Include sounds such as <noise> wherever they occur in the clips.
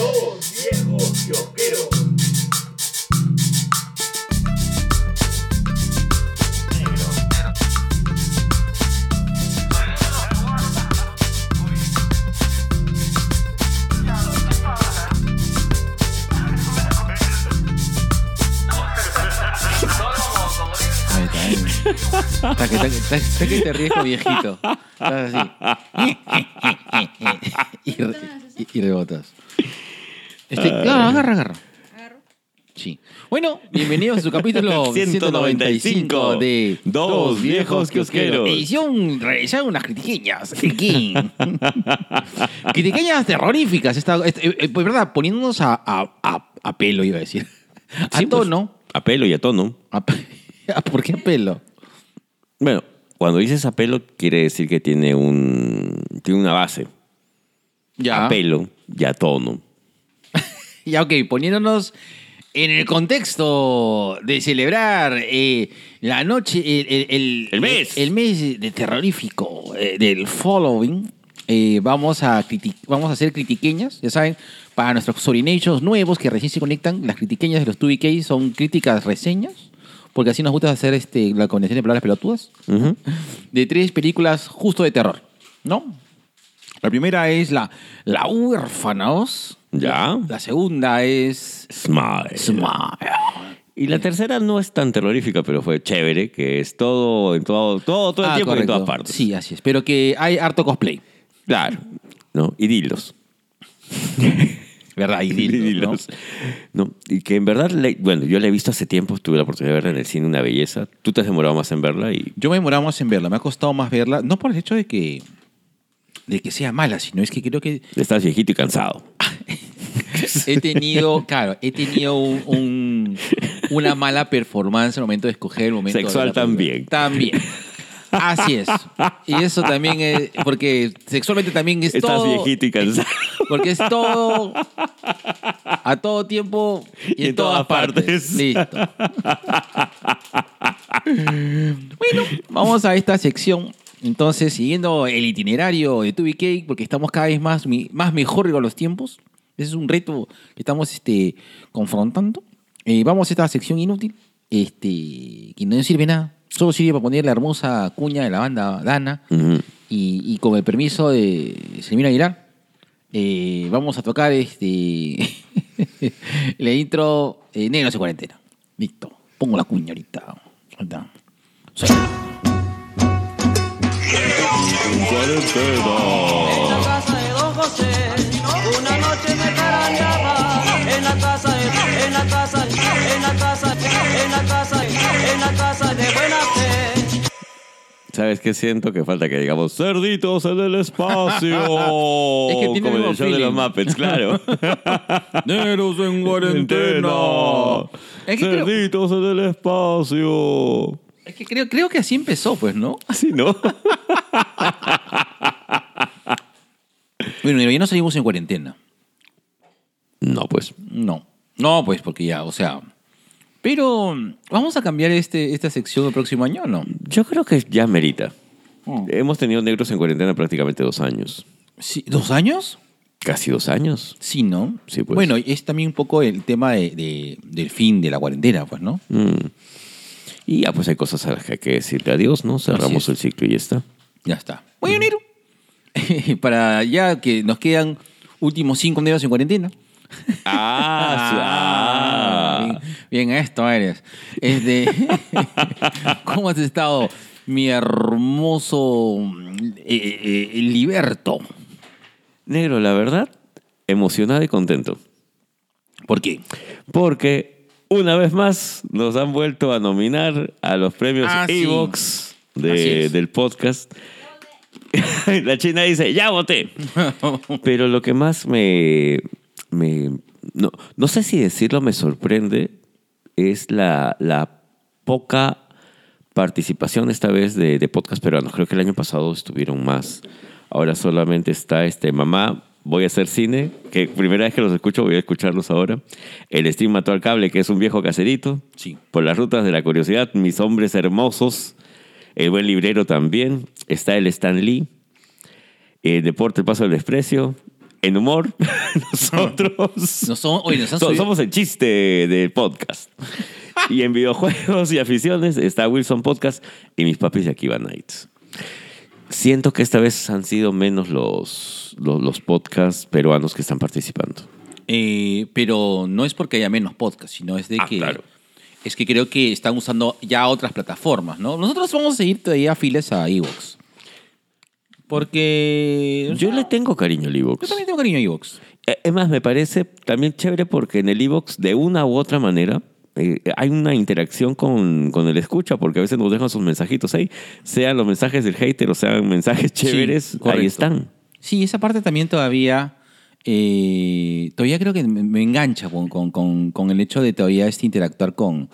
Dos viejos kiosqueros. Está, que, te viejito. Estás así. <laughs> y, re- y- y rebotas. Este, claro, agarra, agarra. Sí. Bueno, bienvenidos a su capítulo <laughs> 195 de Dos Viejos Kiosqueros. Edición realizaron unas critiqueñas. Aquí. <laughs> critiqueñas terroríficas. Esta, esta- eh, eh, pues, verdad, poniéndonos a, a, a- a pelo, iba a decir. A Sí, pues, tono. a pelo y a tono. <laughs> ¿Por qué a pelo? Bueno, cuando dices a pelo, quiere decir que tiene un tiene una base. Ya. A pelo y a tono. Ya, ok, poniéndonos en el contexto de celebrar eh, la noche, el, el- el- El mes. el mes de terrorífico eh, del following, eh, vamos, a vamos a hacer critiqueñas, ya saben, para nuestros sorinachos nuevos que recién se conectan, las critiqueñas de los 2BK son críticas reseñas, porque así nos gusta hacer este, la conexión de palabras pelotudas, Ujú. <laughs> de tres películas justo de terror, ¿no? La primera es la, la Huérfanos. Ya. La segunda es Smile. Smile. Y la tercera no es tan terrorífica, pero fue chévere, que es todo, en todo, todo, todo el Ah, tiempo y en todas partes. Sí, así es. Pero que hay harto cosplay. Claro. ¿No? Y dildos. <laughs> ¿Verdad? Y dildos, <laughs> ¿no? No, y que en verdad, bueno, yo la he visto hace tiempo, tuve la oportunidad de verla en el cine, una belleza. Tú te has demorado más en verla y Yo me demoraba más en verla. Me ha costado más verla. No por el hecho de que, de que sea mala, sino es que creo que estás viejito y cansado. <laughs> he tenido, claro, he tenido un, un- una mala performance al momento de escoger el momento. Sexual también. También. Así es. Y eso también es, porque sexualmente también es Estás todo. viejito y cansado. <laughs> Porque es todo a todo tiempo y, en, todas, partes. Listo. bueno, vamos a esta sección. Entonces, siguiendo el itinerario de Tubi Cake, porque estamos cada vez más, más mejor con los tiempos. Ese es un reto que estamos este, confrontando. Eh, vamos a esta sección inútil, este, que no sirve nada. Solo sirve para poner la hermosa cuña de la banda Dana. Y, y con el permiso de Selmira Aguilar, eh, vamos a tocar este <laughs> la intro eh, Negros en cuarentena. Listo. Pongo la cuña ahorita. Ahorita. Suena. En la casa de Don José, una noche me carañaba. En la casa de, en la casa, en la casa, en la casa, en la casa de buena fe. ¿Sabes qué siento? Que falta que digamos cerditos en el espacio. <laughs> Es que tiene Como el show de los. Muppets, claro. <laughs> Negros en <laughs> cuarentena. Es que, creo, Cerditos en el espacio. Es que creo, creo que así empezó, pues, ¿no? <laughs> Así, ¿no? Bueno, ya no salimos en cuarentena. No, pues. No. No, pues, porque ya, o sea. Pero, ¿vamos a cambiar este, esta sección el próximo año o no? Yo creo que ya merita. Mm. Hemos tenido negros en cuarentena prácticamente dos años. Sí, ¿Dos años? Casi dos años. Sí, ¿no? Sí, pues. Bueno, es también un poco el tema de, de- del fin de la cuarentena, pues, ¿no? Mm. Y ya, pues hay cosas a las que hay que decirle adiós, ¿no? Cerramos el ciclo y ya está. Ya está. Bueno, Nero. <laughs> Para ya que nos quedan últimos cinco negros en cuarentena. <laughs> Ah, bien, bien, esto eres. Este, <laughs> ¿Cómo has estado, mi hermoso eh, eh, Liberto? Negro, la verdad, emocionado y contento. ¿Por qué? Porque una vez más nos han vuelto a nominar a los premios Ah. Evox de, del podcast. <laughs> La China dice, ya voté. <laughs> Pero lo que más me... me no, no sé si decirlo me sorprende es la, la poca participación esta vez de, de podcast peruanos. Creo que el año pasado estuvieron más. Ahora solamente está este Mamá, voy a hacer cine, que primera vez que los escucho, voy a escucharlos ahora. El Steam mató al cable, que es un viejo caserito. Sí. Por las rutas de la curiosidad, mis hombres hermosos. El buen librero también. Está el Stan Lee. El Deporte El Paso del Desprecio. En humor, <laughs> nosotros No son, oye, nos han so- subido- somos el chiste del podcast. <laughs> y en videojuegos y aficiones está Wilson Podcast y mis papis de Akiva Nights. Siento que esta vez han sido menos los, los, los podcasts peruanos que están participando. Eh, pero no es porque haya menos podcast, sino es de Ah, que claro. es que creo que están usando ya otras plataformas, ¿no? Nosotros vamos a seguir todavía files a Evox. Porque Yo le tengo cariño al yo Evox. también tengo cariño a Evox. Eh, Es más, me parece también chévere porque en el Evox, de una u otra manera, eh, hay una interacción con, con el escucha, porque a veces nos dejan sus mensajitos ahí, sean los mensajes del hater o sean mensajes chéveres, ahí están. Sí, esa parte también todavía eh, todavía creo que me, engancha con, con- con- con el hecho de todavía este interactuar con,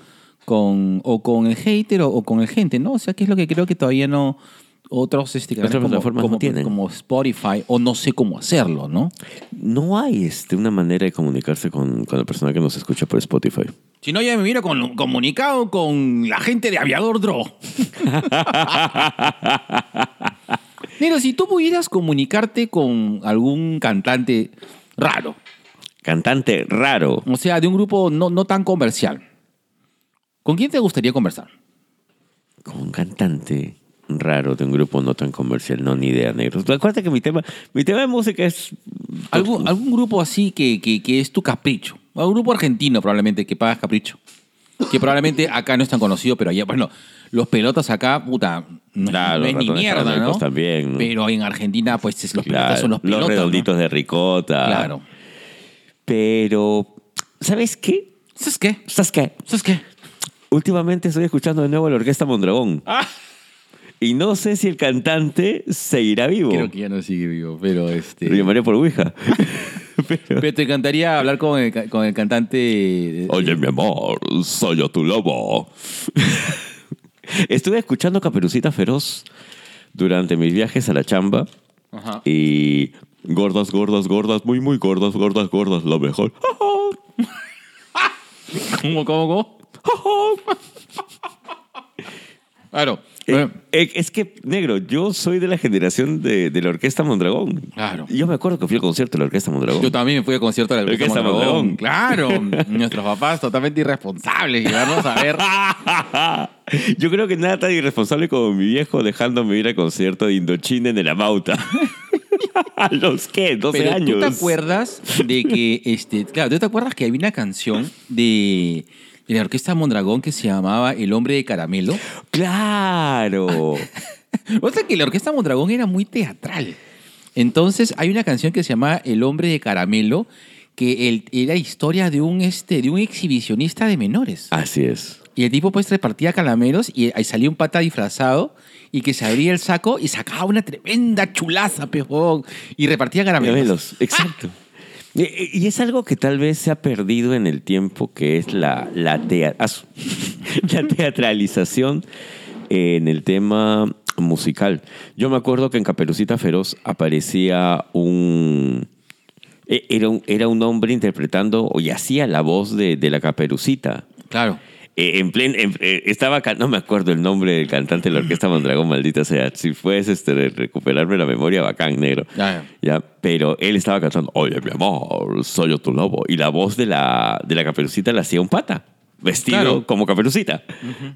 con o con el hater o, o con el gente, ¿no? O sea, que es lo que creo que todavía no otros este, canales Otras como, plataformas no como- tienen. como Spotify o no sé cómo hacerlo, ¿no? No hay este, una manera de comunicarse con, con la persona que nos escucha por Spotify. Si no, ya me hubiera con- comunicado con la gente de Aviador Draw. <laughs> Pero si tú pudieras comunicarte con algún cantante raro, Cantante raro. o sea, de un grupo no, no tan comercial, ¿con quién te gustaría conversar? Con un cantante raro de un grupo no tan comercial, no, ni idea, negro. Acuérdate que mi tema, mi tema de música es... ¿Algún, algún grupo así que, que- que es tu capricho? Un grupo argentino probablemente que pagas capricho. Que probablemente acá no es tan conocido, pero allá, bueno, los pelotas acá, puta, no, Claro, no es ni mierda, ¿no? también, ¿no? Pero en Argentina, pues es- los pelotas son los pelotas. ¿no? redonditos de ricota. Claro. Pero, ¿sabes qué? ¿Sabes qué? ¿Sabes qué? ¿Sabes qué? Últimamente estoy escuchando de nuevo la Orquesta Mondragón. Ah. Y no sé si el cantante seguirá vivo. Creo que ya no sigue vivo, pero este. Lo llamaré por Ouija. <laughs> Pero- Pero te encantaría hablar con el, con el cantante. Oye, mi amor, soy yo tu lobo. <laughs> Estuve escuchando Caperucita Feroz durante mis viajes a la chamba. Ajá. Y gordas, gordas, gordas, muy, muy gordas, gordas, gordas, lo mejor. <laughs> ¿Cómo, cómo, cómo? Claro. Eh, eh, es que, negro, yo soy de la generación de, de la Orquesta Mondragón. Claro. Yo me acuerdo que fui al concierto de la Orquesta Mondragón. Yo también fui al concierto de la Orquesta Orquesta Mondragón. Mondragón. Claro. <laughs> Nuestros papás totalmente irresponsables. Llevarnos a ver. <laughs> Yo creo que nada tan irresponsable como mi viejo dejándome ir al concierto de Indochina en el Amauta. <laughs> ¿A los qué? 12 Pero años. tú te acuerdas de que, este, claro, ¿tú te acuerdas que había una canción de, de la Orquesta Mondragón que se llamaba El Hombre de Caramelo? Claro. <laughs> O sea que la Orquesta Mondragón era muy teatral. Entonces hay una canción que se llama El Hombre de Caramelo que era historia de un, este, de un exhibicionista de menores. Así es. Y el tipo pues repartía calameros y ahí salía un pata disfrazado y que se abría el saco y sacaba una tremenda chulaza, pejón, y repartía caramelos. Caramelos, exacto. Y, <laughs> y es algo que tal vez se ha perdido en el tiempo, que es la, la, ah, <laughs> la teatralización en el tema musical. Yo me acuerdo que en Caperucita Feroz aparecía un... e- Era un, era un hombre interpretando y hacía la voz de, de la caperucita. Claro. Eh, en plen, en- eh, estaba, no me acuerdo el nombre del cantante de la orquesta Mondragón, maldita sea. Si puedes este, re- recuperarme la memoria, bacán, negro. Ya, Ya, pero él estaba cantando, oye, mi amor, soy yo tu lobo. Y la voz de la, de la caperucita la hacía un pata, vestido Claro. como caperucita,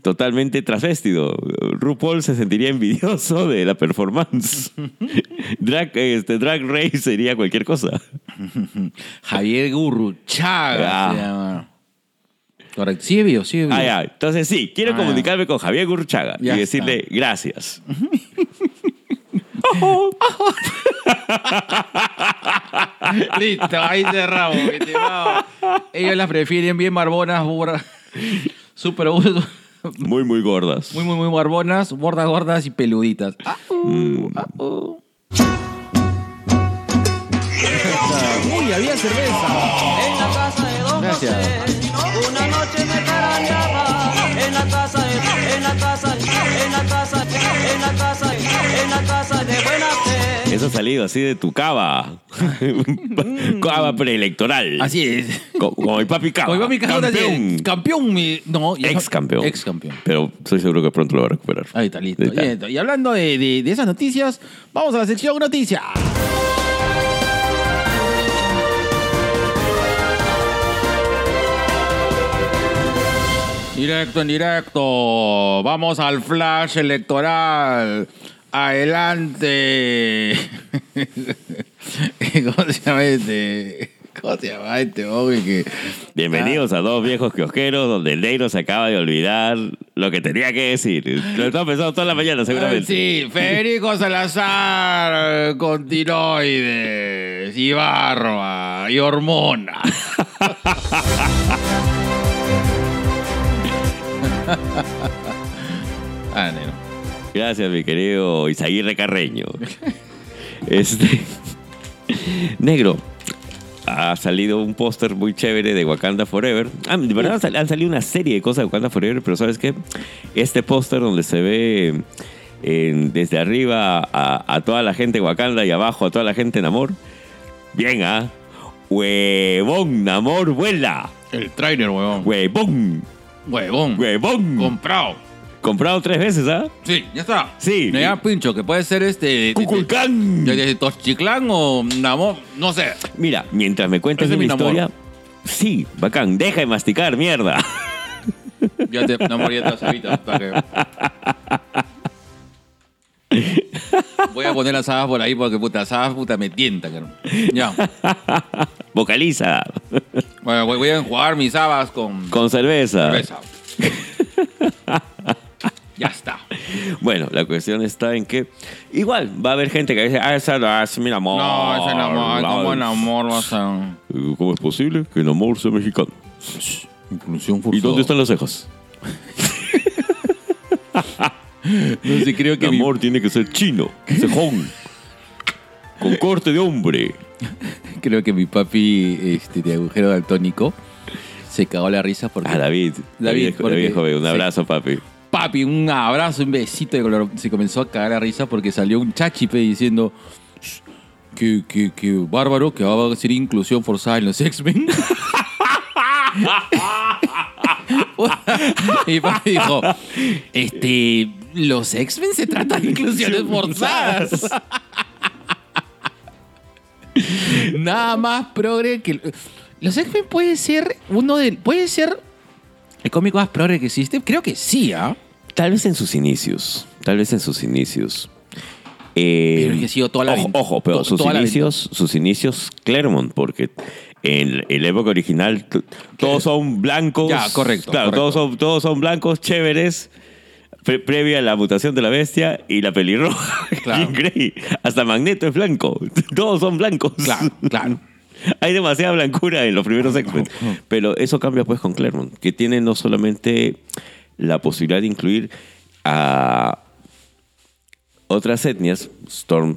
totalmente trasvestido. RuPaul se sentiría envidioso de la performance. drag, este, drag Race sería cualquier cosa. Javier Gurruchaga Ah. Correcto. Sigue vivo, sigue vivo. Ah, ya. Entonces sí, quiero Ah. comunicarme con Javier Gurruchaga Ya y decirle gracias. <laughs> Listo, ahí cerramos. mi estimado. Ellos las prefieren bien barbonas, burra- <laughs> súper Muy, muy gordas. muy, muy, muy barbonas, gordas, gordas y peluditas. Ah, uh, ah, uh. Uy, había cerveza. En la casa de Don Gracias. José, una noche me carandeaba. En la casa de, en la casa, en la casa, en la casa, en la casa de buena fe. Eso ha salido así de tu cava. <laughs> cava preelectoral. Así es. Co- Como mi papi cava. Con mi papi Cajota Campeón. campeón. mi- no, ya- Ex campeón. Ex campeón. Pero estoy seguro que pronto lo va a recuperar. Ahí está, listo. Ahí está. Listo. Y hablando de, de- de esas noticias, vamos a la sección noticias. Directo, en directo. Vamos al flash electoral. Adelante. <laughs> ¿Cómo se llama este? ¿Cómo se llama este hombre que... Bienvenidos a dos viejos kiosqueros donde el negro se acaba de olvidar lo que tenía que decir. Lo estaba pensando toda la mañana, Ah, seguramente. sí, Federico Salazar con tiroides y barba y hormona. <laughs> <laughs> ah, negro. Gracias, mi querido Isaguirre Carreño. Este. <laughs> Negro. Ha salido un póster muy chévere de Wakanda Forever. Ah, de verdad han sal- han salido una serie de cosas de Wakanda Forever, pero ¿sabes qué? Este póster donde se ve desde arriba a, a toda la gente de Wakanda y abajo a toda la gente en amor. Bien, ¿ah? Huevón, amor, vuela. El trainer, huevón. Huevón, Huevón. huevón. Comprado. Comprado tres veces, ¿ah? Sí, ya está. Sí. Me llama Pincho, que puede ser este... de- de- Cuculcán. de, de Tochiclán o Namor, no sé. Mira, mientras me cuentas mi Namor. historia. Sí, bacán, deja de masticar, mierda. Ya te Namor ya te vas ahorita. Voy a poner las habas por ahí porque puta, las habas puta me tientan. cabrón. Ya. <laughs> Vocaliza. Bueno, voy, voy a enjuagar mis habas con Con cerveza. cerveza. ya está. Bueno, la cuestión está en que igual va a haber gente que dice, ah, esa no es mi amor. No, ese Namor, ¿cómo el amor va a ser? ¿Cómo es posible que el amor sea mexicano? Inclusión ¿Y dónde están las cejas? <laughs> No sé, creo que El mi- amor tiene que ser chino, cejón, con corte de hombre. Creo que mi papi este, de agujero daltónico se cagó la risa porque. Ah, David. David, David, joven, un sí. abrazo, papi. Papi, un abrazo, un besito de color. Se comenzó a cagar la risa porque salió un chachipe diciendo "Shh, que, que, que bárbaro, que va a ser inclusión forzada en los X-Men. <laughs> <laughs> y dijo, este, los X-Men se trata de inclusiones forzadas. Nada más progre que... Los X-Men puede ser uno de... Puede ser el cómico más progre que existe. Creo que sí, ¿ah? Tal vez en sus inicios. Tal vez en sus inicios. Eh, Pero que ha sido toda la ojo, ojo, pero To- sus inicios, sus inicios Claremont, porque en, en la época original todos son blancos. Ya, correcto, Claro, correcto. Todos, son, todos son blancos, chéveres, pre- previa a la mutación de la bestia y la pelirroja. <laughs> Claro. Jean Grey. Hasta Magneto es blanco. <laughs> Todos son blancos. Claro, claro. <laughs> Hay demasiada blancura en los primeros X-Men. Pero eso cambia pues con Claremont, que tiene no solamente la posibilidad de incluir a otras etnias, Storm,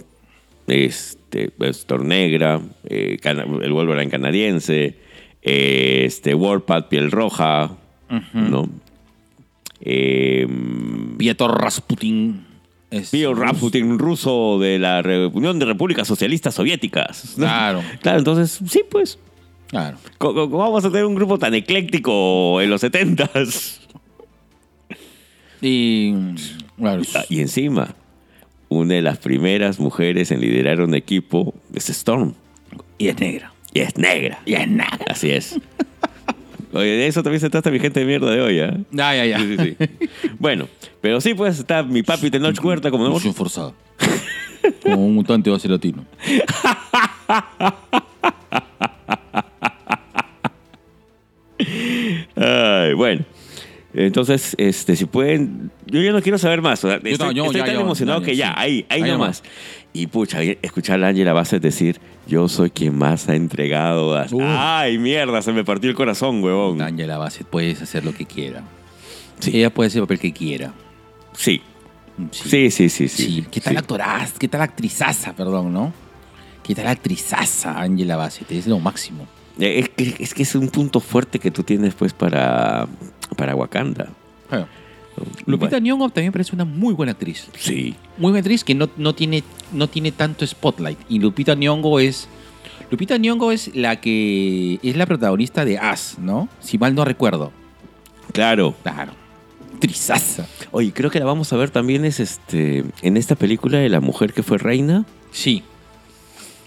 este, Storm Negra, eh, el Wolverine canadiense, eh, este, Warpath, piel roja, ¿no? Eh, Pietro Rasputin. Pío Rasputin, ruso de la Unión de Repúblicas Socialistas Soviéticas. ¿no? <laughs> Claro. Claro, entonces, sí, pues. Claro. ¿Cómo, vamos a tener un grupo tan ecléctico en los setentas? Y. Claro. Y encima, una de las primeras mujeres en liderar un equipo es Storm. Y es negra. Y es negra. Y es negra. Así es. Oye, de eso también se trata mi gente de mierda de hoy, ¿ah? Ya, ya, ya. Sí, sí, sí. <laughs> Bueno, pero sí, pues está mi papi Tenoch Huerta como no. Inclusión forzada. Como un mutante va a ser latino. <laughs> Ay, bueno. Entonces, este, si pueden, yo ya no quiero saber más. o sea, estoy, no, yo estoy ya, tan emocionado que sí. ya, ahí, ahí, Ahí nomás. Y pucha, escuchar a Ángela Bassett decir, yo soy quien más ha entregado. a-". Uh. Ay, mierda, se me partió el corazón, huevón. Angela Bassett, puedes hacer lo que quiera. Sí. Ella puede hacer el papel que quiera. Sí. Sí, sí, sí, sí. Sí, ¿qué tal actoraz? ¿Qué tal actrizaza, perdón, no? ¿Qué tal actrizaza Angela Bassett? Es lo máximo. Eh, Es que, es que es un punto fuerte que tú tienes, pues, para, para Wakanda. Lupita Bueno, Nyong'o también parece una muy buena actriz. Sí. Muy buena actriz que no, no, tiene, no tiene tanto spotlight. Y Lupita Nyong'o es... Lupita Nyong'o es la que... Es la protagonista de As, ¿no? Si mal no recuerdo. Claro. Claro. Actrizaza. Oye, creo que la vamos a ver también es este en esta película de la mujer que fue reina. Sí.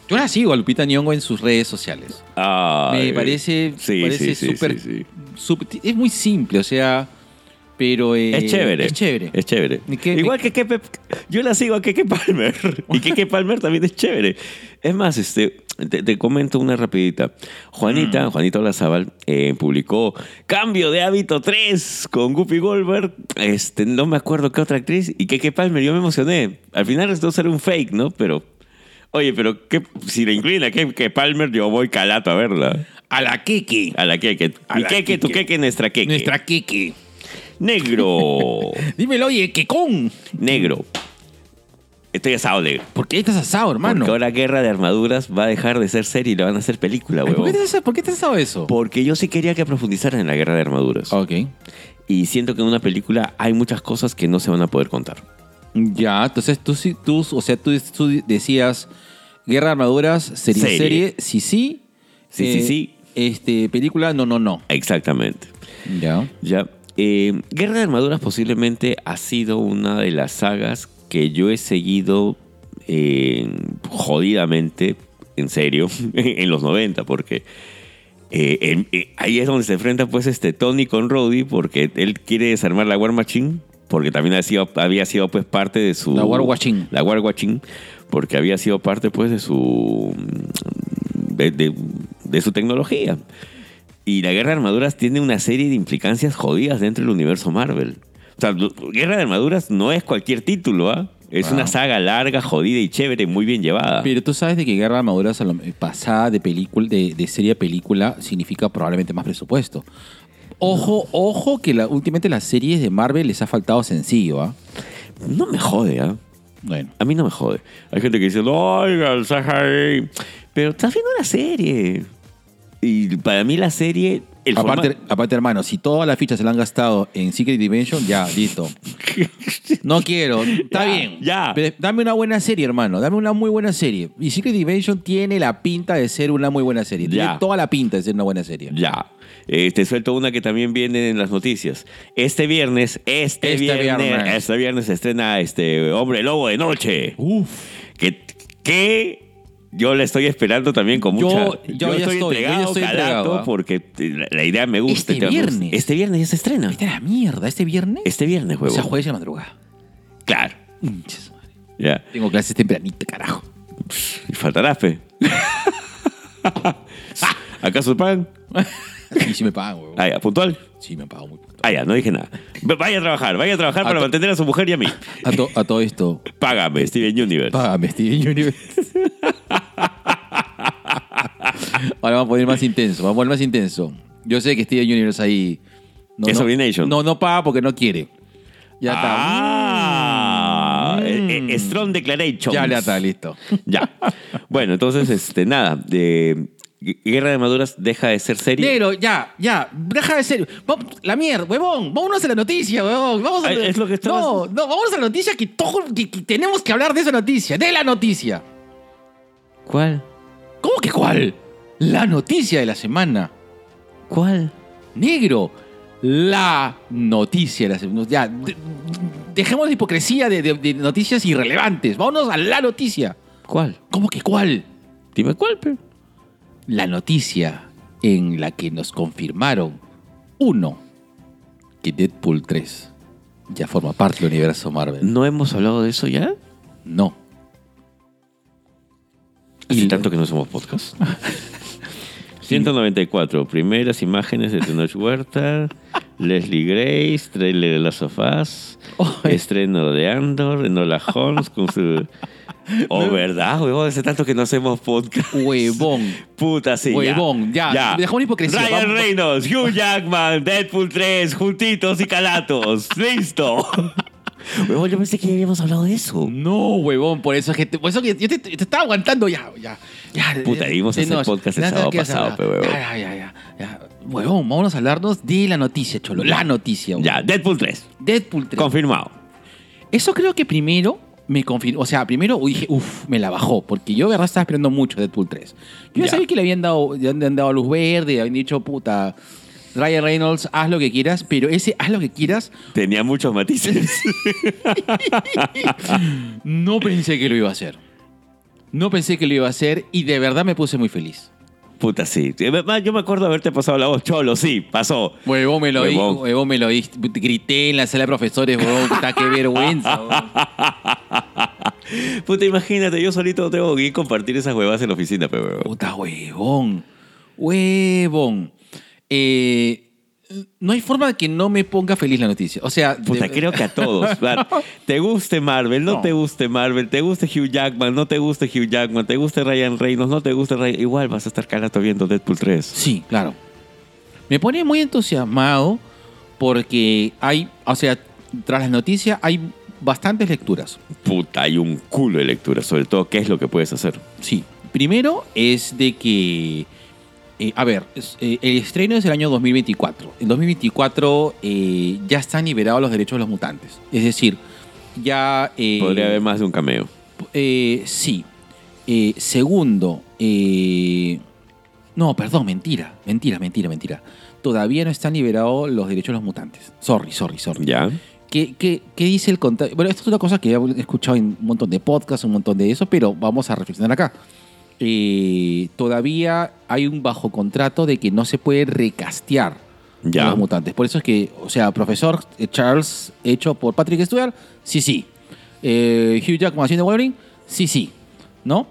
Yo la sigo a Lupita Nyong'o en sus redes sociales. Ah, Me parece sí, parece súper sí, sí. súper- es muy simple, o sea, Pero eh, Es chévere. Es chévere. Es chévere. ¿Y qué- Igual que Keke, yo la sigo a Keke Palmer. <laughs> y Keke Palmer también es chévere. Es más, este, te, te comento una rapidita. Juanita, Juanita Olazábal, eh, publicó Cambio de hábito 3 con Guppy Goldberg. Este, no me acuerdo qué otra actriz. Y Keke Palmer, yo me emocioné. Al final resultó ser un fake, ¿no? Pero, oye, pero ¿qué- si le incluyen a Keke Palmer, yo voy calato a verla. A la Keke. A la Keke. Mi la Keke, tu Keke. Nuestra Keke. Nuestra Keke. Negro. <laughs> Dímelo, oye, Kekón. Negro. Estoy asado, negro. ¿Por qué estás asado, hermano? Porque ahora Guerra de Armaduras va a dejar de ser serie y le van a hacer película, Ay, ¿Por qué, estás, ¿Por qué estás asado eso? Porque yo sí quería que profundizaran en la Guerra de Armaduras. Ok. Y siento que en una película hay muchas cosas que no se van a poder contar. Ya, entonces tú, sí- tú, o sea, tú, tú decías Guerra de Armaduras, serie, Serie. serie, sí, sí. Sí, sí, sí. Este, película, no, no, no. Exactamente. Ya. Ya. Eh, Guerra de Armaduras posiblemente ha sido una de las sagas que yo he seguido eh, jodidamente, en serio, <laughs> en los 90, porque eh, en- eh, ahí es donde se enfrenta pues este Tony con Rhodey, porque él quiere desarmar la War Machine, porque también ha sido- había sido pues parte de su... La War Machine. La War Machine, porque había sido parte pues de su... de, de- de su tecnología. Y la Guerra de Armaduras tiene una serie de implicancias jodidas dentro del universo Marvel. O sea, Guerra de Armaduras no es cualquier título, ¿ah? Es una saga larga, jodida y chévere, muy bien llevada. Pero tú sabes de que Guerra de Armaduras a lo- pasada de película, de, de serie a película, significa probablemente más presupuesto. Ojo, ojo que la, últimamente las series de Marvel les ha faltado sencillo, ¿ah? No me jode, ¿ah? Bueno. A mí no me jode. Hay gente que dice, oiga, el Sahara", Pero estás viendo la serie. Y para mí la serie... El Aparte, aparte, hermano, si todas las fichas se las han gastado en Secret Dimension, ya, listo. <laughs> No quiero, está Ya, bien. ya. Pero dame una buena serie, hermano. Dame una muy buena serie. Y Secret Dimension tiene la pinta de ser una muy buena serie. Tiene Ya. toda la pinta de ser una buena serie. Ya. Eh, te suelto una que también viene en las noticias. Este viernes, este, Este viernes, viernes. este viernes se estrena este Hombre Lobo de Noche. Uf. Que, que yo le estoy esperando también con Yo- mucha. yo ya estoy, yo ya estoy entregado, ¿ah? porque la, la idea me gusta. Este y te- viernes. Este viernes ya se estrena. Vete a la mierda, ¿este viernes? Este viernes, o huevo. sea, jueves de madrugada. Claro. Madre. Ya. Tengo clases tempranito, carajo. Y faltará fe. <laughs> ¿Acaso pagan? Y si me pagan, huevón. Ah, ya, puntual. Sí, me pagan muy puntual. Ah, ya, no dije nada. Vaya a trabajar, vaya a trabajar A para mantener a su mujer y a mí. A, to- a todo esto, Págame, Steven Universe. págame, Steven Universe. <laughs> <laughs> Ahora vamos a poner más intenso, vamos a poner más intenso. Yo sé que Steven Universe ahí... No, Es no. No, no paga porque no quiere. Ya Ah, está. eh, Mm. eh, Strong Declaration. Ya, ya está, listo. <laughs> Ya. Bueno, entonces, este, nada. de Guerra de Maduras deja de ser serie. Negro, ya, ya, deja de ser. La mierda, huevón, vámonos a la noticia, huevón. Vamos a, es lo que estabas- No, no, vámonos a la noticia que, todo, que, que tenemos que hablar de esa noticia, de la noticia. ¿Cuál? ¿Cómo que cuál? La noticia de la semana. ¿Cuál? Negro, la noticia de la semana. Ya, de- dejemos la hipocresía de, de- de noticias irrelevantes. Vámonos a la noticia. ¿Cuál? ¿Cómo que cuál? Dime cuál, pe. la noticia en la que nos confirmaron, uno, que Deadpool 3 ya forma parte del universo Marvel. ¿No hemos hablado de eso ya? No. Y- tanto que no somos podcast. <laughs> 194. Primeras imágenes de Tenoch Huerta, Leslie Grace, trailer de Las Sofás, estreno de Andor, Enola Holmes con su... <laughs> Oh, ¿verdad, huevón? Hace tanto que no hacemos podcast. Huevón. Puta, sí. ya. Huevón, ya, dejamos la hipocresía, Ryan vamos. Reynolds, Hugh Jackman, Deadpool 3, juntitos y calatos. ¡Listo! <laughs> Huevón, yo pensé que ya habíamos hablado de eso. No, huevón, por eso es que te, por eso que yo te, te estaba aguantando ya, ya. ya Puta, íbamos a hacer podcast el sábado ¿qué vas a pasado, hablar? pe, huevón. Ya, ya, ya, ya. Huevón, vámonos a hablarnos de la noticia, cholo. La noticia. huevón. Ya, Deadpool 3. Deadpool 3. Confirmado. Eso creo que primero me confirmó. O sea, primero dije, uff, me la bajó. Porque yo, de verdad, estaba esperando mucho Deadpool 3. Yo ya, Ya. sabía que le habían dado, le habían dado luz verde, habían dicho, puta, Ryan Reynolds, haz lo que quieras. Pero ese haz lo que quieras, Tenía muchos matices. <laughs> no pensé que lo iba a hacer. No pensé que lo iba a hacer y de verdad me puse muy feliz. Puta, sí. Además, Yo me acuerdo haberte pasado la voz, Cholo, sí, pasó. Huevón me lo di, Huevón. huevón me lo di. Grité en la sala de profesores, huevón. <laughs> Puta, qué vergüenza, huevón. Puta, imagínate, yo solito tengo que compartir esas huevas en la oficina, pero huevón. Puta, huevón. Huevón. Eh, no hay forma de que no me ponga feliz la noticia. O sea, Puta, de- creo que a todos. <laughs> man. Te guste Marvel, no, No. te guste Marvel, te guste Hugh Jackman, no te guste Hugh Jackman, te guste Ryan Reynolds, no te guste Ryan... Igual vas a estar calato viendo Deadpool 3. Sí, claro. Me pone muy entusiasmado porque hay, o sea, tras la noticia hay bastantes lecturas. Puta, hay un culo de lectura, sobre todo qué es lo que puedes hacer. Sí. Primero es de que, eh, a ver, eh, el estreno es el año 2024. En 2024 eh, ya están liberados los derechos de los mutantes. Es decir, ya... eh, Podría haber más de un cameo. sí. Segundo, no, perdón, mentira, mentira, mentira, mentira. Todavía no están liberados los derechos de los mutantes. Sorry, sorry, sorry. ¿Ya? ¿Qué, qué, qué dice el contrato? Bueno, esto es una cosa que ya he escuchado en un montón de podcasts, un montón de eso, pero vamos a reflexionar acá. Eh, todavía hay un bajo contrato de que no se puede recastear Ya. a los mutantes. Por eso es que, o sea, profesor eh, Charles hecho por Patrick Stewart, sí, sí. Eh, Hugh Jackman haciendo Wolverine, sí, sí. ¿No?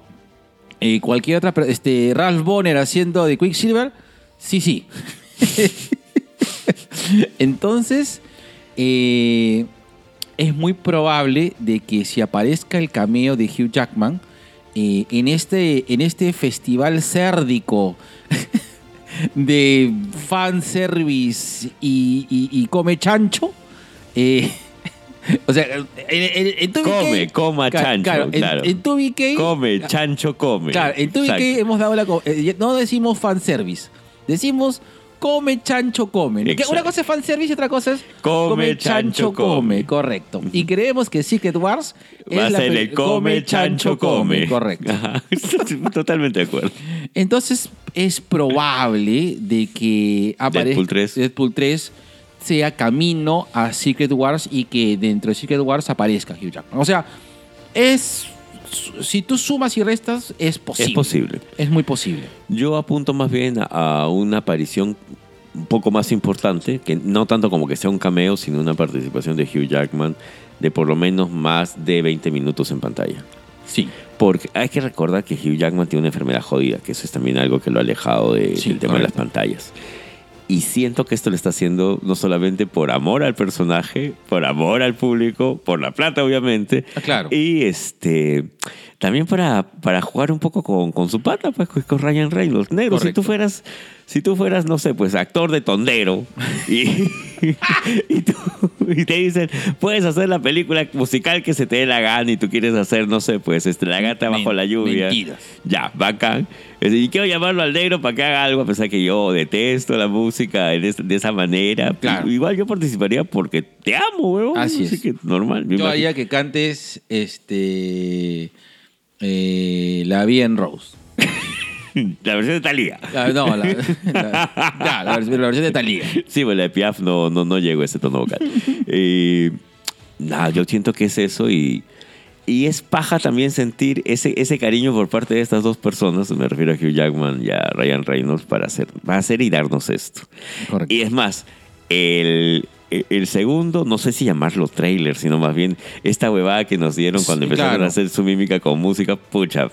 Eh, cualquier otra, este, Ralph Bonner haciendo de Quicksilver, sí, sí. <laughs> Entonces, es muy probable de que si aparezca el cameo de Hugh Jackman eh, en, este, en este festival cérdico <laughs> de fanservice y, y, y come chancho, eh, <laughs> o sea, en, en, en 2BK Come, coma chancho, claro. En, 2BK Come, chancho come. Claro, en 2BK Exacto. hemos dado la... eh, no decimos fanservice, decimos come, chancho, come. Que. Una cosa es fanservice y otra cosa es Come, chancho, come. Correcto. Y creemos que Secret Wars es Va a la ser el come, chancho, come. Correcto. Ajá. <laughs> Totalmente de acuerdo. Entonces es probable de que aparezca Deadpool 3. Deadpool 3 sea camino a Secret Wars y que dentro de Secret Wars aparezca Hugh Jackman. O sea, es... Si tú sumas y restas, es posible. Es posible. Es muy posible. Yo apunto más bien a- una aparición un poco más importante, que no tanto como que sea un cameo, sino una participación de Hugh Jackman de por lo menos más de 20 minutos en pantalla. Sí. Porque hay que recordar que Hugh Jackman tiene una enfermedad jodida, que eso es también algo que lo ha alejado de- Sí, del tema de las pantallas. Y siento que esto lo está haciendo no solamente por amor al personaje, por amor al público, por la plata, obviamente. Ah, claro. Y este también para, para jugar un poco con, con su pata, pues con- Ryan Reynolds. Negro, si tú fueras, si tú fueras, no sé, pues actor de tondero y, <laughs> y, tú- y te dicen, puedes hacer la película musical que se te dé la gana y tú quieres hacer, no sé, pues este, la gata bajo Men- la lluvia. mentiras. Ya, bacán. Y quiero llamarlo al negro para que haga algo, a pesar que yo detesto la música de esa manera. Claro. Igual yo participaría porque te amo, huevón. Así es. que normal. Yo haría que cantes este eh, La Vida en Rose. La versión de Talía. No, la, <laughs> la- ya, la vers- la versión de Talía. Sí, bueno, la de Piaf no, no, no llegó a ese tono vocal. Eh, nada, yo siento que es eso y, y es paja también sentir ese, ese cariño por parte de estas dos personas, me refiero a Hugh Jackman y a Ryan Reynolds, para hacer, para hacer y darnos esto. Correcto. Y es más, el, el segundo, no sé si llamarlo trailer, sino más bien esta huevada que nos dieron cuando Sí, empezaron claro. a hacer su mímica con música, pucha,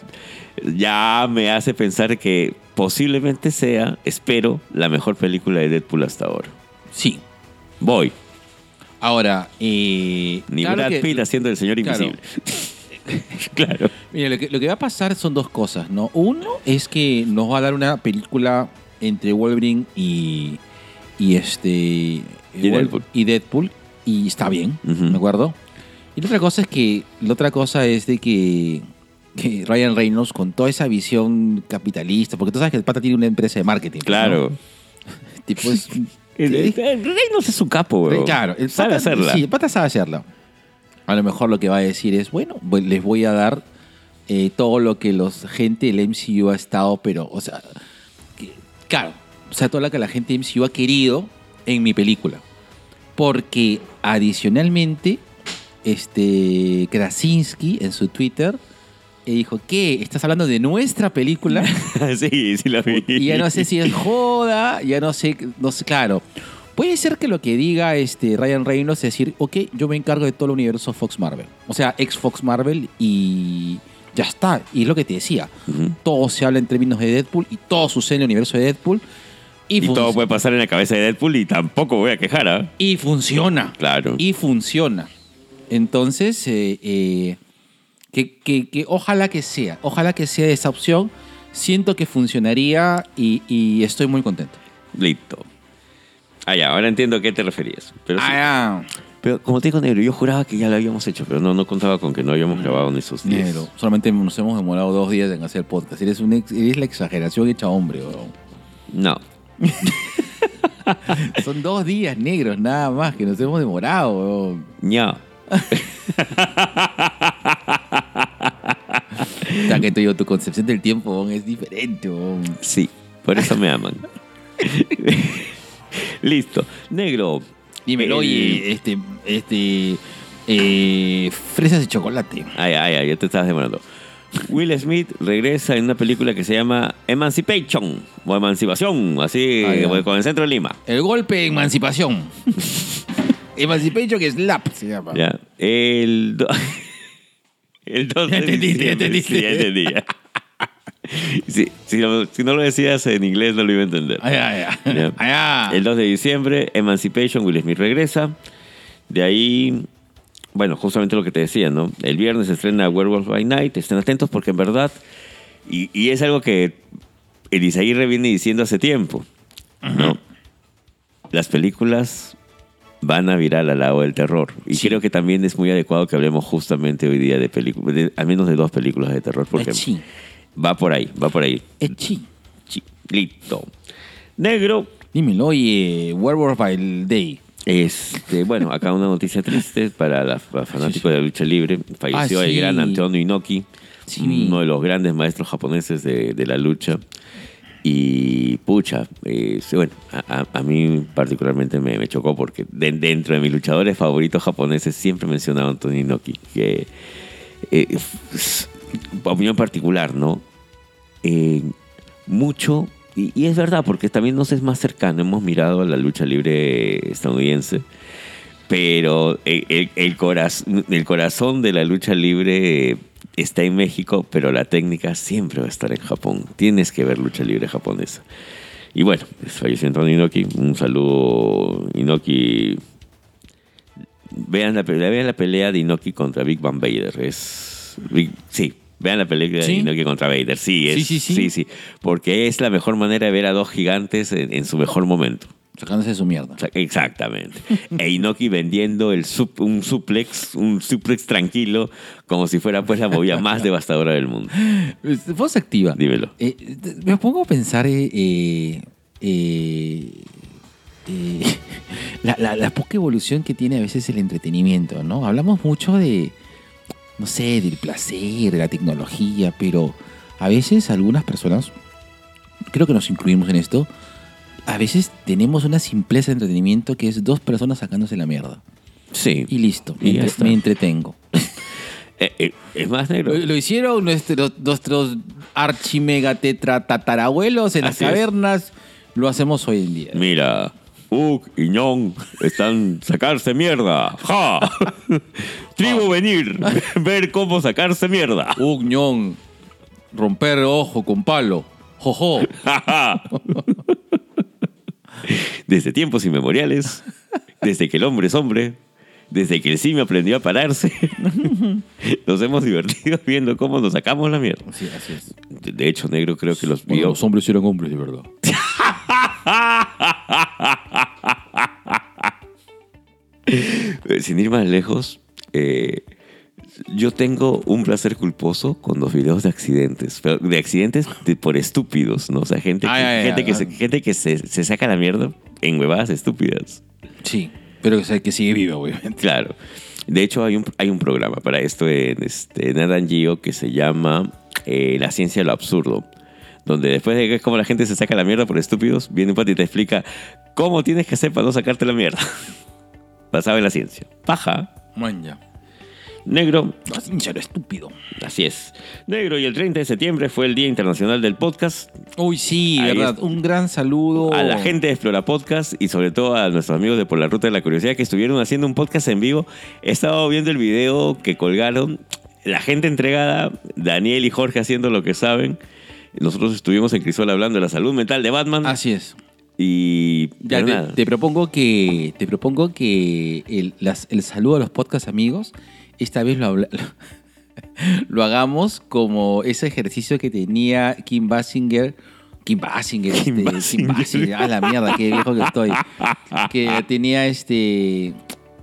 ya me hace pensar que posiblemente sea, espero, la mejor película de Deadpool hasta ahora. Sí. Voy. Ahora, eh, Ni claro Brad que- Pitt haciendo el señor claro. invisible. <laughs> claro. Mira, lo que, lo que va a pasar son dos cosas, ¿no? Uno es que nos va a dar una película entre Wolverine y, y este Y Deadpool. y Deadpool y está bien. ¿de acuerdo? Y la otra cosa es que la otra cosa es de que, que Ryan Reynolds con toda esa visión capitalista, porque tú sabes que el pata tiene una empresa de marketing, Claro. ¿no? <laughs> Tipo es- <laughs> El, el- el Reynolds es su capo, weón. Claro, el sabe pata- hacerla. Sí, el pata sabe hacerla. A lo mejor lo que va a decir es, bueno, pues les voy a dar eh, todo lo que los gente del MCU ha estado, pero, o sea, que- claro, o sea, todo lo que la gente del MCU ha querido en mi película. Porque adicionalmente, este Krasinski en su Twitter y dijo, ¿qué? ¿Estás hablando de nuestra película? <laughs> sí, sí la vi. y ya no sé si es joda, ya no sé, no sé, claro. Puede ser que lo que diga este Ryan Reynolds es decir, ok, yo me encargo de todo el universo Fox Marvel. O sea, ex Fox Marvel y ya está. Y es lo que te decía. Todo se habla en términos de Deadpool y todo sucede en el universo de Deadpool. Y, todo puede pasar en la cabeza de Deadpool y tampoco voy a quejar, ¿ah? y funciona. Claro. Y funciona. Entonces, eh, eh, que, que- que ojalá que sea. Ojalá que sea esa opción. Siento que funcionaría y, y estoy muy contento. Listo. Ah, ya, ahora entiendo a qué te referías. Pero, sí. Ah, pero como te digo, negro, yo juraba que ya lo habíamos hecho, pero no, no contaba con que no habíamos grabado en esos días. negro. Solamente nos hemos demorado dos días en hacer el podcast. Eres, un ex- eres la exageración hecha hombre, weón. No. <laughs> Son dos días negros nada más que nos hemos demorado, weón. No. Sea, <laughs> que tu concepción del tiempo weón, es diferente, weón. Sí, por eso me aman. <laughs> Listo. Negro. Dímelo, el- oye, este, este, eh, fresas y chocolate. Ay, ay, ay, ya te estabas demorando. Will Smith regresa en una película que se llama Emancipation o Emancipación, así Ah, con el centro de Lima. El golpe de emancipación. <laughs> Emancipation que slap se llama. Ya. El, do- <laughs> el 2 Ya de entendiste, ya sí, entendí, ya. <laughs> Sí, si, lo- si no lo decías en inglés no lo iba a entender. Allá. Allá. El 2 de diciembre, Emancipation, Will Smith regresa. De ahí, bueno, justamente lo que te decía, ¿no? El viernes se estrena Werewolf by Night. Estén atentos porque en verdad, y, y es algo que Elisaguirre viene diciendo hace tiempo, ¿no? Las películas van a virar al lado del terror. Y Sí. creo que también es muy adecuado que hablemos justamente hoy día de películas, al menos de dos películas de terror, porque Echi. va por ahí, va por ahí. Echi. Chi- Listo. Negro, Dímelo, oye, Werewolf by Day. Este, bueno, acá una noticia triste para los fanáticos de la lucha libre. Falleció Ah, el gran Antonio Inoki, Sí, uno de los grandes maestros japoneses de, de la lucha. Y pucha, eh, bueno, a, a- mí particularmente me, me chocó porque de- dentro de mis luchadores favoritos japoneses siempre mencionaba a Antonio Inoki, que eh, opinión particular, ¿no? Eh, mucho, y, es verdad, porque también nos es más cercano, hemos mirado a la lucha libre estadounidense, pero el, el- el coraz- el corazón de la lucha libre está en México, pero la técnica siempre va a estar en Japón. Tienes que ver lucha libre japonesa. Y bueno, falleció Antonio Inoki. Un saludo, Inoki. Vean la, pelea, vean la pelea de Inoki contra Big Van Vader. Es, sí, vean la ¿Sí? de Inoki contra Vader. Sí, es, Sí, sí, sí. Porque es la mejor manera de ver a dos gigantes en- en su mejor momento. Sacándose de su mierda. Exactamente. <laughs> E Inoki vendiendo el sup- un suplex, un suplex tranquilo, como si fuera pues la movida más <laughs> devastadora del mundo. Voz activa. Dímelo. Eh, me pongo a pensar eh, eh, eh, eh, <laughs> la, la- la poca evolución que tiene a veces el entretenimiento, ¿no? Hablamos mucho de, no sé, del placer, de la tecnología, pero a veces algunas personas, creo que nos incluimos en esto, a veces tenemos una simpleza de entretenimiento que es dos personas sacándose la mierda. Sí. Y listo, Y me, entretengo. <laughs> Eh, eh, es más negro. Lo, lo hicieron nuestros, nuestros archimega tetra tatarabuelos en las es. cavernas. Lo hacemos hoy en día. Mira, Uk y Ñong están sacarse mierda. ¡Ja! <laughs> Tribu venir, <laughs> ver cómo sacarse mierda. Ugñón, romper ojo con palo. Jojo. <laughs> Desde tiempos inmemoriales, desde que el hombre es hombre, desde que el simio aprendió a pararse, nos hemos divertido viendo cómo nos sacamos la mierda. Sí, así es. De hecho, negro creo que los vio. los hombres eran hombres, de verdad. Eh, Sin ir más lejos, eh, yo tengo un placer culposo con los videos de accidentes, pero de accidentes de- por estúpidos, ¿no? O sea, gente, que, Ay, gente ay, que, se, gente que se, se saca la mierda en huevadas estúpidas. Sí, pero que, se- que sigue viva, obviamente. Claro. De hecho, hay un, hay un programa para esto en, este, en Geo que se llama eh, La ciencia de lo absurdo. Donde después de que es como la gente se saca la mierda por estúpidos, viene un pati y te explica cómo tienes que hacer para no sacarte la mierda. <laughs> Basado en la ciencia. Paja. Man, ya. Negro, No, sincero, estúpido. así es. Negro, y el 30 de septiembre fue el Día Internacional del Podcast. Uy, sí, Ahí verdad. Un gran saludo. A la gente de Explora Podcast y sobre todo a nuestros amigos de Por la Ruta de la Curiosidad que estuvieron haciendo un podcast en vivo. He estado viendo el video que colgaron. La gente entregada, Daniel y Jorge haciendo lo que saben. Nosotros estuvimos en Crisol hablando de la salud mental de Batman. Así es. Y. Ya te, te propongo que te propongo que el, las- el saludo a los podcast amigos esta vez lo, habla- <laughs> lo hagamos como ese ejercicio que tenía Kim Basinger. Kim Basinger, Kim este, Basinger. Kim Basinger, a la mierda, qué viejo que estoy. Que tenía este.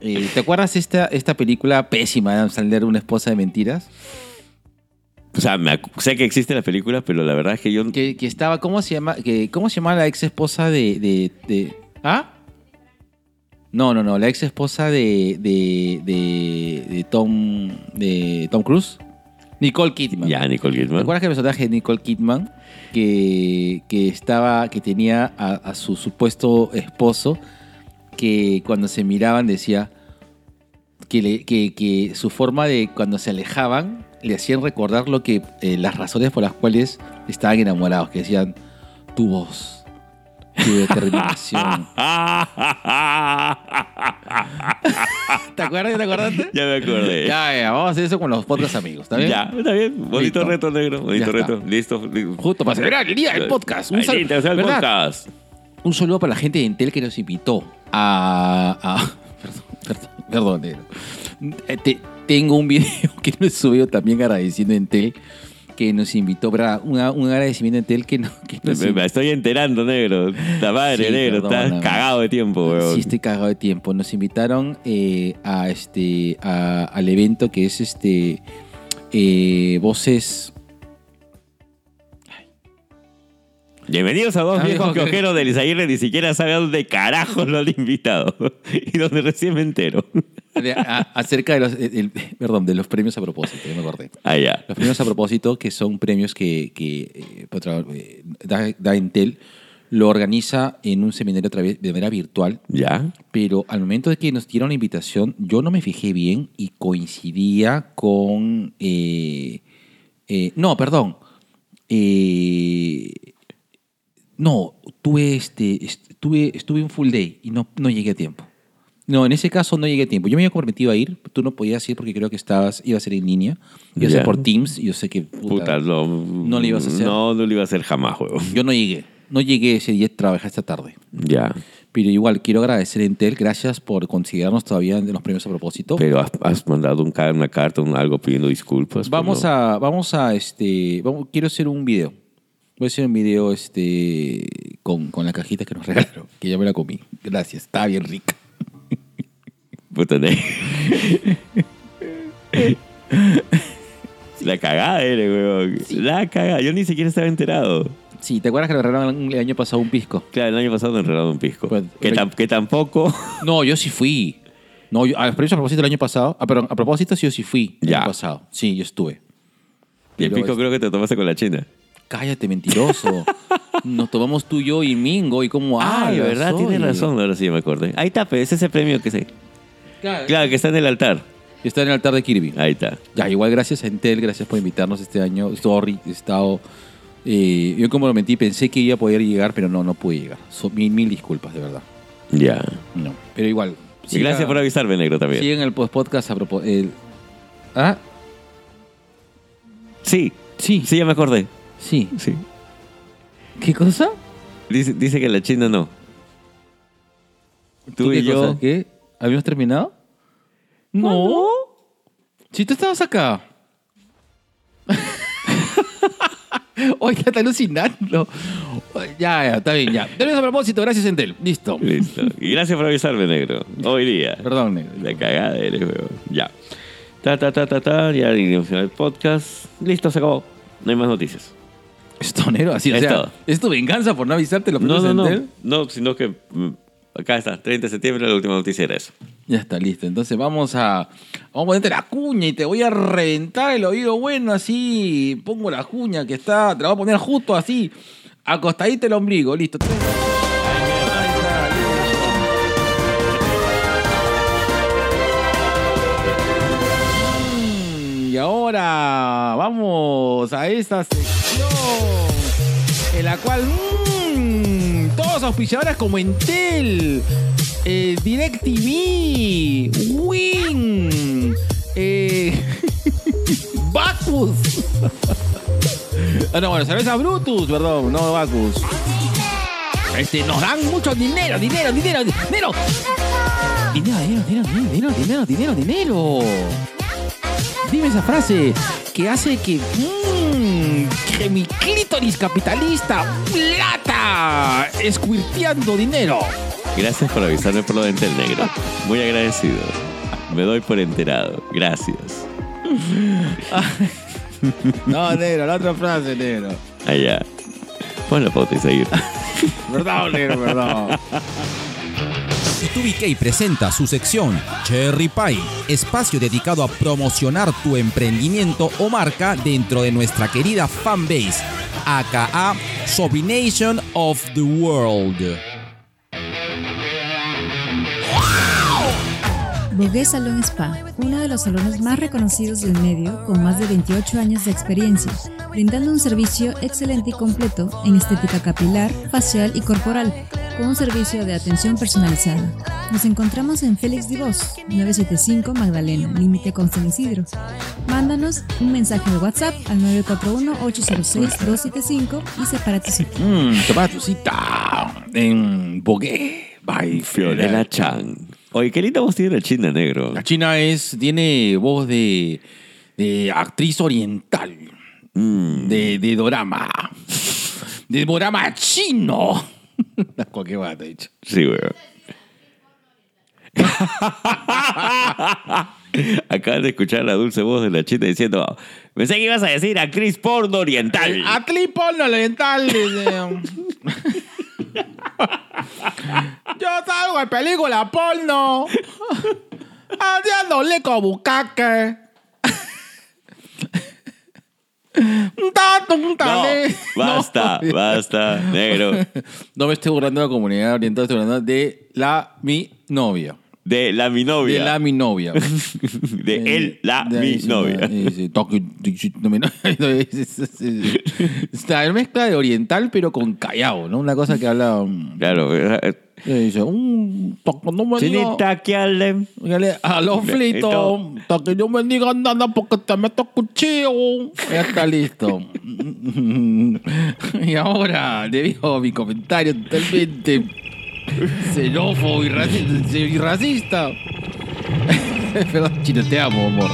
eh, ¿Te acuerdas esta, esta película pésima de Adam Sandler, Una esposa de mentiras? O sea, me sé que existe la película, pero la verdad es que yo. Que, que estaba, ¿cómo se llama? Que, ¿Cómo se llama la ex esposa de, de, de- ¿Ah? No, no, no, la ex esposa de, de, de, de Tom de Tom Cruise. Nicole Kidman. Ya, Nicole ¿Te Kidman. acuerdas que el personaje de Nicole Kidman que, que estaba, que tenía a, a su supuesto esposo que cuando se miraban decía que, le- que, que su forma de cuando se alejaban le hacían recordar lo que eh, las razones por las cuales estaban enamorados, que decían tu voz, tu determinación. <laughs> ¿Te acuerdas? ¿Te acordaste? ya me acordé. Ya, ya, vamos a hacer eso con los podcast amigos, ¿está bien? Ya, está bien. Bonito Listo. reto, negro. Bonito reto. Listo. li- Justo para celebrar el día del podcast. Un, sal- ¿verdad? Podcast. Un saludo para la gente de Entel que nos invitó a. a- <laughs> perdón, perdón, perdón, negro. Eh, te- tengo un video <laughs> que nos subió también agradeciendo a Entel que nos invitó. Una- un agradecimiento a Entel que, no, que nos Me, me estoy enterando, negro. La madre, Sí, negro. Estás perdóname. cagado de tiempo, weón. Sí, estoy cagado de tiempo. Nos invitaron eh, a este a- al evento que es este eh, Voces. Bienvenidos a dos Ah, viejos viejo que- quiojeros del Isaguirre. Ni siquiera sabe a dónde carajos lo han invitado. <laughs> y donde recién me entero. De- a- acerca de los, eh, el- perdón, de los premios a propósito, ya me acordé. Ah, ya. Los premios a propósito, que son premios que, que, eh, eh, da, da Entel, lo organiza en un seminario a través- de manera virtual, Ya. pero al momento de que nos dieron la invitación, yo no me fijé bien y coincidía con... eh, eh, no, perdón. No, tuve este, est- tuve, estuve un full day y no, no llegué a tiempo. No, en ese caso no llegué a tiempo. Yo me había comprometido a ir, tú no podías ir porque creo que estabas, iba a ser en línea, a Ya. ser por Teams yo sé que puta, Puta, no. no lo ibas a hacer. No, no lo iba a hacer jamás, weón. yo no llegué. No llegué ese día, trabajé esta tarde. Ya. Pero igual quiero agradecer a Entel, gracias por considerarnos todavía en los premios a propósito. Pero has, has mandado un una carta, un algo pidiendo disculpas. Vamos ¿no? a, vamos a, este, vamos, quiero hacer un video. Voy a hacer un video, este, con, con la cajita que nos <laughs> regalaron, que ya me la comí. Gracias, está bien rica. Puta, La cagada eres, weón. La cagada. Yo ni siquiera estaba enterado. Sí, ¿te acuerdas que nos regalaron el año pasado un pisco? Claro, el año pasado me enredaron un pisco. Pues, que, tam- que tampoco. No, yo sí fui. No, yo- a los premios a propósito del año pasado. Ah, perdón, a propósito sí, yo sí fui el Ya. año pasado. Sí, yo estuve. Y el Pero pisco es- creo que te tomaste con la china. Cállate, mentiroso. <laughs> Nos tomamos tú, yo y Mingo y como... Ay, ah, verdad, oye. tienes razón. Ahora sí me acordé. Ahí está, pues, ese es el premio que sé. Claro. Claro, que está en el altar. Está en el altar de Kirby. Ahí está. Ya, igual gracias a Entel, gracias por invitarnos este año. Sorry, he estado... eh, yo como lo mentí, pensé que iba a poder llegar, pero no, no pude llegar. Mil, mil disculpas, de verdad. Ya. No, pero igual. Y gracias por avisarme, negro, también. Siguen el podcast a propósito. ¿Ah? Sí, Sí, sí, ya me acordé. sí. Sí. ¿Qué cosa? Dice, dice que la china no. Tú, qué y yo. cosa? ¿Qué? ¿Habíamos terminado? No. Si tú estabas acá. <laughs> Oye, está alucinando. Ya, ya, está bien, ya. Tenemos a propósito, gracias, Entel. Listo. Listo. Y gracias por avisarme, negro. Hoy día. Perdón, negro. La cagada eres, weón. Ya. Ta, ta, ta, ta, ta. Ya inició el podcast. Listo, se acabó. No hay más noticias. Estonero, así, o Es sea, todo. ¿es tu venganza por no avisarte los No, premios no, no. No, sino que. mm, Acá está, 30 de septiembre, la última noticia era eso. Ya está, listo. Entonces vamos a. Vamos a ponerte la cuña y te voy a reventar el oído bueno así. Pongo la cuña que está. Te la voy a poner justo así. Acostadita el ombligo. Listo. Está, listo. ahora vamos a esta sección en la cual mm, todos auspiciadores como Entel, eh, DirecTV, Win, eh, <laughs> Bacus. <laughs> ah, no, bueno, cerveza Brutus, perdón, no Bacus. Este, nos dan mucho dinero, dinero, dinero, dinero. Dinero, dinero, dinero, dinero, dinero, dinero, dinero. Dime esa frase que hace que, que mi clítoris capitalista plata escuirteando dinero. Gracias por avisarme por lo de Entel Negro. Muy agradecido. Me doy por enterado. Gracias. <laughs> No, negro, la otra frase, negro. Allá. Pon la pauta y seguir. Perdón, negro, perdón. <laughs> TubiK presenta su sección Cherry Pie, espacio dedicado a promocionar tu emprendimiento o marca dentro de nuestra querida fanbase, aka Sobrination of the World. Bogué Salón Spa, uno de los salones más reconocidos del medio, con más de 28 años de experiencia, brindando un servicio excelente y completo en estética capilar, facial y corporal, con un servicio de atención personalizada. Nos encontramos en Félix Divos, 975 Magdalena, límite con San Isidro. Mándanos un mensaje de WhatsApp al 941-806-275 y separa tu cita. Mmm, toma tu cita en Bogué. By Fiorella Chan. Oye, qué linda voz tiene la china negro. La china es, tiene voz de, de actriz oriental, Mm. de, de dorama, de dorama chino. <laughs> Cualquier he dicho. Sí, weón. <laughs> Acaban de escuchar la dulce voz de la china diciendo, pensé que ibas a decir actriz porno oriental. Actriz porno oriental. <laughs> Yo salgo en película porno. Haciéndole como bucaque. No, basta, basta, negro. No me estoy burlando de la comunidad oriental, estoy de la mi novia. De la mi novia. De la mi novia. <laughs> De él, la De- mi novia. toque. Está mezcla de oriental, pero con callao, ¿no? Una cosa que habla. mm, Claro. eh, eh, Dice, un toque, no me diga. Chinita que hable. Dígale, a los flitos, hasta que no me digan nada porque te meto cuchillo. Ya está listo. <laughs> y ahora, debido a mi comentario totalmente xenófobo y racista, y racista. <laughs> Perdón, chino, te amo, amor.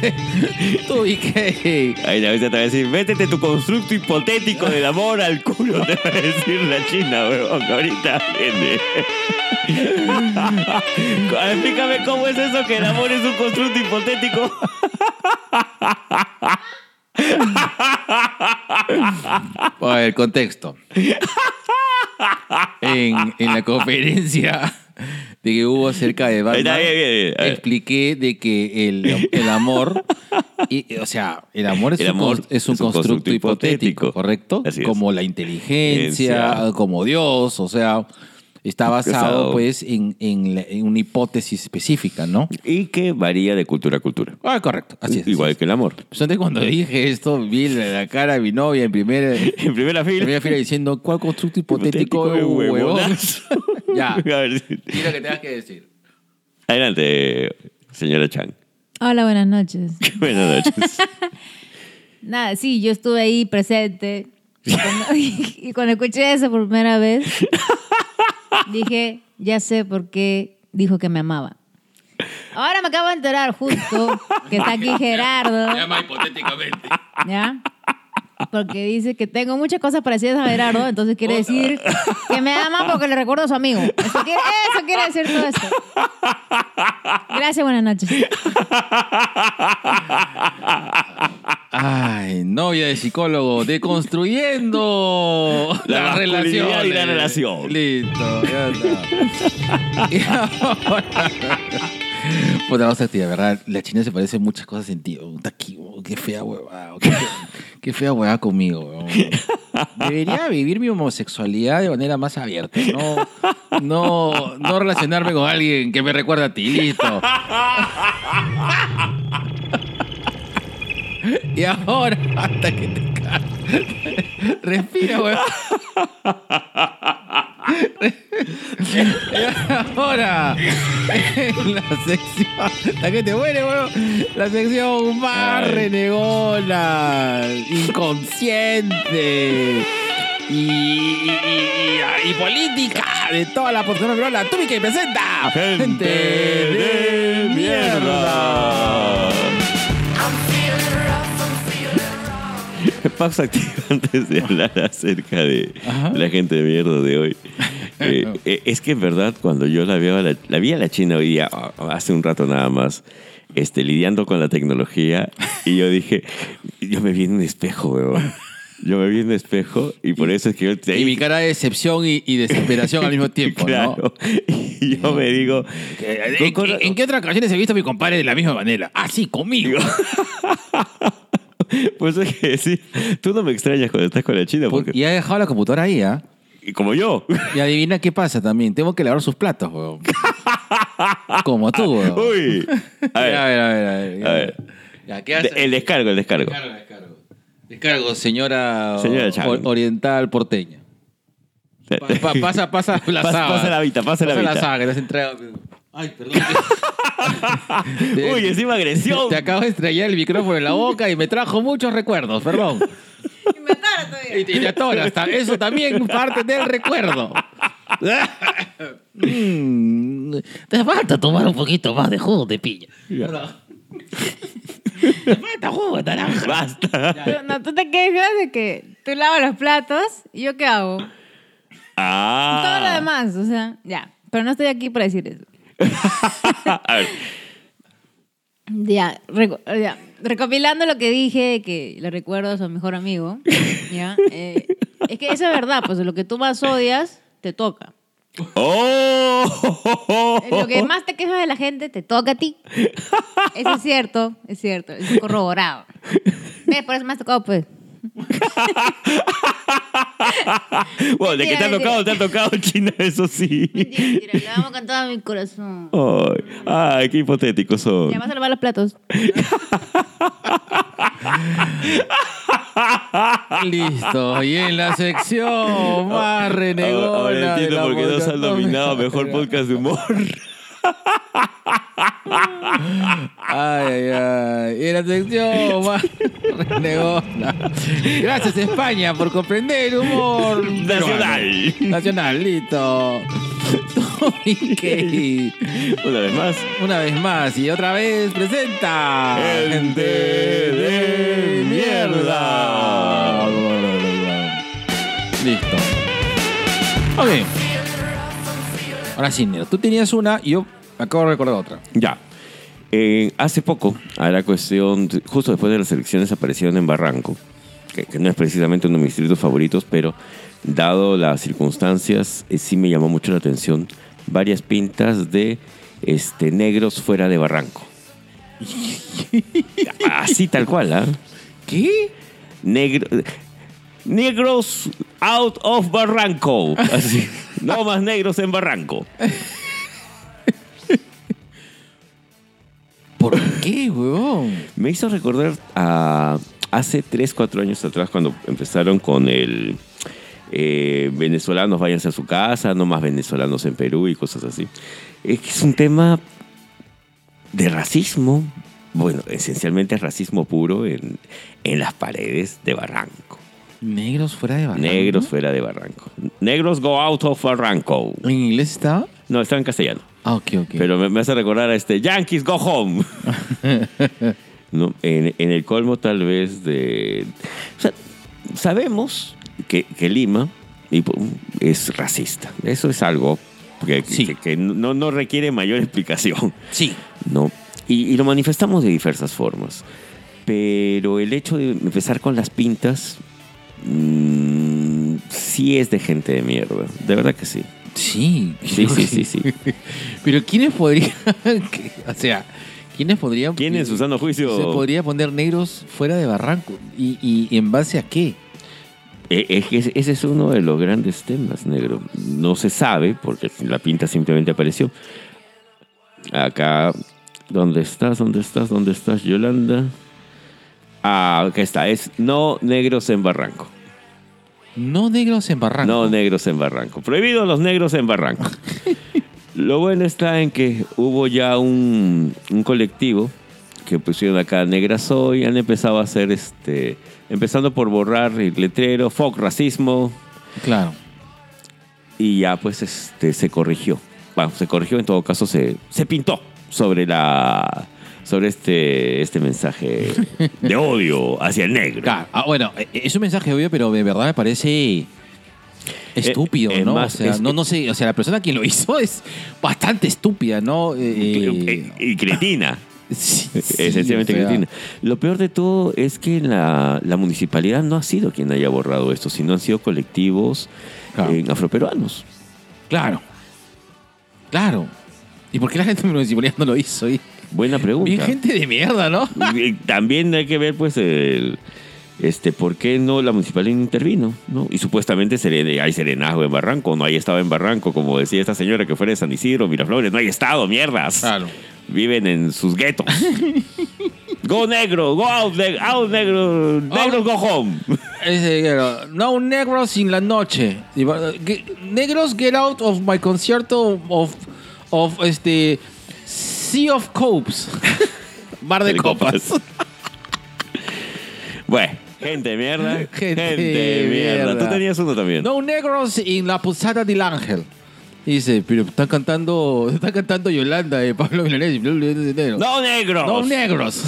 <laughs> Tú y qué. Ahí la bestia te va a decir, métete tu constructo hipotético del amor al culo, te va a decir la china, weón, que ahorita viene. <laughs> Explícame cómo es eso que el amor es un constructo hipotético. A ver, contexto. En, en la conferencia de que hubo acerca de Batman, bien, bien, bien. Expliqué de que el, el amor, y, o sea, el amor es, El un, amor es un constructo, hipotético, ¿correcto? Como la inteligencia, como Dios, o sea, está basado pues en, en la- en una hipótesis específica, ¿no? Y que varía de cultura a cultura. Ah, correcto, así es. Igual así que el amor. es. Pues antes cuando dije esto, vi la la cara de mi novia en primera... <laughs> En primera En fila. primera fila diciendo, ¿cuál constructo hipotético, de huevón? huevonazo. <laughs> <laughs> ya, A ver, sí. di lo que tengas que decir. Adelante, señora Chan. Hola, buenas noches. Buenas noches. Nada, sí, yo estuve ahí presente. Y cuando, y cuando escuché eso por primera vez, dije, ya sé por qué dijo que me amaba. Ahora me acabo de enterar justo que está aquí Gerardo, Llama hipotéticamente. ¿ya? Porque dice que tengo muchas cosas parecidas a Gerardo, entonces quiere decir que me ama porque le recuerdo a su amigo. Eso quiere, eso quiere decir todo esto. Gracias, buenas noches. Ay, novia de psicólogo, deconstruyendo La masculinidad relaciones. y la relación. Listo, ya está. y <laughs> ahora... Puta, vamos a decir, de verdad, la china se parece en muchas cosas en ti. Puta, qué, qué fea huevada. Qué, fea- qué fea huevada conmigo. weón. <laughs> Debería vivir mi homosexualidad de manera más abierta. No, no, no relacionarme con alguien que me recuerda a ti. Listo. Y ahora, hasta que te caes. <laughs> Respira, weón. Ahora, en la sección. Hasta que te muere, weón. La sección más renegona, inconsciente. Y, y, y- y política de toda la porción peruana. Tubi que presenta Gente de mierda. Pausa activa <laughs> antes de hablar acerca de Ajá. la gente de mierda de hoy. <laughs> Eh, eh, es que en verdad, cuando yo la vi a la, la vi a la China hoy día, ah, hace un rato nada más, este, lidiando con la tecnología, y yo dije, yo me vi en un espejo, weón. Yo me vi en un espejo, y por eso es que yo... Y mi cara de decepción y, y desesperación al mismo tiempo, <laughs> Claro. ¿no? Y yo me digo... ¿En, en- en qué otras ocasiones he visto a mi compadre de la misma manera? Ah, sí, conmigo. <laughs> Pues es que sí, tú no me extrañas cuando estás con la China, porque... Y ha dejado la computadora ahí, ¿ah? Y como yo. <laughs> Y adivina qué pasa también. Tengo que lavar sus platos, weón. <laughs> Como tú, weón. Uy. A ver, a ver, a ver. A ver, A ver. Ya, ¿qué hace? el descargo, el descargo. Descargo, descargo. Descargo, señora, Señora oriental porteña. Pa- pa- pasa, pasa la Pasa- saga. pasa la vita, pasa la vita. saga, que te has entregado. Ay, perdón. Uy, encima agresión. Te acabo de estrellar el micrófono en la boca y me trajo muchos recuerdos, perdón. Y me atora todavía. Y te, y te atoras. Eso también parte del recuerdo. Mm, te falta tomar un poquito más de jugo de piña. Te falta jugo de naranja. Basta. No, tú te quejas de que tú lavas los platos y yo qué hago. Ah. Todo lo demás, o sea, ya. Pero no estoy aquí para decir eso. <laughs> A ver, Ya, reco- ya, recopilando lo que dije, que le recuerdo a su mejor amigo, ¿ya? Eh, es que eso es verdad, pues lo que tú más odias, te toca. ¡Oh! Lo que más te quejas de la gente, te toca a ti. Eso es cierto, es cierto, es corroborado. ¿Ves? Por eso me has tocado, pues. <laughs> Bueno, de que te ha tocado, te ha tocado China, eso sí. Mentira, mentira, lo amo con todo mi corazón. Ay, ay, qué hipotéticos son. Ya vas a lavar los platos. <laughs> Listo. Y en la sección más renegona. Ahora, ahora de entiendo por qué nos han nominado mejor podcast de humor. <laughs> Ay, ay, ay. Y la sección más <laughs> renegona. Gracias, España, por comprender el humor Nacional. Nacional, listo. Tommy. <laughs> Una vez más. Una vez más y otra vez presenta. Gente de mierda. Listo. Ok. Ahora sí, Nero, tú tenías una y yo acabo de recordar otra. Ya. Eh, hace poco, a la cuestión, justo después de las elecciones aparecieron en Barranco, que, que no es precisamente uno de mis distritos favoritos, pero dado las circunstancias, eh, sí me llamó mucho la atención varias pintas de este, negros fuera de Barranco. <laughs> Así tal cual, ¿ah? ¿Qué? Negro, negros out of Barranco. Así. No más negros en Barranco. ¿Por qué, huevón? Me hizo recordar a hace 3, 4 años atrás cuando empezaron con el eh, venezolanos váyanse a su casa, no más venezolanos en Perú y cosas así. Es que es un tema de racismo, bueno, esencialmente racismo puro en, en las paredes de Barranco. Negros fuera de Barranco. Negros fuera de Barranco. Negros go out of Barranco. ¿En inglés está? No, está en castellano. Ah, ok, ok. Pero me, me hace recordar a este Yankees Go Home. <laughs> no, en, en el colmo tal vez de... O sea, sabemos que, que Lima y, pu- es racista. Eso es algo que, Sí. que- que no, no requiere mayor explicación. Sí. ¿no? Y, y lo manifestamos de diversas formas. Pero el hecho de empezar con las pintas mm, sí es de gente de mierda. De verdad que sí. Sí. Sí, sí, sí, sí. <laughs> Pero ¿quiénes podrían... <laughs> o sea, ¿quiénes podrían... ¿Quién en su sano juicio? Se podría poner negros fuera de Barranco. ¿Y, y, y en base a qué? Eh, es que ese- es uno de los grandes temas, negro. No se sabe, porque la pinta simplemente apareció. Acá, ¿dónde estás? ¿Dónde estás? ¿Dónde estás, Yolanda? Ah, aquí está. Es no negros en barranco. No negros en barranco. No negros en barranco. Prohibido los negros en barranco. <laughs> Lo bueno está en que hubo ya un, un colectivo que pusieron acá negras soy. Han empezado a hacer este. Empezando por borrar el letrero, fuck racismo. Claro. Y ya pues este se corrigió. Bueno, se corrigió, en todo caso se, se pintó sobre la. Sobre este, este mensaje de odio hacia el negro. Claro. Ah, bueno, eh, es un mensaje obvio, pero de verdad me parece estúpido, es ¿no? más, o sea, es no, no sé, o sea, la persona que lo hizo es bastante estúpida, ¿no? Eh, Y cretina. <laughs> sí, Esencialmente o sea, cretina. Lo peor de todo es que la, la municipalidad no ha sido quien haya borrado esto, sino han sido colectivos Claro. eh, afroperuanos. Claro. Claro. ¿Y por qué la gente de la municipalidad no lo hizo? Y- Buena pregunta. Bien gente de mierda, ¿no? También hay que ver, pues, el, este, por qué no la municipalidad intervino, ¿no? Y supuestamente seren- hay serenazgo en Barranco, no hay estado en Barranco, como decía esta señora que fuera de San Isidro, Miraflores, no hay estado, mierdas. Claro. Viven en sus guetos. <laughs> go negro, go out, neg- out negro, negro, go home. Ese, no negros sin la noche. Negros get out of my concierto of, of este Sea of Copes. <laughs> Bar de copas. copas. Bueno, gente de mierda. <laughs> Gente de de mierda. mierda. Tú tenías uno también. No negros en la posada del ángel. Y dice, pero están cantando, <laughs> está cantando Yolanda de Pablo Milanés y Pablo Milanés. No negros. No negros.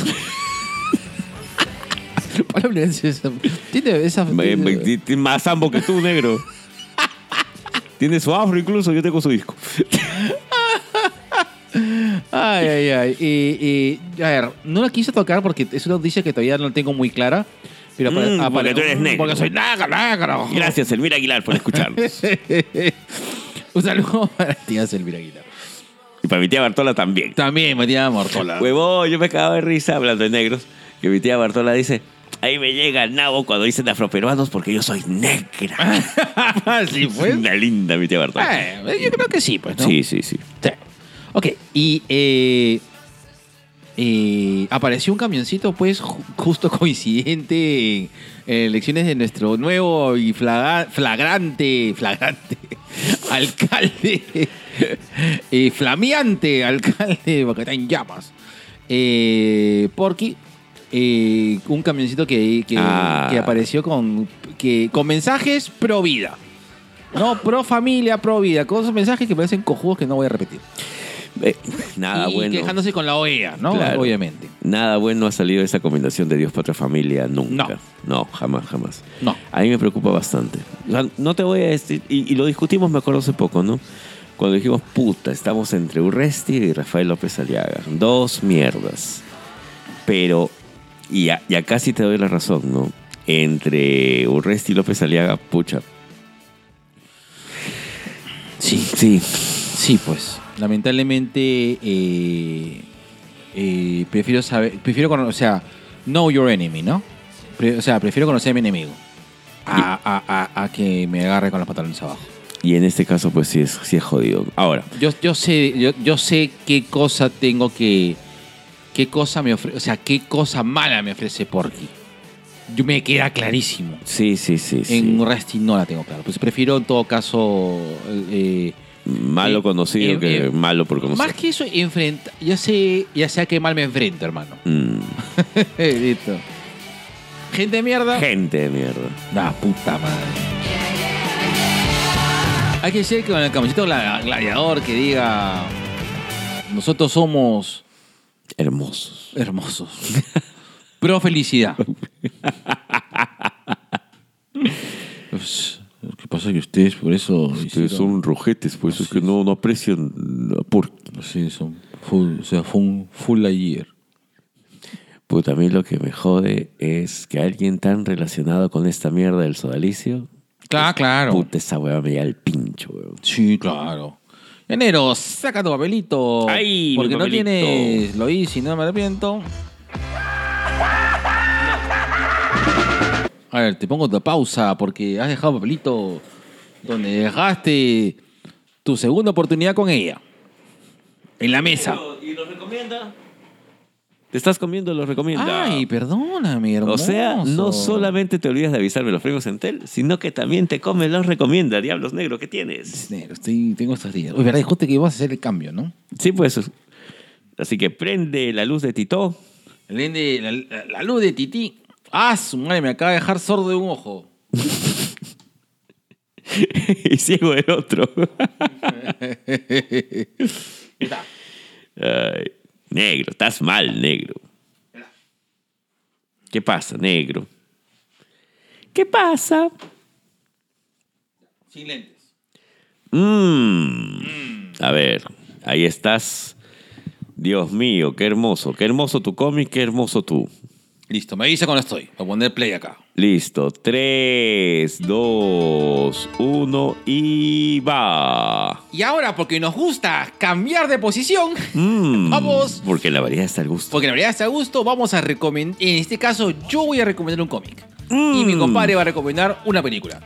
Pablo Milanés es- tiene esa... Me- me- ti- ti- más sambo que tú, negro. Tiene su afro incluso, yo tengo su disco. Ay, ay, ay. Y, y, a ver, no la quise tocar porque es una noticia que todavía no tengo muy clara. Pero Mm, porque tú eres negro. Porque soy negro, negro. Gracias, Elvira Aguilar, por escucharnos. <laughs> Un saludo para tía Elvira Aguilar. y para mi tía Bartola también. También, Matías Mortola. Huevo, yo me acabo de risa hablando de negros. Que mi tía Bartola dice: Ahí me llega el nabo cuando dicen afroperuanos porque yo soy negra. <laughs> sí, pues. Una linda mi tía Bartola. Eh, yo creo que sí, pues, ¿no? Sí, sí, sí. Sí. Ok, y eh, eh, apareció un camioncito, pues, ju- justo <laughs> coincidente en, en elecciones de nuestro nuevo y flaga- flagrante, flagrante <laughs> alcalde, <laughs> eh, flameante alcalde de Bogotá en llamas. Eh, Porky, eh, un camioncito que, que, Ah. que apareció con, que, con mensajes pro vida. No, pro familia, pro vida. Con esos mensajes que parecen cojudos que no voy a repetir. Eh, nada y bueno. quejándose con la OEA, ¿no? Claro. Obviamente. Nada bueno ha salido de esa combinación de Dios, patria, familia nunca. No, jamás, jamás. No. A mí me preocupa bastante. O sea, no te voy a decir, y, y lo discutimos, me acuerdo hace poco, ¿no? Cuando dijimos, puta, estamos entre Urresti y Rafael López Aliaga. Dos mierdas. Pero, y, a- y acá sí te doy la razón, ¿no? Entre Urresti y López Aliaga, pucha. Sí, Sí, sí, pues. Lamentablemente, eh, eh, prefiero saber, prefiero conocer, o sea, know your enemy, ¿no? Pre- o sea, prefiero conocer a mi enemigo a, a- a- a que me agarre con los pantalones abajo. y en este caso, pues sí es, sí es jodido. Ahora, Yo, yo sé, yo, yo sé qué cosa tengo que, qué cosa me ofrece, o sea, qué cosa mala me ofrece Porky. Yo me queda clarísimo. sí, sí, sí. sí. En Rusty no la tengo claro. Pues prefiero en todo caso. eh, Malo conocido eh, que eh, malo por conocer. más que eso, enfrenta. Ya sé, ya sé a qué mal me enfrento, hermano. Mm, <laughs> Listo. Gente de mierda. gente de mierda. La puta madre. Hay que decir que con el camiseta gla- gladiador que diga. Nosotros somos Hermosos. hermosos. <laughs> Pro felicidad. <laughs> Pues, ¿Qué pasa que ustedes por eso Ustedes son rojetes, por eso es que no, no aprecian la por. Sí, son full, o sea, fue un full ayer. Pues también lo que me jode es que alguien tan relacionado con esta mierda del sodalicio. Claro, claro. Puta, esa weá me llega el pincho, weón. Sí, claro. Enero, saca tu papelito. Ay, mi porque no tienes lo hice y no me arrepiento. A ver, te pongo tu pausa porque has dejado papelito donde dejaste tu segunda oportunidad con ella. En la mesa. ¿Y lo recomienda? Te estás comiendo, lo recomienda. Ay, perdóname, hermoso. o sea, no solamente te olvidas de avisarme los premios Entel, sino que también te come los recomienda. Diablos negro, ¿qué tienes? Negro, estoy, tengo estos días. Uy, verdad, justo que ibas a hacer el cambio, ¿no? Sí, pues. Así que prende la luz de Tito. El de la, la- la luz de Titi. Ah, su madre, me acaba de dejar sordo de un ojo. <laughs> y ciego el otro. <laughs> Está. Ay, negro, estás mal, negro. ¿Qué pasa, negro? ¿Qué pasa? Sin lentes. Mm. A ver, ahí estás. Dios mío, qué hermoso, qué hermoso tu cómic, qué hermoso tú. Listo, me avisa cuando estoy. Voy a poner play acá. Listo, 3, 2, 1 y va. Y ahora, porque nos gusta cambiar de posición, Mm, <laughs> Vamos. Porque la variedad está al gusto. porque en realidad está a gusto, vamos a recomendar. En este caso, yo voy a recomendar un cómic. Mm. Y mi compadre va a recomendar una película.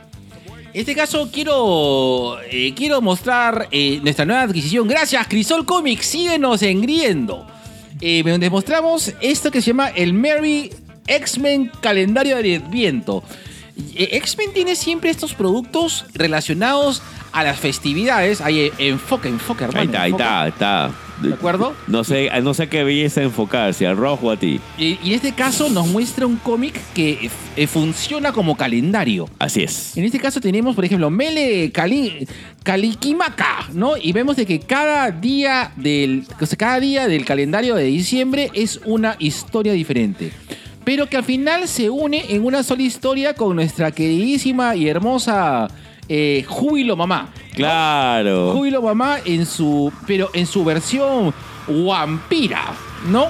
En este caso, quiero, eh, quiero mostrar eh, nuestra nueva adquisición. Gracias, Crisol Comics. Síguenos engriendo. Eh, donde mostramos esto que se llama el Merry X-Men Calendario de Adviento. Eh, X-Men tiene siempre estos productos relacionados a las festividades. Ahí, eh, enfoca, enfoca, hermano. Ahí está, ahí enfoca. está, está. ¿De acuerdo? No sé, no sé qué belleza enfocar, si al rojo o a ti. Y, y en este caso nos muestra un cómic que eh, funciona como calendario. Así es. En este caso tenemos, por ejemplo, Mele Kali, Kalikimaka, ¿no? Y vemos de que cada día del, o sea, cada día del calendario de diciembre es una historia diferente. Pero que al final se une en una sola historia con nuestra queridísima y hermosa eh, Júbilo Mamá. Claro. Júbilo Mamá en su. Pero en su versión vampira, ¿no?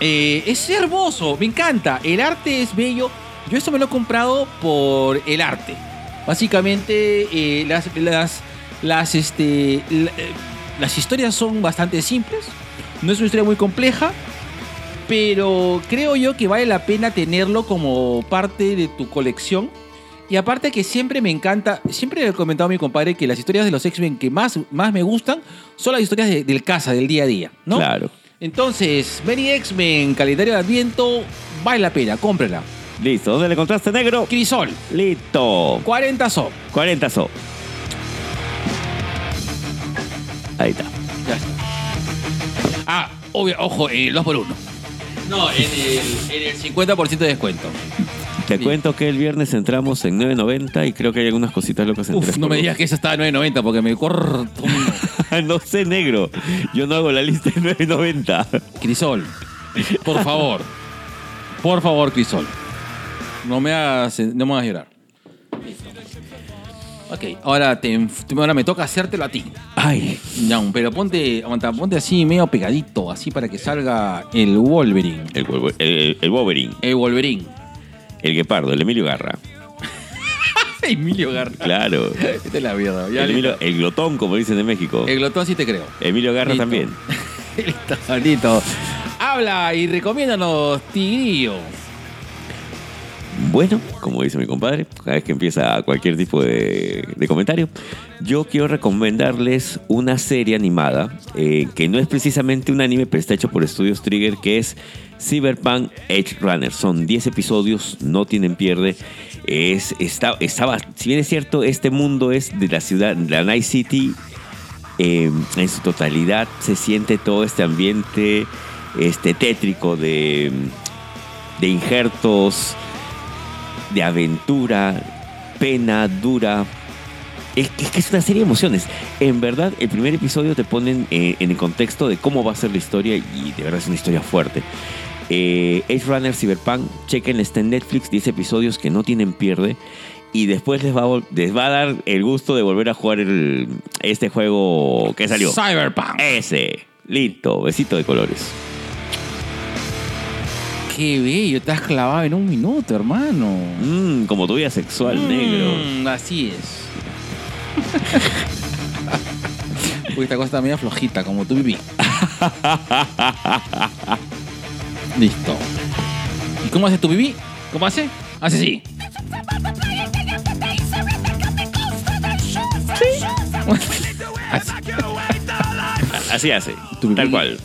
Eh, es hermoso, me encanta. El arte es bello. Yo esto me lo he comprado por el arte. Básicamente, eh, las, las, las, este, la- eh, las historias son bastante simples. No es una historia muy compleja. Pero creo yo que vale la pena tenerlo como parte de tu colección. Y aparte que siempre me encanta, siempre le he comentado a mi compadre que las historias de los X-Men que más, más me gustan son las historias de- del casa, del día a día, ¿no? Claro. Entonces, Many X-Men, calendario de Adviento, vale la pena, cómprela. Listo. ¿Dónde le encontraste, negro? Crisol, Listo. 40 so. 40 so. Ahí está. Ya está. Ah, obvio, ojo, el 2 por 1 No, en el, en el 50% de descuento. Te cuento que el viernes entramos en 9.90 y creo que hay algunas cositas locas en Uf, 3 no me digas que esa estaba a 9.90 porque me corto. <laughs> no sé, negro. Yo no hago la lista de 9.90. Crisol, por favor. Por favor, Crisol. No me hagas, no me hagas llorar. Ok, ahora, te, ahora me toca hacértelo a ti. Ay. Ya, pero ponte, aguanta, ponte así medio pegadito, así para que salga el Wolverine. El, Wolver- el, el Wolverine. El Wolverine. El Guepardo. El Emilio Garra. <laughs> Emilio Garra. Claro. Esta es la mierda. Ya, El, listo. Emilio- el glotón, como dicen en México. El glotón sí te creo. Emilio Garra Listo. también. <laughs> listo. Habla y recomiéndanos, Tigrillo. Bueno, como dice mi compadre, cada vez que empieza cualquier tipo de, de comentario, yo quiero recomendarles una serie animada eh, que no es precisamente un anime, pero está hecho por Estudios Trigger, que es Cyberpunk Edge Runner. Son 10 episodios, no tienen pierde. Es, está, estaba, si bien es cierto, este mundo es de la ciudad, de la Night City, eh, en su totalidad se siente todo este ambiente este, tétrico de, de injertos, de aventura, pena, dura. Es que, es una serie de emociones. En verdad, el primer episodio te ponen eh, en el contexto de cómo va a ser la historia y de verdad es una historia fuerte. Eh, Edge Runner Cyberpunk, chequen, está en Netflix, 10 episodios que no tienen pierde. Y después les va, a, vol- les va a dar el gusto de volver a jugar el- este juego que salió. Cyberpunk. Ese. Listo, besito de colores. Qué bello, estás clavado en un minuto, hermano. Mm, como tu vida sexual, negro. Mm, así es. <laughs> Uy, esta cosa está medio flojita, como tu <laughs> pipí. Listo. ¿Y cómo hace tu pipí? ¿Cómo hace? Hace así. Así. Así hace. Tu Tal cual.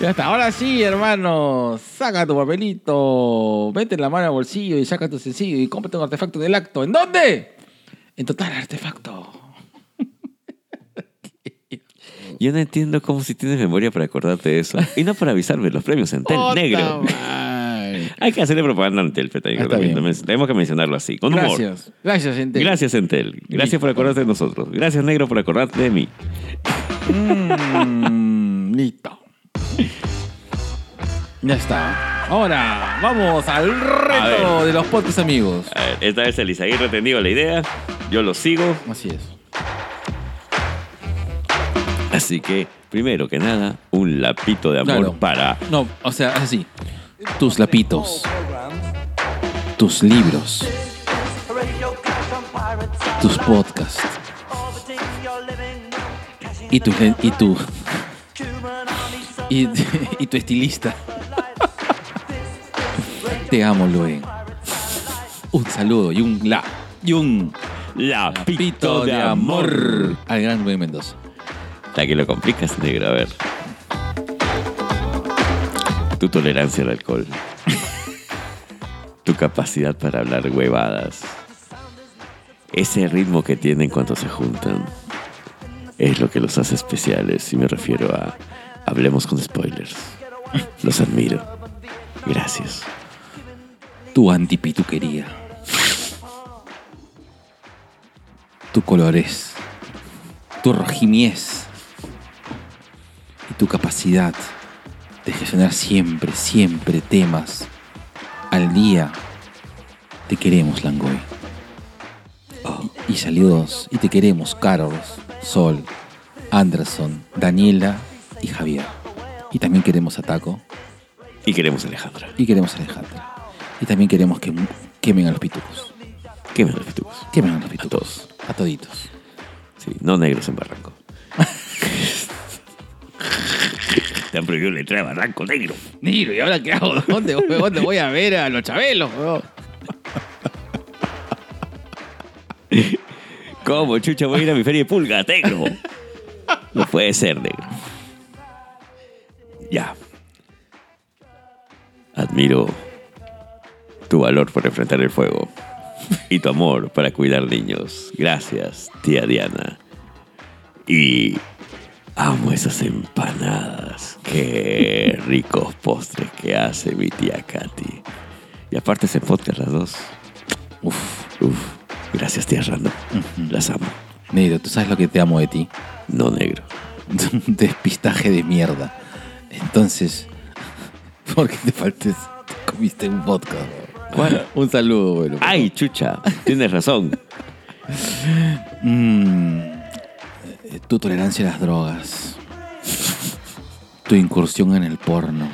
Ya está. Ahora sí, hermano. Saca tu papelito. Mete la mano al bolsillo y saca tu sencillo y cómprate un artefacto del acto. ¿En dónde? En Total Artefacto. Yo no entiendo cómo si tienes memoria para acordarte de eso. Y no para avisarme los premios Entel Puta negro. <laughs> Hay que hacerle propaganda a Entel. Tenemos que mencionarlo así, con humor. Gracias. Gracias, gente. Gracias, Entel. Gracias por acordarte de nosotros. Gracias, negro, por acordarte de mí. Mm, listo. Ya está. Ahora, vamos al reto ver. de los podcasts amigos. A ver, esta vez Elisaguirre ha entendido la idea. Yo lo sigo. Así es. Así que, primero que nada, un lapito de amor Claro. para No, o sea, es así. Tus lapitos. Tus libros. Tus podcasts. Y tu, y tu, <laughs> y, y tu estilista. <laughs> Te amo, Luen. Un saludo y un la y un lapito de amor. al gran Luen Mendoza. La que lo complicas, negro. A ver. Tu tolerancia al alcohol. tu capacidad para hablar huevadas. Ese ritmo que tienen cuando se juntan. Es lo que los hace especiales. Y me refiero a. Hablemos con spoilers. Los admiro. Gracias. Tu antipituquería. Tu colores. Tu rojimiez. Y tu capacidad de gestionar siempre, siempre temas al día. Te queremos, Langoy. Y saludos. Y te queremos, Carlos, Sol, Anderson, Daniela y Javier. Y también queremos a Taco. Y queremos a Alejandra. Y queremos a Alejandra. Y también queremos que quemen a los pitucos. ¿Qué me los pitucos? Quemen a los pitucos. A todos. A toditos. Sí, no negros en Barranco. Te han prohibido la entrada a Barranco Negro. Niro, ¿y ahora qué hago? <laughs> ¿Dónde voy, dónde voy a ver a los chabelos? <laughs> weón? ¿Cómo, chucha, voy a ir a mi feria de pulga, negro? No puede ser, negro. Ya. Admiro tu valor por enfrentar el fuego y tu amor para cuidar niños. Gracias, tía Diana. Y amo esas empanadas. Qué ricos postres que hace mi tía Katy. Y aparte se podcast las dos. Uf, uf. Gracias, tía Random. Las amo. Niro, ¿tú sabes lo que te amo de ti? No negro. Un <laughs> despistaje de mierda. Entonces, ¿por qué te faltes? Te comiste un vodka. ¿Cuál? Un saludo, bueno. Ay, chucha. Tienes razón. <laughs> Mm, eh, tu tolerancia a las drogas. Tu incursión en el porno.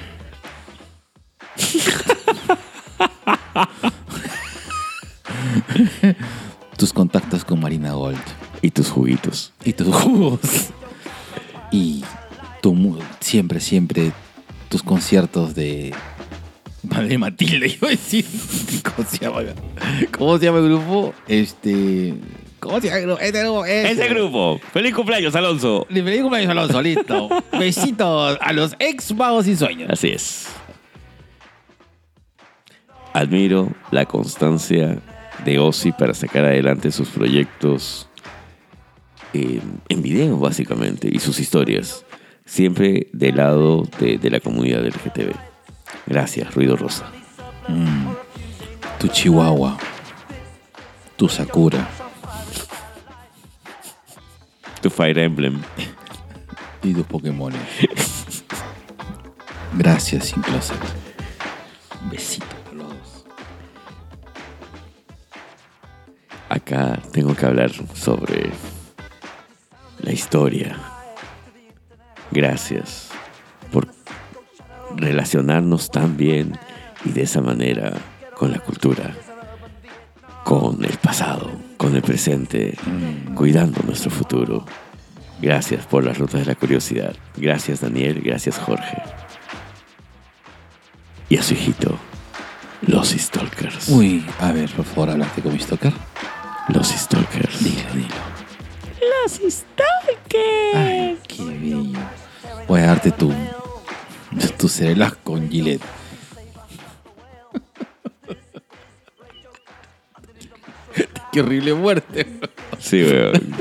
Tus contactos con Marina Gold. Y tus juguitos. Y tus jugos. Y tu siempre, siempre tus conciertos de Madre Matilde, <laughs> iba a decir. ¿Cómo se llama? ¿Cómo se llama el grupo? Este. ¿Cómo se llama el grupo? Este grupo. ese. Ese grupo. Feliz cumpleaños, Alonso. Feliz cumpleaños, Alonso, listo. <laughs> Besitos a los ex vagos y sueños. Así es. Admiro la constancia de Ozzy para sacar adelante sus proyectos en, en video, básicamente, y sus historias. Siempre del lado de, de la comunidad LGTB. Gracias, Ruido Rosa. Tu Chihuahua. Tu Sakura. Tu Fire Emblem. Y tus Pokémon. Gracias, Sin Closet. Besito por los dos. Acá tengo que hablar sobre la historia. Gracias por relacionarnos tan bien y de esa manera con la cultura, con el pasado, con el presente, cuidando nuestro futuro. Gracias por las rutas de la curiosidad. Gracias Daniel, gracias Jorge. Y a su hijito, los Stalkers. Uy, a ver, por favor, hablaste con mi stalker. Los Stalkers. Dilo, dilo. Los stalkers. Ay, qué bello. Voy a darte tu. Tu cerelas con Gillette. <laughs> Qué horrible muerte. Sí, weón.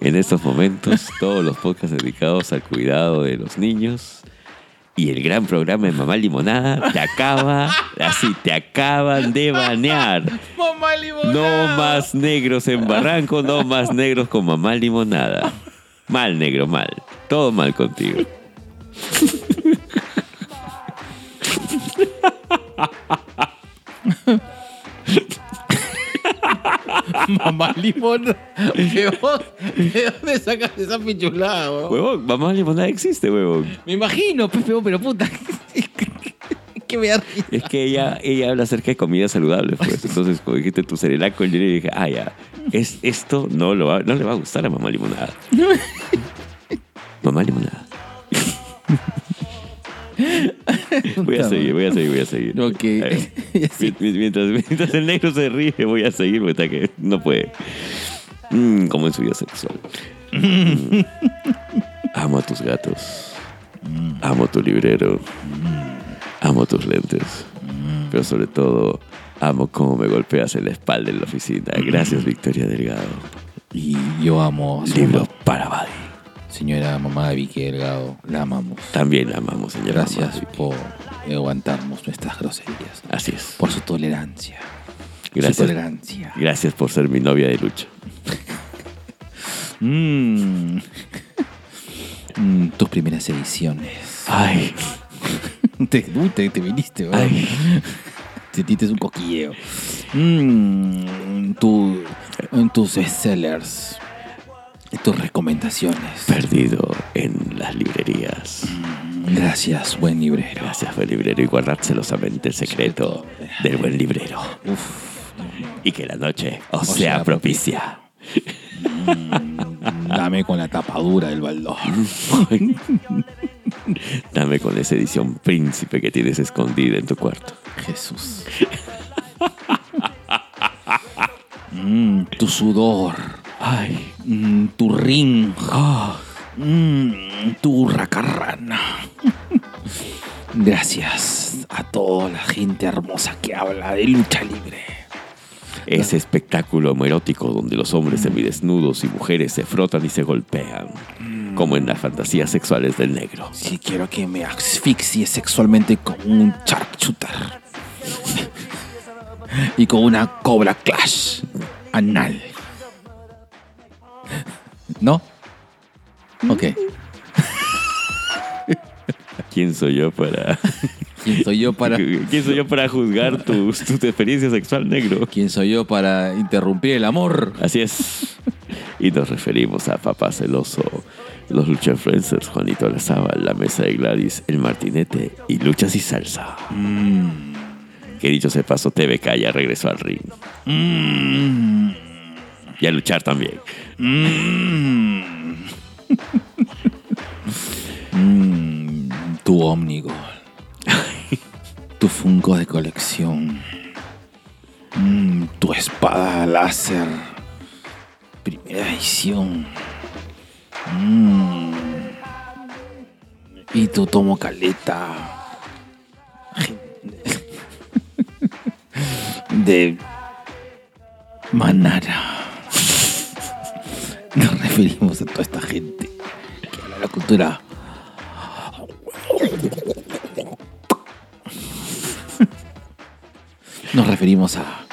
En estos momentos, todos los podcasts dedicados al cuidado de los niños y el gran programa de Mamá Limonada te acaba, así, te acaban de banear. Mamá limonada. No más negros en Barranco, no más negros con Mamá Limonada. Mal, negro, mal. Todo mal contigo. <laughs> <laughs> Mamá limonada. ¿De dónde, de dónde sacas esa pichulada, weón? Huevón, Mamá Limonada existe, huevón. Me imagino, pues, pero, pero puta. <laughs> que me da risa. Es que ella, ella habla acerca de comida saludable, pues. <laughs> Entonces, cuando dijiste tu cereal con hielo, dije, ah, ya, es, esto no, lo va, no le va a gustar a mamá limonada. mamá limonada. Voy a seguir, voy a seguir, voy a seguir. Ok. A <laughs> mientras, mientras el negro se ríe, voy a seguir, porque está que no puede. Mm, como en su vida sexual. Mm. <laughs> Amo a tus gatos. Amo tu librero. Amo tus lentes. Pero sobre todo, amo cómo me golpeas en la espalda en la oficina. Gracias, Victoria Delgado. Y yo amo a su Libro mamá. para Buddy. Señora mamá de Vicky Delgado, la amamos. También la amamos, señora. Gracias mamá. por aguantarnos nuestras groserías. Así es. Por su tolerancia. Su Gracias. tolerancia. Gracias por ser mi novia de lucha. Mm. <laughs> Mm, tus primeras ediciones. Ay, <laughs> Te, te, te viniste, ¿verdad? ay. <laughs> Sentiste un coquilleo. Mm, tu, tus bestsellers. Tus recomendaciones. Perdido en las librerías. Gracias, buen librero. Gracias, buen librero, y guardad celosamente el secreto del buen librero. Y que la noche os O sea sea propicia. Dame con la tapadura del baldón. <laughs> Dame con esa edición príncipe que tienes escondida en tu cuarto. Jesús. <laughs> Mm, tu sudor. Ay, Mm, tu ring. Mm, tu racarrana. <laughs> Gracias a toda la gente hermosa que habla de lucha libre. ese espectáculo homoerótico donde los hombres semidesnudos y mujeres se frotan y se golpean, como en las fantasías sexuales del negro. Si quiero que me asfixie sexualmente con un sharpshooter. <laughs> y con una cobra clash anal. ¿No? Ok. <laughs> ¿Quién soy yo para, ¿Quién soy yo para, <laughs> ¿quién soy yo para juzgar tu, tu experiencia sexual negro? quién soy yo para interrumpir el amor? Así es. Y nos referimos a Papá Celoso, los Lucha Influencers, Juanito Lazábal, La Mesa de Gladys, El Martinete y Luchas y Salsa. Que dicho se pasó, TVK ya regresó al ring. Y a luchar también. Mm, <laughs> tu Omnigol. tu Funko de colección. Mm, tu espada láser. Primera edición. Mm. y tu tomo caleta. <laughs> De Manara. <laughs> Nos referimos a toda esta gente que habla la cultura Nos referimos a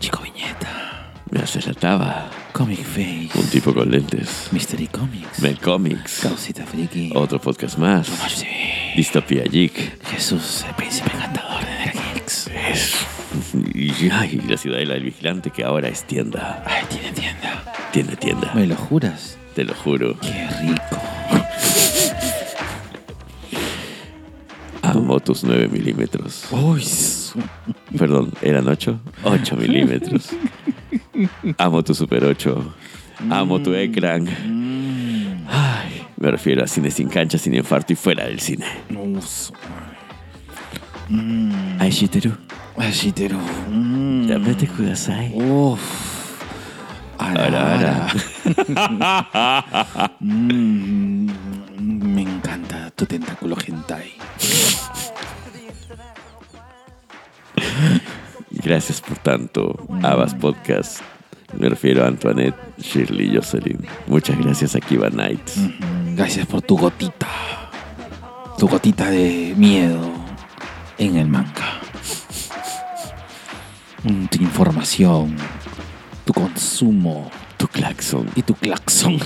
Chico Viñeta, la taba. Comic Face, Un tipo con lentes. Mystery Comics, Mel Comics. Causita Friki, Otro podcast más. TV, Distopía Geek. Jesús, el príncipe encantador de Nergeeks. Y <laughs> ay, la ciudadela del vigilante que ahora es tienda. Ay, tiene tienda. Tiene tienda. ¿Me lo juras? Te lo juro. Qué rico. Amo tus 9 milímetros. Uy, su- Perdón, ¿eran 8? 8 milímetros. Amo tu Super 8. Amo tu ecran. Ay, me refiero a cine sin cancha, sin infarto y fuera del cine. no, su- Ay, Shiteru. Ay, Shiteru. Mm. Llámate Kudasai. Uf. Ara, Ara. <laughs> Mm, me encanta tu tentáculo hentai. Gracias por tanto, Abbas Podcast. Me refiero a Antoinette, Shirley y Jocelyn. Muchas gracias a Kiva Knight. Mm, Gracias por tu gotita. Tu gotita de miedo en el manga. Mm, Tu información, tu consumo Tu claxon. y tu claxon.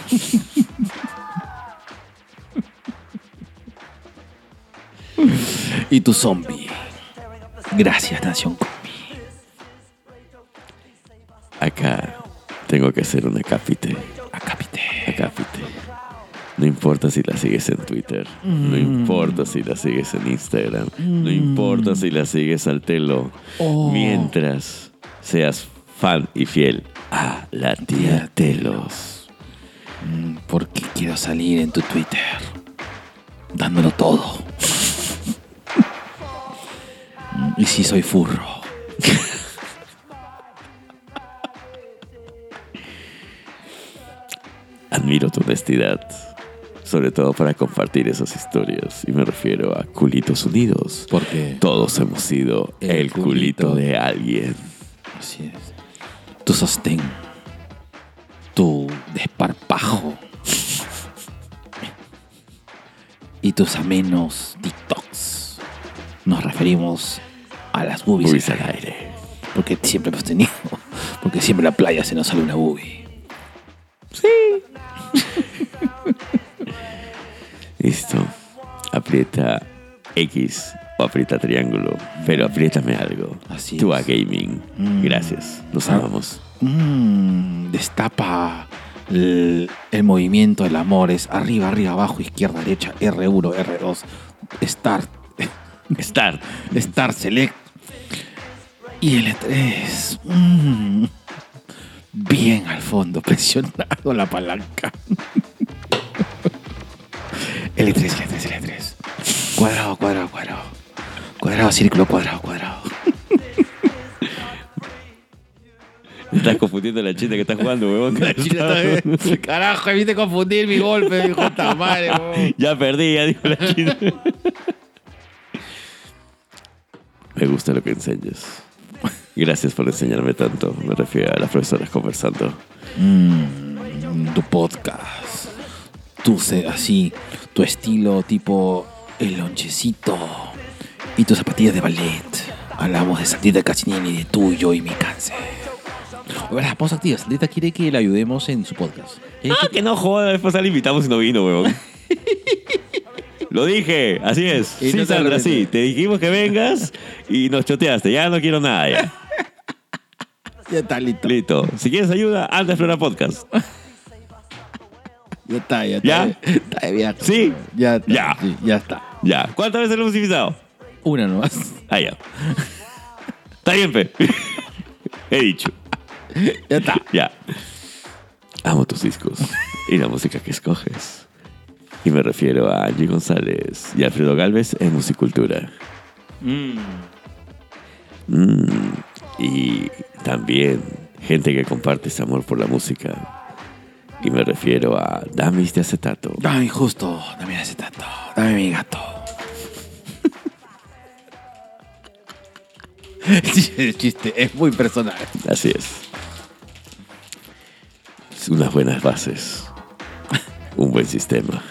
y tu zombie. Gracias, Nación Comi. Acá tengo que hacer un acápite. Acápite. Acápite. No importa si la sigues en Twitter. No importa si la sigues en Instagram. No importa si la sigues al telo. Oh. Mientras seas fan y fiel a la tía Telos. Mm, Porque quiero salir en tu Twitter. Dándolo todo. <laughs> Y si soy furro. <laughs> Admiro tu honestidad. Sobre todo para compartir esas historias. Y me refiero a Culitos Unidos. Porque Todos hemos sido el, El culito, culito. de alguien. Así es. Tu sostén. Tu desparpajo. Y tus amenos TikToks. Nos referimos a las boobies. Boobies al aire. aire. Porque siempre hemos tenido. Porque siempre en la playa se nos sale una boobie. <laughs> Listo. Aprieta X o aprieta triángulo. Pero apriétame algo. Así Tú a gaming. Mm. Gracias. Nos Ah. amamos. Mm, destapa el, el movimiento del amor. Es arriba, arriba, abajo, izquierda, derecha, R1, R2, Start, Start. Start Select. Y L3. mm, bien al fondo, presionado la palanca. L3, L3, L3. Cuadrado, cuadrado, cuadrado. Cuadrado, círculo, cuadrado, cuadrado. Estás confundiendo a la china que está jugando, huevón. Carajo, me viste confundir mi golpe, hijo de madre, huevón. Ya perdí, ya dijo la china. Me gusta lo que enseñas. Gracias por enseñarme tanto. Me refiero a las profesoras conversando. Mm, tu podcast. Tu se- así, tu estilo tipo el lonchecito y tus zapatillas de ballet. Hablamos de Santita Casinelli, de tú, yo y mi cáncer. Verás, pausa activa. Santita quiere que le ayudemos en su podcast. Ah, que no joda, después la invitamos y no vino, huevón. <laughs> Lo dije, así es. Y sí, no te Sandra, sí. Te dijimos que vengas y nos choteaste. Ya no quiero nada, ya. <laughs> Ya está, listo. Listo. Si quieres ayuda, anda a Explora Podcast. Ya está, ya está. ¿Ya? Está de viaje. Sí. Ya está. Ya. sí, ya está. Ya. ¿Cuántas veces lo hemos invitado? Una nomás. Ah, ya. Está bien, pe. He dicho. Ya está. Ya. Amo tus discos y la música que escoges. Y me refiero a Angie González y Alfredo Galvez en Musicultura. Mm. Y también gente que comparte ese amor por la música. Y me refiero a Damis de Acetato. Dame justo, dame ese tanto. Dame mi gato. <laughs> el chiste es muy personal. Así es. Unas buenas bases. Un buen sistema.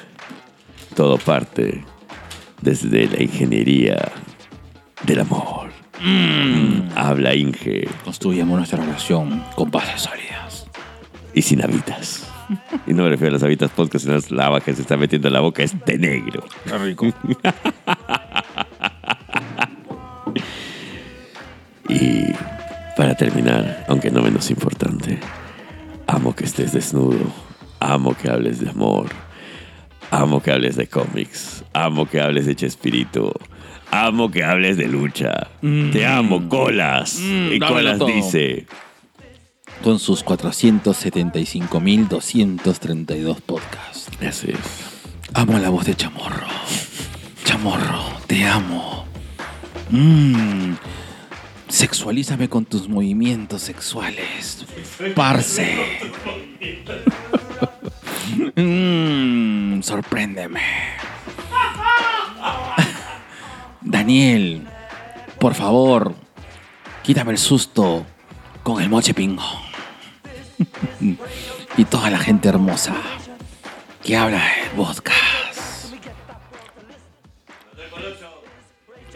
Todo parte desde la ingeniería del amor. Mm, Habla Inge Construyamos nuestra relación con bases sólidas. y sin habitas. Y no me refiero a las habitas podcast, sino a la lava que se está metiendo en la boca es de negro. Qué rico. <laughs> para terminar, aunque no menos importante, amo que estés desnudo, amo que hables de amor, amo que hables de cómics, amo que hables de Chespirito, amo que hables de lucha. Te amo, Colas. Mm, y Colas todo. dice, Con sus 475.232 podcasts. así es. Amo la voz de Chamorro. Chamorro, te amo. Mm. Sexualízame con tus movimientos sexuales. Parce. <laughs> Mm, sorpréndeme. <laughs> Daniel, por favor, quítame el susto con el moche pingo. <laughs> y toda la gente hermosa que habla el podcast.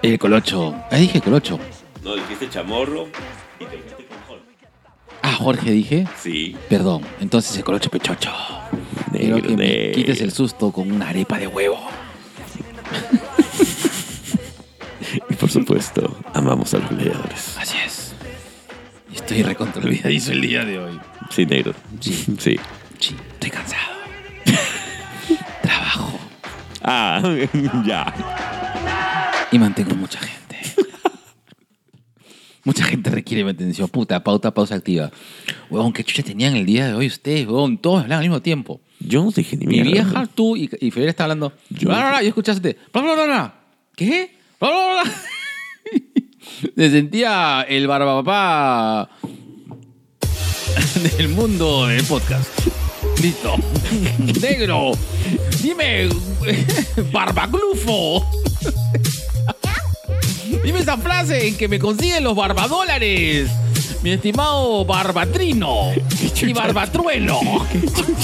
El colocho. Ah, dije colocho. No, dijiste chamorro y te fuiste con Jorge. Ah, Jorge dije. Sí. Perdón, entonces el colocho pechocho. Quiero que me negro. quites el susto con una arepa de huevo. <laughs> Y por supuesto, amamos a los leedores. Así es. Y Estoy recontra olvidadizo el día de hoy. Sí, negro. Sí. Sí. Sí, estoy cansado. <laughs> Trabajo Ah, <laughs> ya. y mantengo mucha gente. Mucha gente requiere mi atención. Puta, pauta, pausa activa. Huevón, qué chucha tenían el día de hoy ustedes, huevón. Todos hablan al mismo tiempo. Yo no dije ni Mi mierda. vieja, tú y, y Fidel está hablando. Yo- Bla, bla, bla, y escuchaste. Bla, bla, bla, bla. ¿Qué? Bla, bla, bla. <laughs> Se sentía el barbapapá del mundo del podcast. Listo. Negro. Dime, <laughs> barbaclufo. Dime esa frase en que me consiguen los barbadólares. Mi estimado barbatrino. Y barbatrueno. <laughs>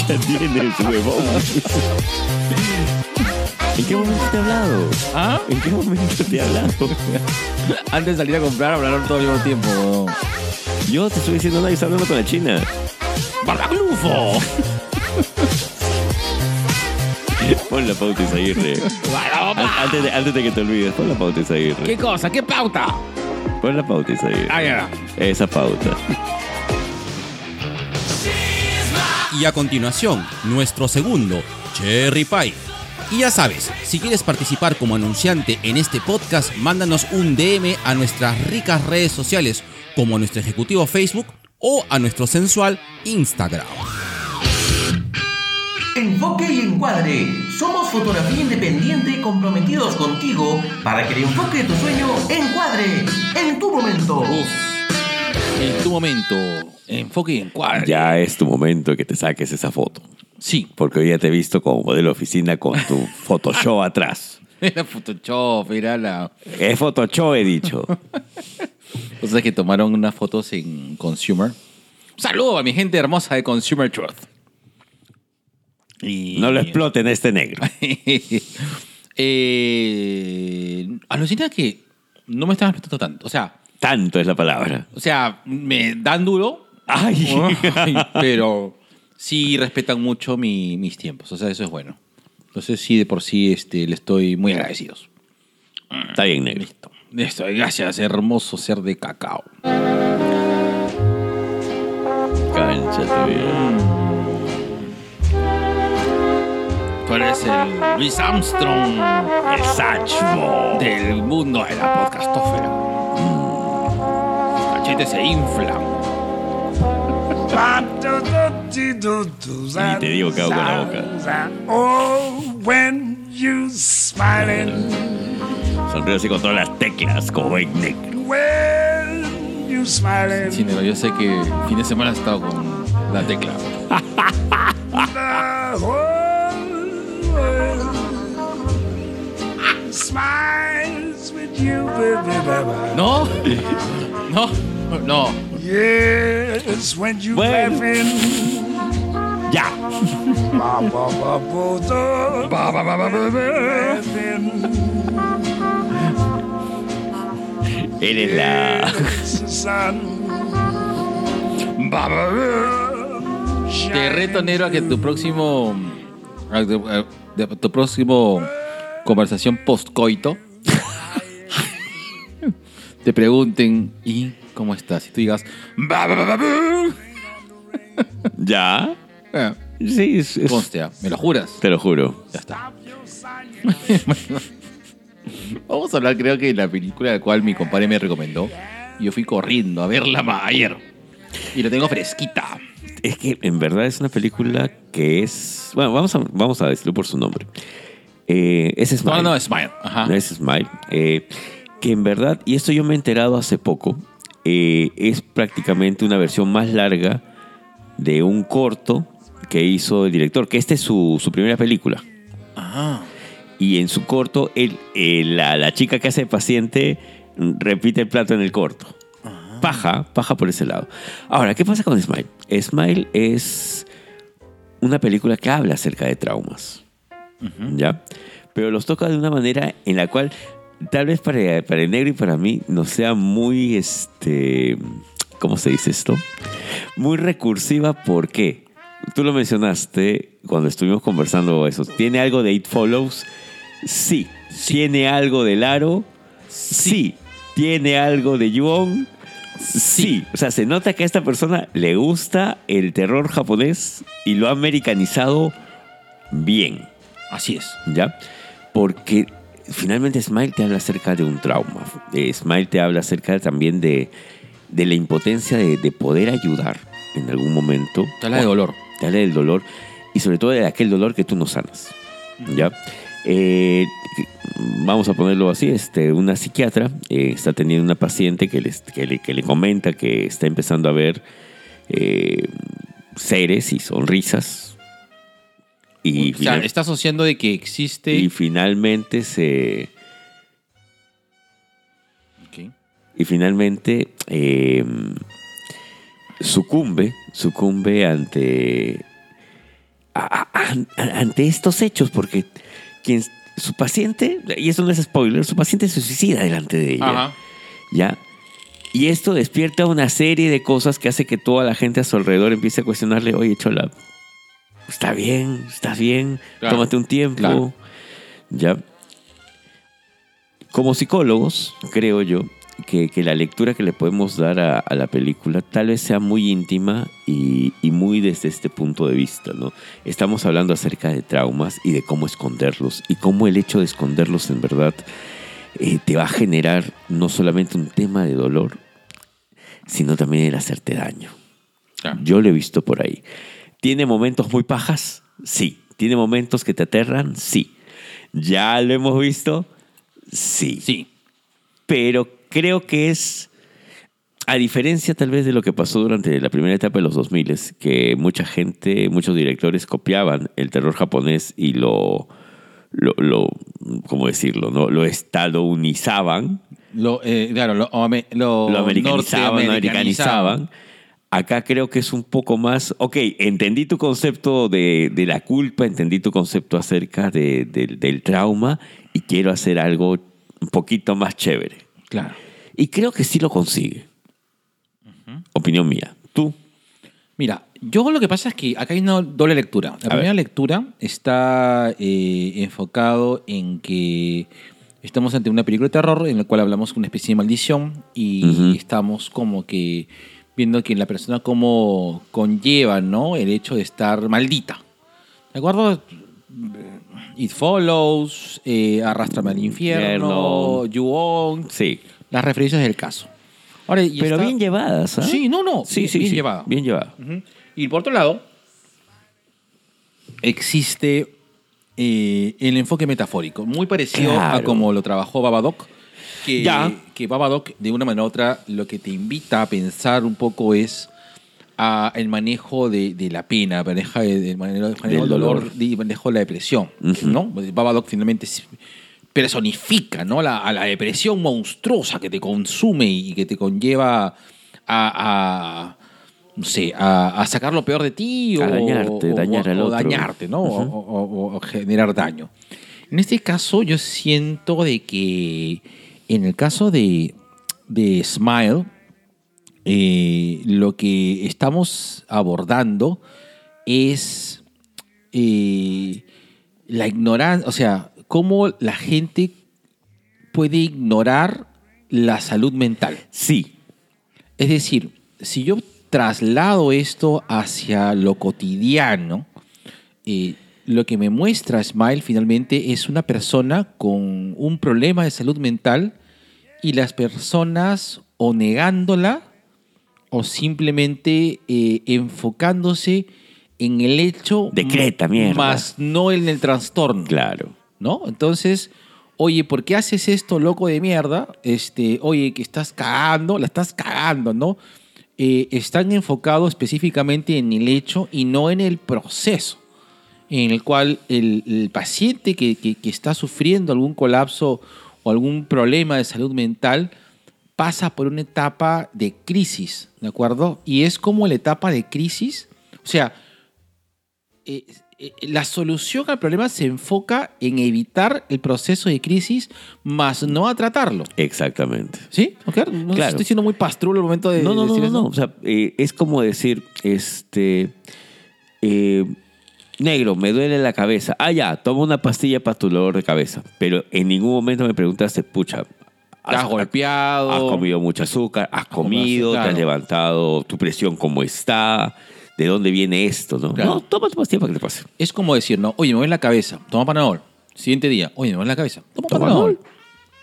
Ya tienes, huevón. ¿En qué momento te he hablado? ¿Ah? ¿En qué momento te he hablado? Antes de salir a comprar, hablaron todo al mismo tiempo. Yo te estoy diciendo nada y está hablando con la china. ¡Barbaclufo! <laughs> Pon la pauta Isaguirre. <laughs> An- Antes de, antes de que te olvides, pon la pauta Isaguirre. ¿Qué cosa? ¿Qué pauta? Pon la pauta Isaguirre. Ah, ya. Esa pauta. Y a continuación, nuestro segundo, Cherry Pie. Y ya sabes, si quieres participar como anunciante en este podcast, mándanos un DM a nuestras ricas redes sociales, como a nuestro ejecutivo Facebook o a nuestro sensual Instagram. Enfoque y encuadre. Somos fotografía independiente comprometidos contigo para que el enfoque de tu sueño encuadre en tu momento. Uf. En tu momento, enfoque y encuadre. Ya es tu momento que te saques esa foto. Sí. Porque hoy ya te he visto como modelo de oficina con tu <laughs> Photoshop atrás. Era Photoshop, era la... Es Photoshop, he dicho. <laughs> O sea, que tomaron unas fotos en Consumer. Un saludo a mi gente hermosa de Consumer Truth. Y... No lo exploten a este negro. <laughs> eh, alucina que no me estaban respetando tanto. O sea, Tanto es la palabra. o sea, me dan duro, Ay. <laughs> Ay, pero sí respetan mucho mi- mis tiempos. O sea, eso es bueno. Entonces sí, de por sí este, le estoy muy agradecidos. Está bien, negro. Listo. Listo. Gracias, hermoso ser de cacao. Cánchate bien. Tú eres el Luis Armstrong, el Satchmo del mundo de la podcastófera. Los cachetes se inflan. Y te digo que hago con la boca. Oh, when you smiling, Sonrío así con todas las teclas, como negro. when you smiling, Sí, negro, yo sé que fin de semana has estado con la tecla. <laughs> ¿No? No, no. Yes, when you Bueno. Ya. Eres la. Te reto, negro, a que tu próximo. De- tu próximo conversación post-coito. te pregunten, ¿y cómo estás? Y tú digas, "Ba, ba, ba, ba, ba". Ya. Eh, Sí, es- ah, ¿me lo juras? te lo juro. Ya está. <laughs> Vamos a hablar, creo que de la película la cual mi compadre me recomendó. Yo fui corriendo a verla ma- ayer. Y la tengo fresquita. Es que en verdad es una película que es. Bueno, vamos a, vamos a decirlo por su nombre. Eh, es Smile. No, no, Smile. Ajá. No es Smile. eh, que en verdad, y esto yo me he enterado hace poco, eh, es prácticamente una versión más larga de un corto que hizo el director, que esta es su, su primera película. Ah. y en su corto él, eh, la, la chica que hace de paciente repite el plato en el corto. Paja, paja por ese lado. Ahora, ¿qué pasa con Smile? Smile es una película que habla acerca de traumas. ¿Ya? Pero los toca de una manera en la cual tal vez para, para el negro y para mí no sea muy, este, ¿cómo se dice esto? Muy recursiva, ¿por qué? Tú lo mencionaste cuando estuvimos conversando eso. ¿Tiene algo de It Follows? Sí. ¿Tiene algo de Laro? Sí. ¿Tiene algo de Yuon? Sí. O sea, se nota que a esta persona le gusta el terror japonés y lo ha americanizado bien. Así es. ¿ya? Porque finalmente Smile te habla acerca de un trauma. Eh, Smile te habla acerca también de, de la impotencia de, de poder ayudar en algún momento. Te habla de dolor. Te habla del dolor y sobre todo de aquel dolor que tú no sanas. ¿Ya? Eh, vamos a ponerlo así, este, una psiquiatra eh, está teniendo una paciente que, les- que le, que le comenta que está empezando a ver eh, seres y sonrisas. Y, o sea, está asociando de que existe... y finalmente se. Ok. Y finalmente eh, sucumbe, sucumbe ante. a- a- a- ante estos hechos, porque quien, su paciente, y eso no es spoiler, su paciente se suicida delante de ella. Ajá. ¿Ya? Y esto despierta una serie de cosas que hace que toda la gente a su alrededor empiece a cuestionarle, oye, Chola, está bien, estás bien, Claro, tómate un tiempo. claro. ¿Ya? Como psicólogos, creo yo, que, que la lectura que le podemos dar a, a la película tal vez sea muy íntima y, y muy desde este punto de vista, ¿no? Estamos hablando acerca de traumas y de cómo esconderlos y cómo el hecho de esconderlos en verdad eh, te va a generar no solamente un tema de dolor, sino también el hacerte daño. Yo lo he visto por ahí. ¿Tiene momentos muy pajas? Sí. ¿Tiene momentos que te aterran? Sí. ¿Ya lo hemos visto? Sí. Sí. Pero creo que es, a diferencia tal vez de lo que pasó durante la primera etapa de los 2000, que mucha gente, muchos directores copiaban el terror japonés y lo, lo, lo ¿cómo decirlo? No? Lo estadounizaban Lo, eh, claro, lo, lo, lo americanizaban, americanizaban. Acá creo que es un poco más, ok, entendí tu concepto de, de la culpa, entendí tu concepto acerca de- del trauma y quiero hacer algo un poquito más chévere. Claro. Y creo que sí lo consigue. Opinión mía. ¿Tú? Mira, yo lo que pasa es que acá hay una doble lectura. La A primera ver. lectura está eh, enfocado en que estamos ante una película de terror en la cual hablamos de una especie de maldición y estamos como que viendo que la persona como conlleva, ¿no? El hecho de estar maldita. ¿De acuerdo? It Follows, eh, Arrástrame al infierno, Infierno. You-On, Sí. Las referencias del caso. Ahora, Pero está- bien llevadas, ¿ah? Sí, no, no, Sí, bien- sí, bien sí. llevada. Bien llevada. Y por otro lado, existe eh, el enfoque metafórico, muy parecido a como lo trabajó Babadook, que, Ya. que Babadook, de una manera u otra, lo que te invita a pensar un poco es a el manejo de, de la pena, maneja el, manejo, el manejo del dolor, manejo de la depresión. ¿no? Babadook finalmente personifica ¿no? la, a la depresión monstruosa que te consume y que te conlleva a, a- no sé, a, a sacar lo peor de ti A o, dañarte, o- dañar o- al o otro. dañarte, ¿no? O generar daño. En este caso, yo siento de que en el caso de, de Smile, eh, lo que estamos abordando es eh, la ignorancia, o sea, cómo la gente puede ignorar la salud mental. Sí. Es decir, si yo traslado esto hacia lo cotidiano, eh, lo que me muestra Smile finalmente es una persona con un problema de salud mental y las personas o negándola o simplemente eh, enfocándose en el hecho Decreta, mierda. más no en el trastorno. Claro. ¿No? Entonces, oye, ¿por qué haces esto, loco de mierda? Este, oye, que estás cagando, la estás cagando, ¿no? Eh, están enfocados específicamente en el hecho y no en el proceso. en el cual el, paciente que, está sufriendo algún colapso o algún problema de salud mental pasa por una etapa de crisis, ¿de acuerdo? Y es como la etapa de crisis, o sea, eh, la solución al problema se enfoca en evitar el proceso de crisis, más no a tratarlo. Exactamente. ¿Sí? ¿Ok? No Claro. estoy siendo muy pastrulo al momento de No, no, no, decir no, no. O sea, eh, es como decir, este, eh, negro, me duele la cabeza. Ah, ya, toma una pastilla para tu dolor de cabeza. Pero en ningún momento me preguntaste, pucha, Te has golpeado. Has comido mucho azúcar, has comido, te claro. has levantado, tu presión cómo está, de dónde viene esto, ¿no? Claro. No, toma pastilla para que te pase. Es como decir, ¿no? Oye, me duele la cabeza. Toma Panadol. Siguiente día. Oye, me duele la cabeza. Toma Toma Panadol.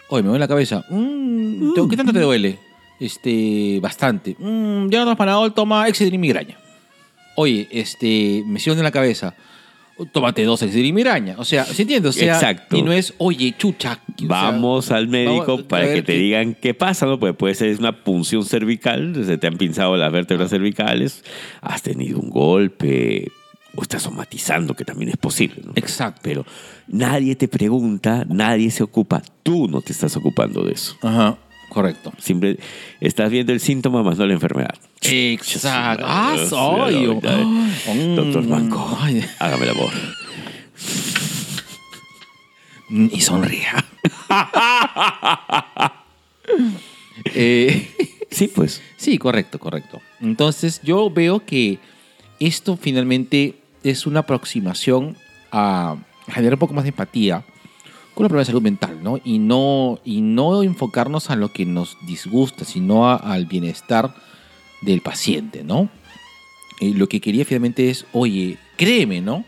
Oye, me duele la cabeza. Mm, ¿te- ¿Qué tanto te duele? Este, bastante. Mm, ya no tomas Panadol, toma Excedrin migraña. Oye, este, me siento en la cabeza. Tómate dos Excedrin migraña. O sea, ¿se entiende? O sea, Exacto. y no es, oye, chucha. o sea, Vamos al médico vamos para que te qué- digan qué pasa, ¿no? Porque puede ser una punción cervical, se te han pinzado las vértebras cervicales, has tenido un golpe o estás somatizando, que también es posible, ¿no? Exacto. Pero nadie te pregunta, nadie se ocupa, tú no te estás ocupando de eso. Ajá, correcto. Siempre estás viendo el síntoma más no la enfermedad. Exacto. Ah, soy. Doctor Manco, hágame el amor. Y sonría. <laughs> Eh, Sí, pues. sí, correcto, correcto. Entonces yo veo que esto finalmente es una aproximación a generar un poco más de empatía con la problema de salud mental, ¿no? Y no, y no enfocarnos a lo que nos disgusta, sino al bienestar del paciente, ¿no? Y lo que quería finalmente es, oye, créeme, ¿no?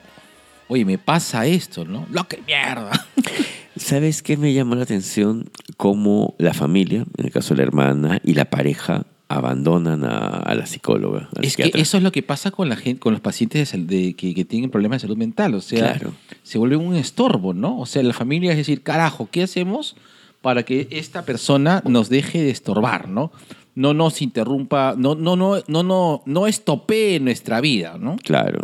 Oye, me pasa esto, ¿no? Lo que mierda. <laughs> ¿Sabes qué me llamó la atención? Cómo la familia, en el caso de la hermana y la pareja, abandonan a, a la psicóloga. Es que eso es lo que pasa con la gente, con los pacientes de que, que tienen problemas de salud mental. O sea, Claro. se vuelve un estorbo, ¿no? O sea, la familia es decir, carajo, ¿qué hacemos para que esta persona nos deje de estorbar, ¿no? No nos interrumpa, no, no, no, no, no, no estopee nuestra vida, ¿no? Claro.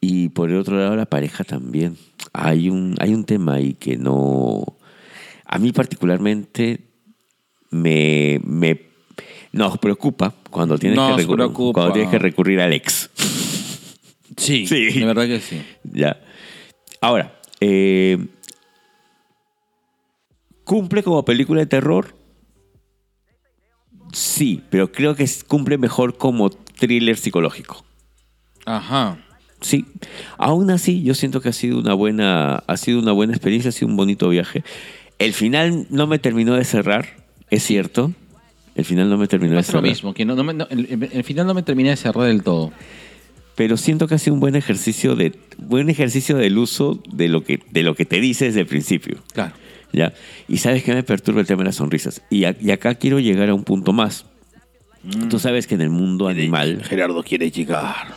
Y por el otro lado, la pareja también. Hay un, hay un tema ahí que no. A mí, particularmente, me, me nos preocupa cuando tienes, Nos que, recurrir, preocupa. cuando tienes que recurrir al ex. Sí, <laughs> Sí. de verdad que sí. Ya. Ahora, eh, ¿cumple como película de terror? Sí, pero creo que cumple mejor como thriller psicológico. Ajá. Sí. Aún así, yo siento que ha sido una buena, ha sido una buena experiencia, ha sido un bonito viaje. El final no me terminó de cerrar, es cierto. El final no me terminó de Es lo cerrar. mismo, que no, no me- no- el, el- el final no me terminé de cerrar del todo. Pero siento que ha sido un buen ejercicio de buen ejercicio del uso de lo que de lo que te dice desde el principio. Claro. ¿Ya? Y sabes que me perturba el tema de las sonrisas. Y, a- y acá quiero llegar a un punto más. Tú sabes que en el mundo animal, Gerardo quiere llegar.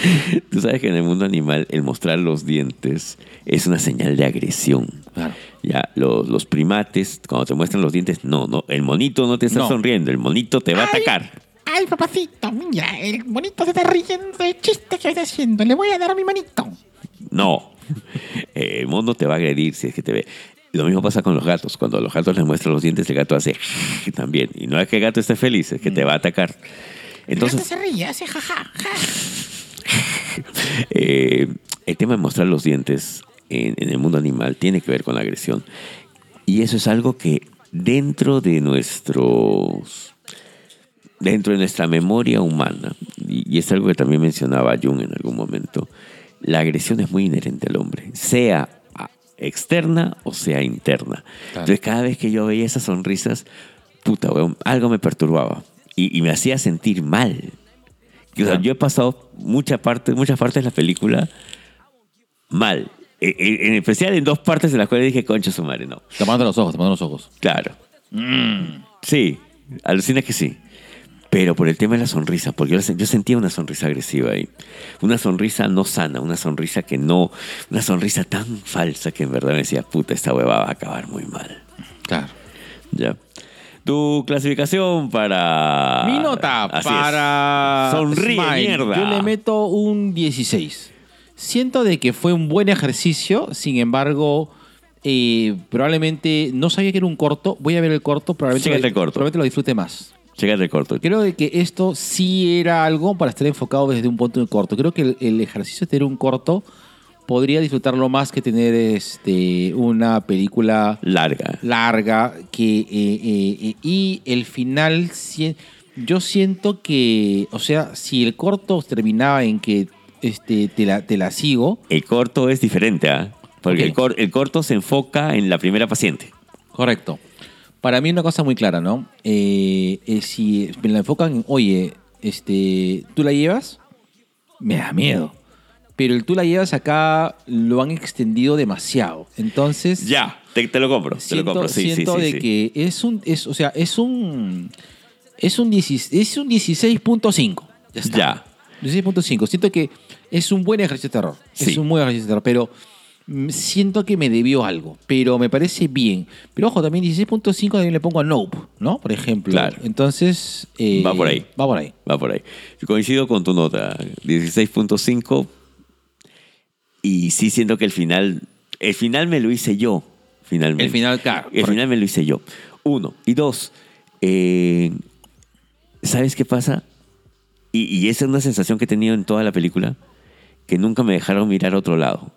<laughs> tú sabes que en el mundo animal el mostrar los dientes es una señal de agresión. Claro. Ya, los, los primates, cuando te muestran los dientes, no, no, el monito no te está No. sonriendo, el monito te va a atacar. Ay, papacito, mira, el bonito se está riendo del chiste que está haciendo. Le voy a dar mi manito. No. El mono te va a agredir si es que te ve. Lo mismo pasa con los gatos. Cuando a los gatos les muestran los dientes, el gato hace <laughs> también. Y no es que el gato esté feliz, es que te va a atacar. El gato Entonces, se ríe, hace jaja, ja. <laughs> eh, el tema de mostrar los dientes en, en el mundo animal tiene que ver con la agresión. Y eso es algo que dentro de nuestros dentro de nuestra memoria humana, y, y es algo que también mencionaba Jung en algún momento, la agresión es muy inherente al hombre, sea externa o sea interna. Entonces cada vez que yo veía esas sonrisas, puta, weón, algo me perturbaba y, y me hacía sentir mal. O sea, yo he pasado mucha parte, muchas partes de la película mal. E- e- En especial en dos partes en las cuales dije, concha su madre, no. Tapándote los ojos, tapándote los ojos. Claro. Sí, alucina que sí. Pero por el tema de la sonrisa, porque yo, yo sentía una sonrisa agresiva ahí. Una sonrisa no sana, una sonrisa que no. Una sonrisa tan falsa que en verdad me decía, puta, esta hueva va a acabar muy mal. Claro. ¿Ya? Tu clasificación para. Mi nota Así es. para Sonríe, Smile, mierda. Yo le meto un 16. Siento de que fue un buen ejercicio, sin embargo, eh, probablemente no sabía que era un corto. Voy a ver el corto, probablemente, Chécate lo, el corto. probablemente lo disfrute más. Chécate el corto. Creo de que esto sí era algo para estar enfocado desde un punto de corto. Creo que el, el ejercicio de tener un corto podría disfrutarlo más que tener este, una película Larga. larga que eh, eh, eh, y el final yo siento que o sea si el corto terminaba en que este te la, te la sigo El corto es diferente, ¿ah? Porque el, cor- el corto se enfoca en la primera paciente. correcto para mí una cosa muy clara no Eh, eh, si me la enfocan en oye este tú la llevas me da miedo pero el tú la llevas acá lo han extendido demasiado entonces Ya, te, te lo compro. te siento, lo compro. Sí, siento sí, de sí. que es un, es, o sea, es un, es un, 16 es un 16.5. Ya está. Ya. 16.5. Siento que es un buen ejercicio de terror. Es un buen ejercicio de terror, pero mm, siento que me debió algo, pero me parece bien. Pero ojo, también 16.5 también le pongo a Nope, ¿no? Por ejemplo. Claro. Entonces... eh, Va por ahí. Va por ahí. Va por ahí. Coincido con tu nota. 16.5. Y sí siento que el final. El final me lo hice yo. Finalmente. El final, claro, El final me lo hice yo. Uno. Y dos. eh, ¿Sabes qué pasa? Y, y esa es una sensación que he tenido en toda la película. Que nunca me dejaron mirar a otro lado.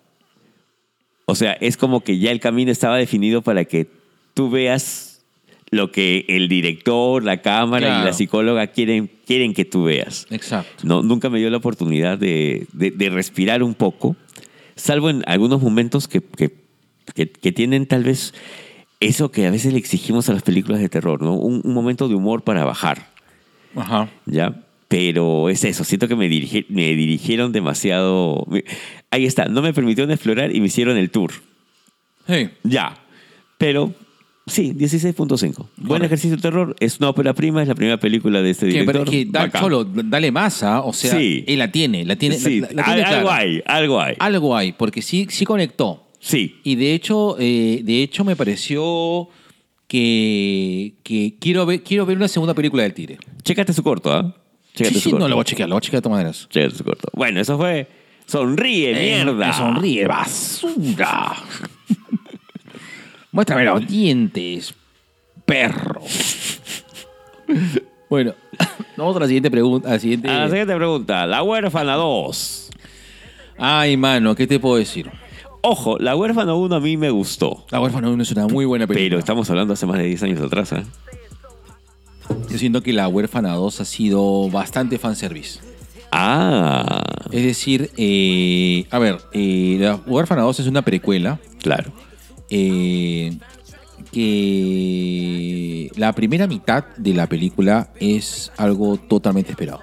O sea, es como que ya el camino estaba definido para que tú veas lo que el director, la cámara y Claro. la psicóloga quieren, quieren que tú veas. Exacto. No, nunca me dio la oportunidad de, de- de respirar un poco, salvo en algunos momentos que, que- que- que tienen tal vez eso que a veces le exigimos a las películas de terror, ¿no? Un, un momento de humor para bajar, Ajá. ¿ya? Pero es eso, siento que me, dirigi- me dirigieron demasiado... Ahí está, no me permitieron explorar y me hicieron el tour. Sí. Ya. Pero sí, 16.5. Buen ejercicio de terror. Es una ópera prima, es la primera película de este director. pero que da- solo, dale más, ¿ah? O sea, Sí. él la tiene, la tiene, Sí, la- la tiene al- algo hay, algo hay. Algo hay, porque sí, sí conectó. Sí. Y de hecho, eh, de hecho me pareció que, que quiero, ver, quiero ver una segunda película del Tigre. Chécate su corto, ¿ah? Sí, Chécate sí, su corto. no, lo voy a chequear, lo voy a chequear de todas maneras. Chécate su corto. Bueno, eso fue Sonríe, Eh, mierda. sonríe, basura. Muéstrame los dientes, perro. bueno, <laughs> vamos a la siguiente pregunta. A la siguiente... A la siguiente pregunta. La huérfana 2. Ay, mano, ¿qué te puedo decir? Ojo, la huérfana 1 a mí me gustó. La huérfana 1 es una muy buena película. Pero estamos hablando hace más de 10 años atrás, ¿eh? Yo siento que La huérfana 2 ha sido bastante fanservice. Ah, Es decir, eh, a ver, eh, La huérfana 2 es una precuela claro. Eh, que la primera mitad de la película es algo totalmente esperado.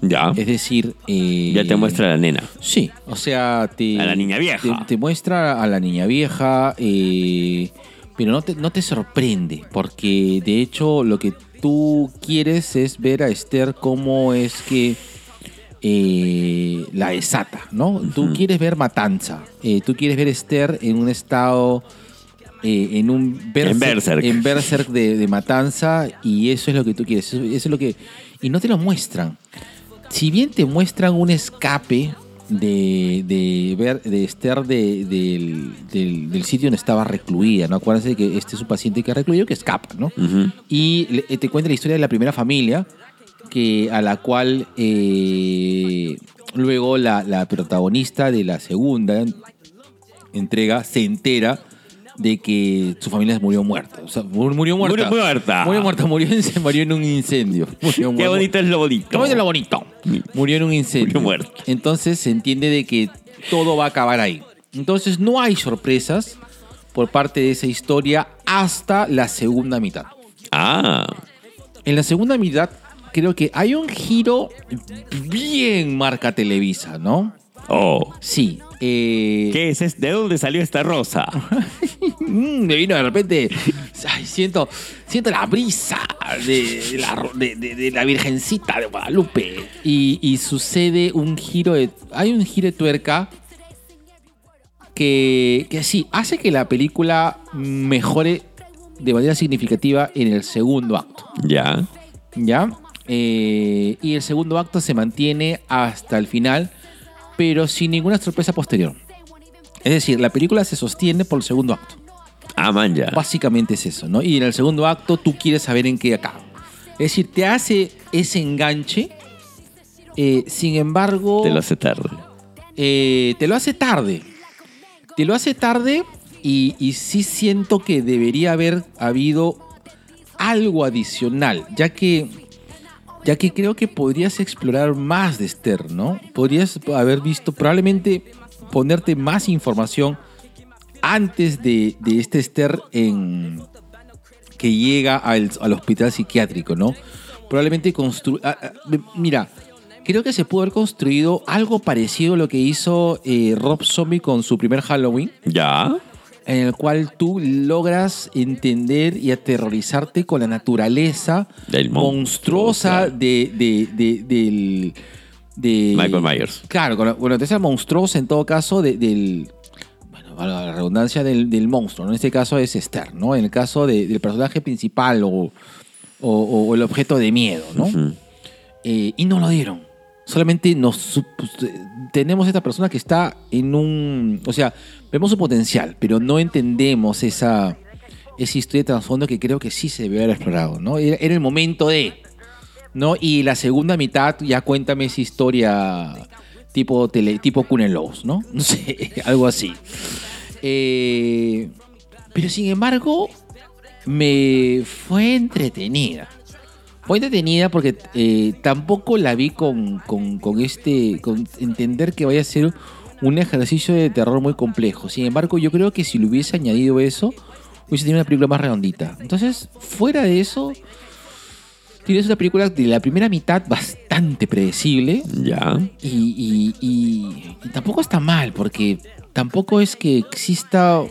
Ya. Es decir, eh, Ya te muestra a la nena. Sí, o sea, te. A la niña vieja. Te, te muestra a la niña vieja, eh, pero no te, no te sorprende, porque de hecho lo que tú quieres es ver a Esther cómo es que eh, la desata, ¿no? Tú quieres ver matanza, eh, tú quieres ver Esther en un estado. eh, en un En berserk. en berserk de, de matanza y eso es lo que tú quieres eso, eso es lo que y no te lo muestran si bien te muestran un escape de, de ver de Esther de- del, del- del sitio donde estaba recluida, ¿no? Acuérdense de que este es un paciente que ha recluido que escapa, ¿no? Y le- eh, te cuenta la historia de la primera familia, que, a la cual eh, luego la, la protagonista de la segunda entrega se entera de que su familia murió muerta. O sea, mur- murió muerta. Murió muerta. Murió muerta, murió en, se murió en un incendio. <laughs> Murió Qué muerta. bonito es lo bonito. ¿Cómo es lo bonito? Murió en un incendio. Murió muerto. Entonces se entiende de que todo va a acabar ahí. Entonces no hay sorpresas por parte de esa historia hasta la segunda mitad. Ah, En la segunda mitad creo que hay un giro bien marca Televisa, ¿no? oh. Sí. eh, ¿Qué es? es- ¿De dónde salió esta rosa? <laughs> Mm, me vino de repente. ay, siento, siento la brisa de, de la, ro- de- de- de la Virgencita de Guadalupe. Y, y sucede un giro de. Hay un giro de tuerca que, que sí, hace que la película mejore de manera significativa en el segundo acto. Ya. ¿Ya? Eh, y el segundo acto se mantiene hasta el final, pero sin ninguna sorpresa posterior. Es decir, la película se sostiene por el segundo acto. Ah, man, ya. Básicamente es eso, ¿no? Y en el segundo acto tú quieres saber en qué acaba. Es decir, te hace ese enganche, eh, sin embargo... Te lo hace tarde. eh, te lo hace tarde. Te lo hace tarde y, y sí siento que debería haber habido algo adicional, ya que, ya que creo que podrías explorar más de Esther, ¿no? Podrías haber visto, probablemente ponerte más información antes de, este Esther en, que llega al, al hospital psiquiátrico, ¿no? Probablemente construir... mira, creo que se pudo haber construido algo parecido a lo que hizo eh, Rob Zombie con su primer Halloween, Ya. En el cual tú logras entender y aterrorizarte con la naturaleza Del monstruosa de, de- de- del... de- Michael Myers. Claro, con la, con la naturaleza monstruosa en todo caso de- del... Bueno, valga la redundancia del, del monstruo, ¿no? En este caso es Esther, ¿no? En el caso de- del personaje principal o, o- o el objeto de miedo, ¿no? Eh, y no lo dieron. Solamente nos pues, eh, tenemos esta persona que está en un, o sea, vemos su potencial, pero no entendemos esa esa historia de trasfondo que creo que sí se debe haber explorado, ¿no? Era, el momento de, ¿no? Y la segunda mitad ya cuéntame esa historia tipo tele, tipo Cunelos, ¿no? <laughs> No sé, algo así. Eh, pero sin embargo, me fue entretenida. Fue entretenida porque eh, tampoco la vi con, con- con este. con entender que vaya a ser un ejercicio de terror muy complejo. Sin embargo, yo creo que si le hubiese añadido eso, hubiese tenido una película más redondita. Entonces, fuera de eso, tienes una película de la primera mitad bastante predecible. Ya. Y, y- y- y tampoco está mal, porque tampoco es que exista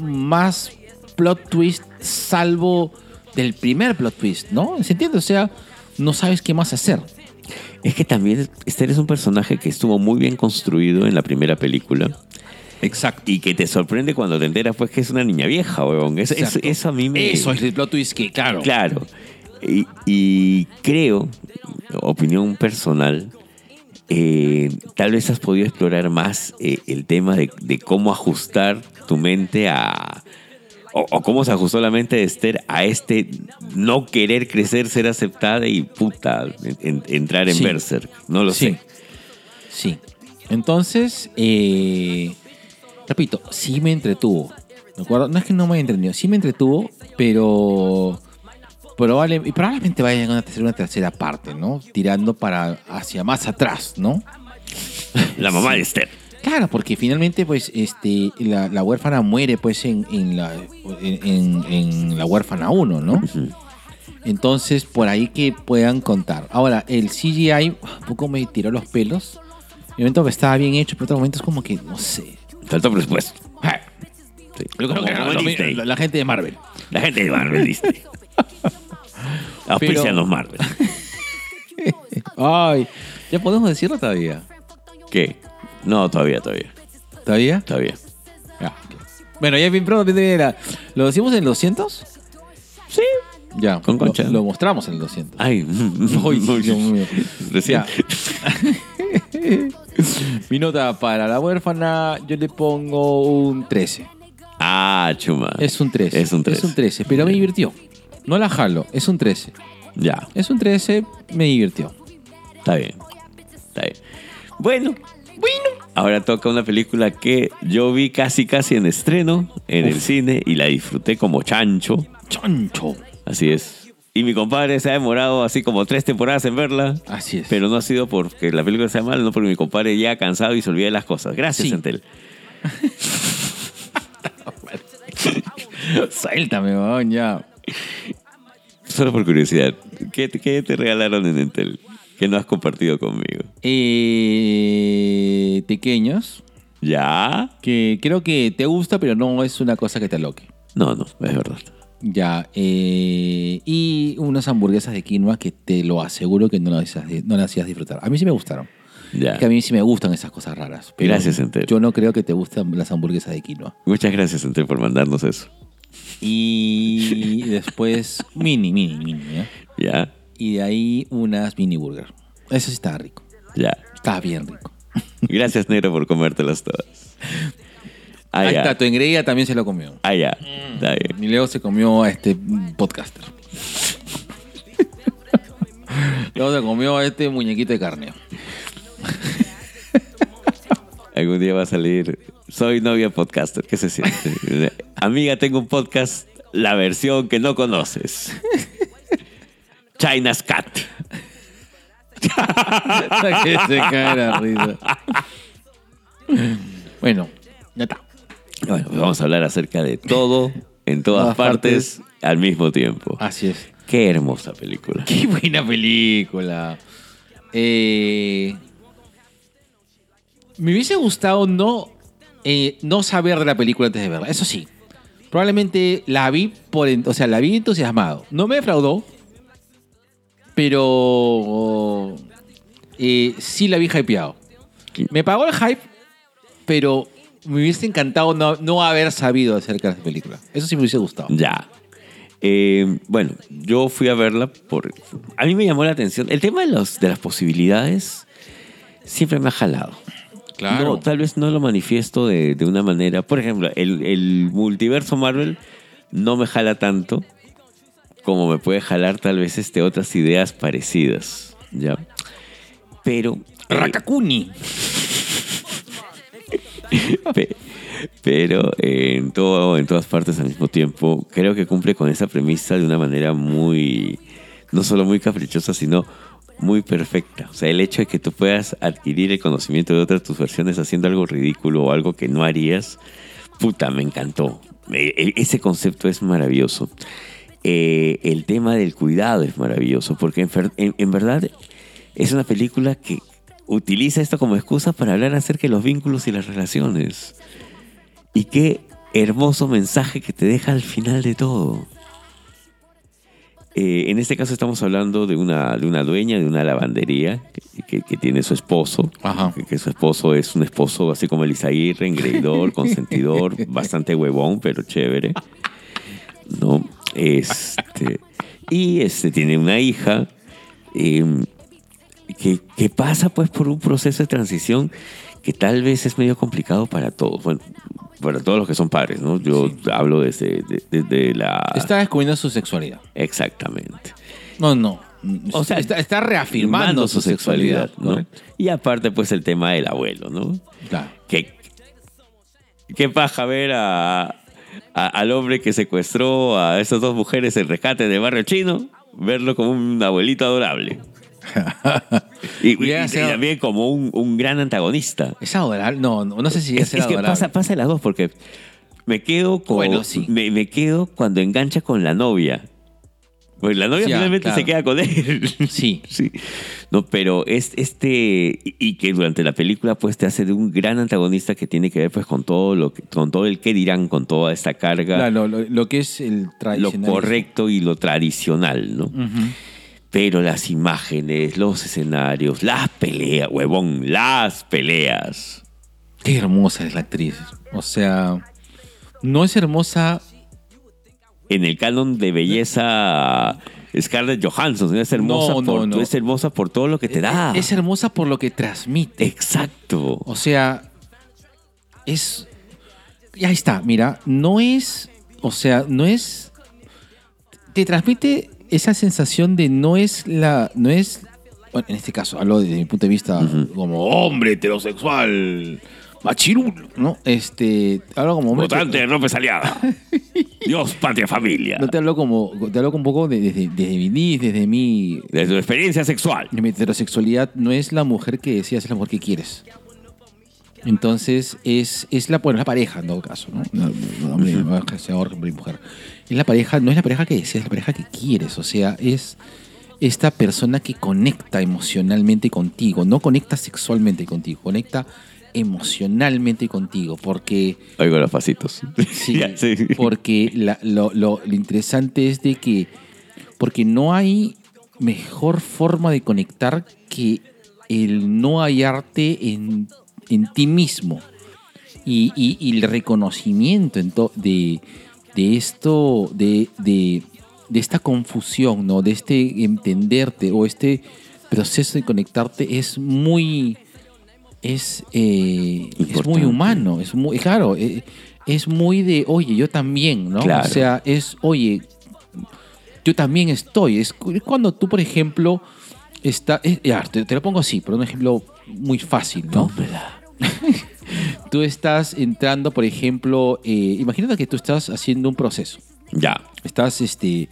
más plot twist salvo del primer plot twist, ¿no? ¿Se entiende? O sea, no sabes qué más hacer. Es que también Esther es un personaje que estuvo muy bien construido en la primera película. Exacto. Y que te sorprende cuando te enteras pues que es una niña vieja, weón. Eso, eso- Exacto. eso a mí me... Eso es el plot twist que, claro. Claro. Y, y creo, opinión personal, eh, tal vez has podido explorar más eh, el tema de, de cómo ajustar tu mente a... O, o cómo se ajustó la mente de Esther a este no querer crecer, ser aceptada y puta, en- en- entrar en Sí. Berserk. No lo Sí. sé. Sí. Entonces, eh, repito, sí me entretuvo. ¿De acuerdo? No es que no me haya entretenido, sí me entretuvo, pero probable, y probablemente vayan a hacer una tercera parte, ¿no? Tirando para hacia más atrás, ¿no? La mamá de Esther. Claro, porque finalmente, pues, este, la, la huérfana muere, pues, en, en la, en, la huérfana 1, ¿no? Entonces, por ahí que puedan contar. Ahora, el CGI un poco me tiró los pelos. En momento que estaba bien hecho, pero en otros momentos como que, no sé. Faltó presupuesto. Sí. Creo que lo mismo, la, gente de Marvel. La gente de Marvel Disney. <laughs> Auspician Pero- los Marvel. <laughs> Ay, ¿ya podemos decirlo todavía? ¿Qué? No, todavía, todavía. ¿Todavía? Todavía. Ya, ok. Bueno, ya bien pronto. bien, bien, ¿Lo decimos en el 200? Sí. Ya. Con Concha. Lo, lo mostramos en el 200. Ay, <laughs> Ay, <laughs> Dios mío. Recién. Ya. <laughs> Mi nota para la huérfana, yo le pongo un 13. Ah, chuma. Es un 13. Es un 13. Es un 13, pero me divirtió. No la jalo, es un 13. Ya, Es un 13, me divirtió. está bien. Está bien. Bueno, bueno. Ahora toca una película que yo vi casi casi en estreno en el cine y la disfruté como chancho. Chancho. Así es. Y mi compadre se ha demorado así como tres temporadas en verla. Así es. Pero no ha sido porque la película sea mala, no porque mi compadre ya cansado y se olvida de las cosas. Gracias, Sí. Entel. <laughs> Suéltame, weón, ya. Solo por curiosidad, ¿qué, qué te regalaron en Entel que no has compartido conmigo? Eh, pequeños, ¿Ya? que creo que te gusta, pero no es una cosa que te aloque. No, no, es verdad. Ya, eh, y unas hamburguesas de quinoa que te lo aseguro que no las hacías, no las hacías disfrutar. A mí sí me gustaron. Ya. Es que a mí sí me gustan esas cosas raras. pero Gracias, Enter. Yo no creo que te gustan las hamburguesas de quinoa. Muchas gracias, Entel, por mandarnos eso. Y después <laughs> mini, mini, mini. ¿ya? Ya, Y de ahí unas mini burger. Eso sí estaba rico. ya. Estaba bien rico. <laughs> Gracias, negro, por comértelas todas. Ah, <laughs> Ahí ya. está, tu engreía también se lo comió. Ah, ya. Está bien. Y luego se comió a este mm, podcaster. <laughs> luego se comió a este muñequito de carne. Algún día va a salir. Soy novia podcaster. ¿Qué se siente? Amiga, tengo un podcast, la versión que no conoces. China's Cat. <laughs> que se cae la risa. Bueno, ya está. Bueno, pues vamos a hablar acerca de todo, en todas Todas partes, al mismo tiempo. Así es. Qué hermosa película. Qué buena película. Eh, me hubiese gustado no, eh, no saber de la película antes de verla. Eso sí. Probablemente la vi por, o sea, la vi entusiasmado. No me defraudó, pero eh, sí la vi hypeado. Me pagó el hype, pero me hubiese encantado no, no haber sabido acerca de esa película. Eso sí me hubiese gustado. Ya. Eh, bueno, yo fui a verla por... A mí me llamó la atención. El tema de, los, de las posibilidades siempre me ha jalado. No, tal vez no lo manifiesto de, de una manera... Por ejemplo, el, el multiverso Marvel no me jala tanto como me puede jalar tal vez este, otras ideas parecidas. ¿Ya? Pero... eh, Rakakuni. <laughs> Pe- pero eh, en, todo, en todas partes al mismo tiempo, creo que cumple con esa premisa de una manera muy, no solo muy caprichosa, sino muy perfecta. O sea, el hecho de que tú puedas adquirir el conocimiento de otras tus versiones haciendo algo ridículo o algo que no harías, puta, me encantó. E- e- Ese concepto es maravilloso. Eh, el tema del cuidado es maravilloso, porque en, fer- en- en verdad es una película que utiliza esto como excusa para hablar acerca de los vínculos y las relaciones. Y qué hermoso mensaje que te deja al final de todo. Eh, en este caso estamos hablando de una, de una dueña de una lavandería que, que- que tiene su esposo. Ajá. Que, que su esposo es un esposo así como el Isaguirre, engreidor, <laughs> consentidor, bastante huevón, pero chévere. ¿No? Este, y este, tiene una hija eh, que, que pasa pues por un proceso de transición que tal vez es medio complicado para todos. Bueno, para todos los que son padres, ¿no? Yo hablo desde, de- desde la... Está descubriendo su sexualidad. Exactamente. No, no. O sea, está, está reafirmando su sexualidad. ¿no? Y aparte, pues el tema del abuelo, ¿no? Claro. Que, qué paja ver a, a- al hombre que secuestró a esas dos mujeres en rescate de barrio chino, verlo como un abuelito adorable. <laughs> y, también como un, un gran antagonista. Es adorable. No, no, no sé si Es, es, es que adorable. pasa, pasa las dos porque me quedo con, Bueno, sí. me, me quedo cuando engancha con la novia. Pues la novia Ya, finalmente claro. se queda con él. <laughs> Sí. Sí. No, pero es este y y que durante la película pues te hace de un gran antagonista que tiene que ver pues con todo lo que con todo el que dirán, con toda esta carga, Claro, lo, lo que es el lo tradicional. correcto y lo tradicional, ¿no? Pero las imágenes, los escenarios, las peleas, huevón, las peleas. Qué hermosa es la actriz. O sea, no es hermosa. En el canon de belleza Scarlett Johansson, es hermosa No, no, por no. es hermosa por todo lo que te da. Es hermosa por lo que transmite. Exacto. O sea, es. Ahí está, mira, no es. O sea, no es. Te transmite esa sensación de no es la. No es. Bueno, en este caso, hablo desde mi punto de vista como hombre heterosexual, machirulo, ¿no? Este. Hablo como hombre. Votante López Aliada. <laughs> Dios, patria, familia. No te hablo como. Te hablo un poco de- desde, desde mi niz, desde mi. De tu experiencia sexual. Mi heterosexualidad no es la mujer que decías, es la mujer que quieres. Entonces, es, es la, bueno, es la pareja en todo caso, ¿no? No, no, hombre, y mujer. Es la pareja, no es la pareja que deseas, es la pareja que quieres. O sea, es esta persona que conecta emocionalmente contigo. No conecta sexualmente contigo, conecta emocionalmente contigo. Porque Oigo los pasitos. Sí, <laughs> porque la- lo, lo- lo interesante es de que, porque no hay mejor forma de conectar que el no hallarte en, en ti mismo y, y- y el reconocimiento en to- de, de esto, de, de, de esta confusión, ¿no? De este entenderte o este proceso de conectarte es muy, es, eh, es muy humano, es muy, claro, eh, es muy de, oye, yo también, ¿no? Claro. O sea, es, oye, yo también estoy. Es cu- es cuando tú, por ejemplo, está, es- ya, te, te lo pongo así, por un ejemplo muy fácil, ¿no? <laughs> tú estás entrando, por ejemplo, eh, imagínate que tú estás haciendo un proceso. Ya. Estás, este,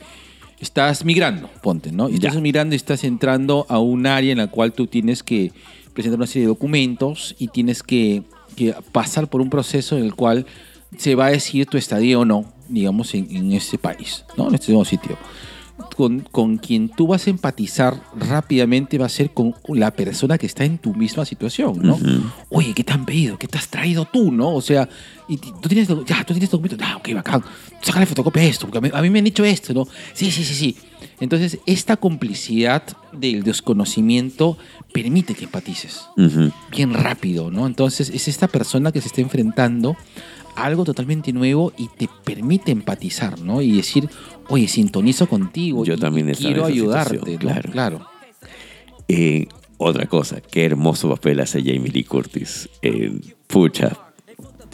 estás migrando, ponte, ¿no? Y Ya. Estás migrando y estás entrando a un área en la cual tú tienes que presentar una serie de documentos y tienes que, pasar por un proceso en el cual se va a decir tu estadía o no, digamos, en, en ese país, ¿no? En este nuevo sitio. Con, con quien tú vas a empatizar rápidamente va a ser con la persona que está en tu misma situación, ¿no? Oye, ¿qué te han pedido? ¿Qué te has traído tú, no? O sea, y tú tienes, ya, tú tienes documentos, ah, ok, bacán, sácale fotocopia a esto, porque a mí, me han dicho esto, ¿no? Sí, sí, sí, sí. Entonces, esta complicidad del desconocimiento permite que empatices bien rápido, ¿no? Entonces es esta persona que se está enfrentando algo totalmente nuevo y te permite empatizar, ¿no? Y decir, oye, sintonizo contigo. Yo y- también quiero ayudarte, ¿no? claro. claro. Eh, otra cosa, qué hermoso papel hace Jamie Lee Curtis. Eh, pucha,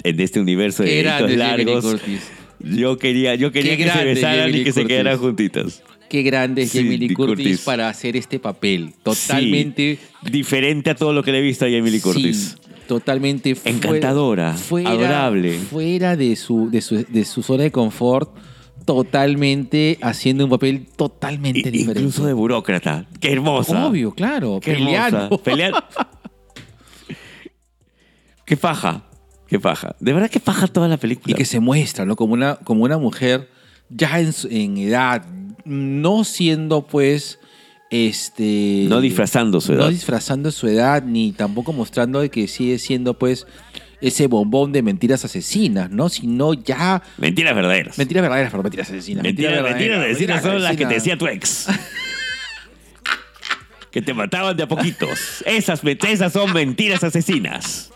en este universo de Lee largos. Yo quedaría, yo quería Qué que se besaran Jamie y que se Curtis. quedaran juntitas. Qué grande es Sí, Jamie Lee Curtis, Curtis. para hacer este papel. Totalmente. Sí, diferente a todo lo que le he visto a Jamie Lee Curtis. Sí, totalmente Encantadora, adorable. Fuera de su, de, su, de su zona de confort, totalmente haciendo un papel totalmente I- diferente. incluso de burócrata. Qué hermosa. Obvio, claro. Qué peleando. qué paja. Qué paja. De verdad que paja toda la película. Y que se muestra, ¿no? Como una, como una mujer ya en edad, no siendo pues, este... No disfrazando su edad. No disfrazando su edad, ni tampoco mostrando de que sigue siendo pues ese bombón de mentiras asesinas, ¿no? Sino ya... Mentiras verdaderas. Mentiras verdaderas, pero mentiras asesinas. Mentiras, mentiras verdaderas, asesinas son las que te decía tu ex. <laughs> que te mataban de a poquitos. Esas, esas son mentiras asesinas.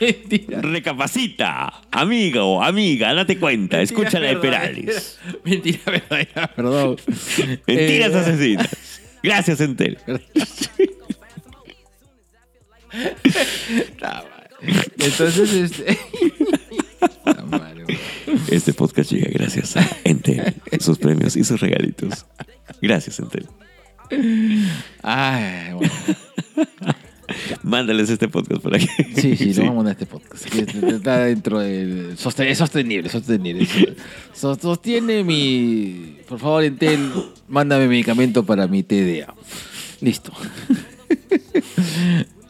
Mentiras. Recapacita, amigo, amiga, date cuenta, escucha la de Perales. Mentira verdadera, perdón. <laughs> Mentiras Eh, asesinas. Gracias, Entel. <laughs> <laughs> Entonces, este... <laughs> Este podcast llega gracias a Entel, sus premios y sus regalitos. Gracias, Entel. Ay, bueno. Mándales este podcast por aquí. Sí, sí, <laughs> lo vamos a mandar este podcast. que Está dentro del. sosten- Es sostenible, sostenible. So- Sostiene mi. Por favor, Entel, mándame medicamento para mi TDA. Listo.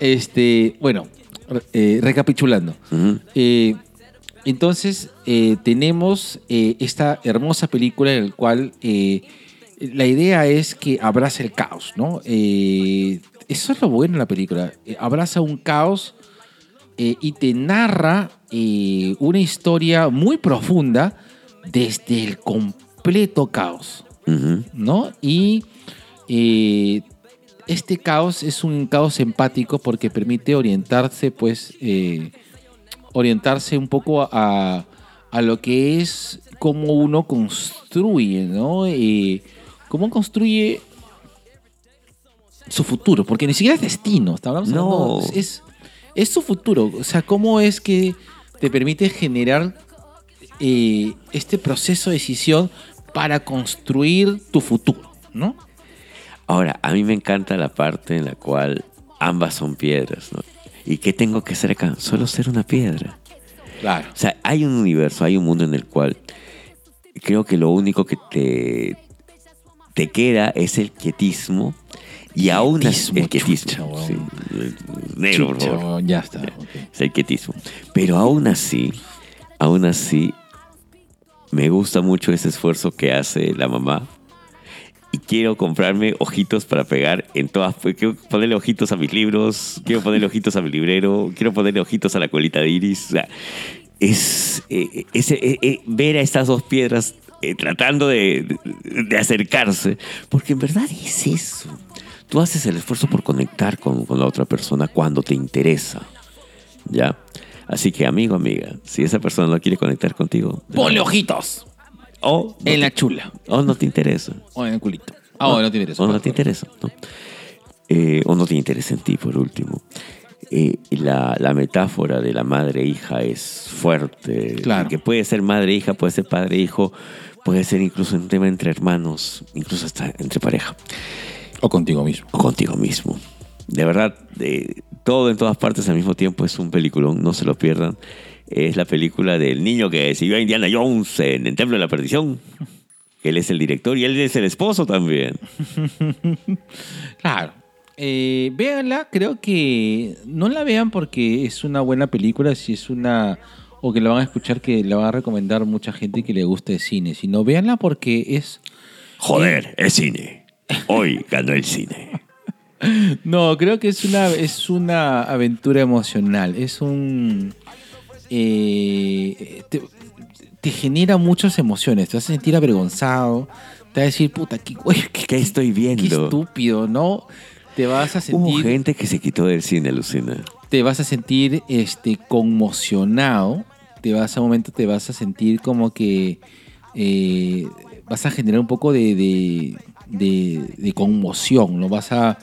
Este, bueno, eh, recapitulando. Eh, entonces, eh, tenemos esta hermosa película en la cual la idea es que abraza el caos, ¿no? Eso es lo bueno de la película. Abraza un caos y te narra una historia muy profunda desde el completo caos. ¿no? Y eh, este caos es un caos empático porque permite orientarse, pues, eh, orientarse un poco a, a lo que es cómo uno construye, ¿no? Eh, cómo construye su futuro, porque ni siquiera es destino, No. hablando- es, es su futuro, o sea, cómo es que te permite generar eh, este proceso de decisión para construir tu futuro, ¿no? Ahora, a mí me encanta la parte en la cual ambas son piedras, ¿no? ¿Y qué tengo que hacer acá? Solo ser una piedra. Claro. O sea, hay un universo, hay un mundo en el cual creo que lo único que te, te queda es el quietismo y aún así... El Quietismo, quietismo. chucha, sí. Negro, por favor. ya está. Es el quietismo. Pero aún así, aún así, me gusta mucho ese esfuerzo que hace la mamá. Y quiero comprarme ojitos para pegar en todas. pues, Quiero ponerle ojitos a mis libros, quiero ponerle ojitos a mi librero, quiero ponerle ojitos a la colita de iris. O sea, es eh, ese, eh, eh, ver a estas dos piedras eh, tratando de, de- de acercarse, porque en verdad es eso. Tú haces el esfuerzo por conectar con, con la otra persona cuando te interesa. ¿Ya? Así que, amigo, amiga, si esa persona no quiere conectar contigo, Ponle ojitos o, en la chula o no te interesa. o en el culito. Ah, bueno, no te interesa. O no te interesa, ¿no? Eh, o no te interesa en ti, por último. Eh, la, la metáfora de la madre-hija es fuerte. Claro. Que puede ser madre-hija, puede ser padre-hijo, puede ser incluso un tema entre hermanos, incluso hasta entre pareja. O contigo mismo. O contigo mismo. De verdad, de, todo en todas partes al mismo tiempo es un peliculón, no se lo pierdan. Es la película del niño que siguió a Indiana Jones en el Templo de la Perdición. Él es el director y él es el esposo también. <laughs> Claro. Eh, véanla, creo que no la vean porque es una buena película, si es una o que la van a escuchar que la va a recomendar mucha gente que le guste el cine, sino véanla porque es Joder, es cine. Hoy ganó el cine. <laughs> no, creo que es una es una aventura emocional, es un eh, te, te genera muchas emociones, te vas a sentir avergonzado, te vas a decir, puta, qué, güey, <laughs> qué, ¿Qué estoy qué viendo? estúpido, ¿no? Te vas a Hubo sentir gente que se quitó del cine, Lucina. te vas a sentir este, conmocionado, te vas a un momento te vas a sentir como que eh, vas a generar un poco de, de- de- de conmoción, ¿no? Vas a,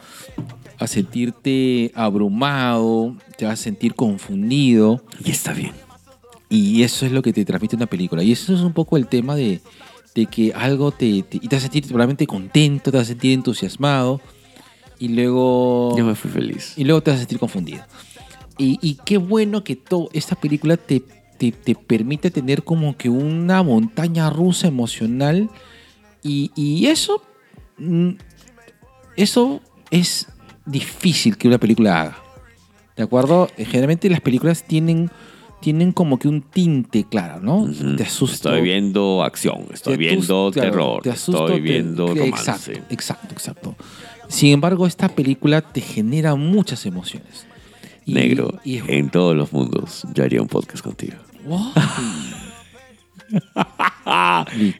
a sentirte abrumado, te vas a sentir confundido. Y está bien. Y eso es lo que te transmite una película. Y eso es un poco el tema de, de que algo te, te- y te vas a sentir probablemente contento, te vas a sentir entusiasmado. Y luego... Yo me fui feliz. Y luego te vas a sentir confundido. Y, y qué bueno que todo esta película te, te, te permite tener como que una montaña rusa emocional. Y, y eso. mm, Eso es difícil que una película haga. ¿De acuerdo? Eh, Generalmente las películas tienen, tienen como que un tinte claro, ¿no? Te asusta. Estoy viendo acción, estoy Te viendo claro, terror, te asusto, estoy te- viendo romance. Exacto, exacto, exacto. Sin embargo, esta película te genera muchas emociones. Y- Negro, y es- en todos los mundos, yo haría un podcast contigo. Wow. <laughs>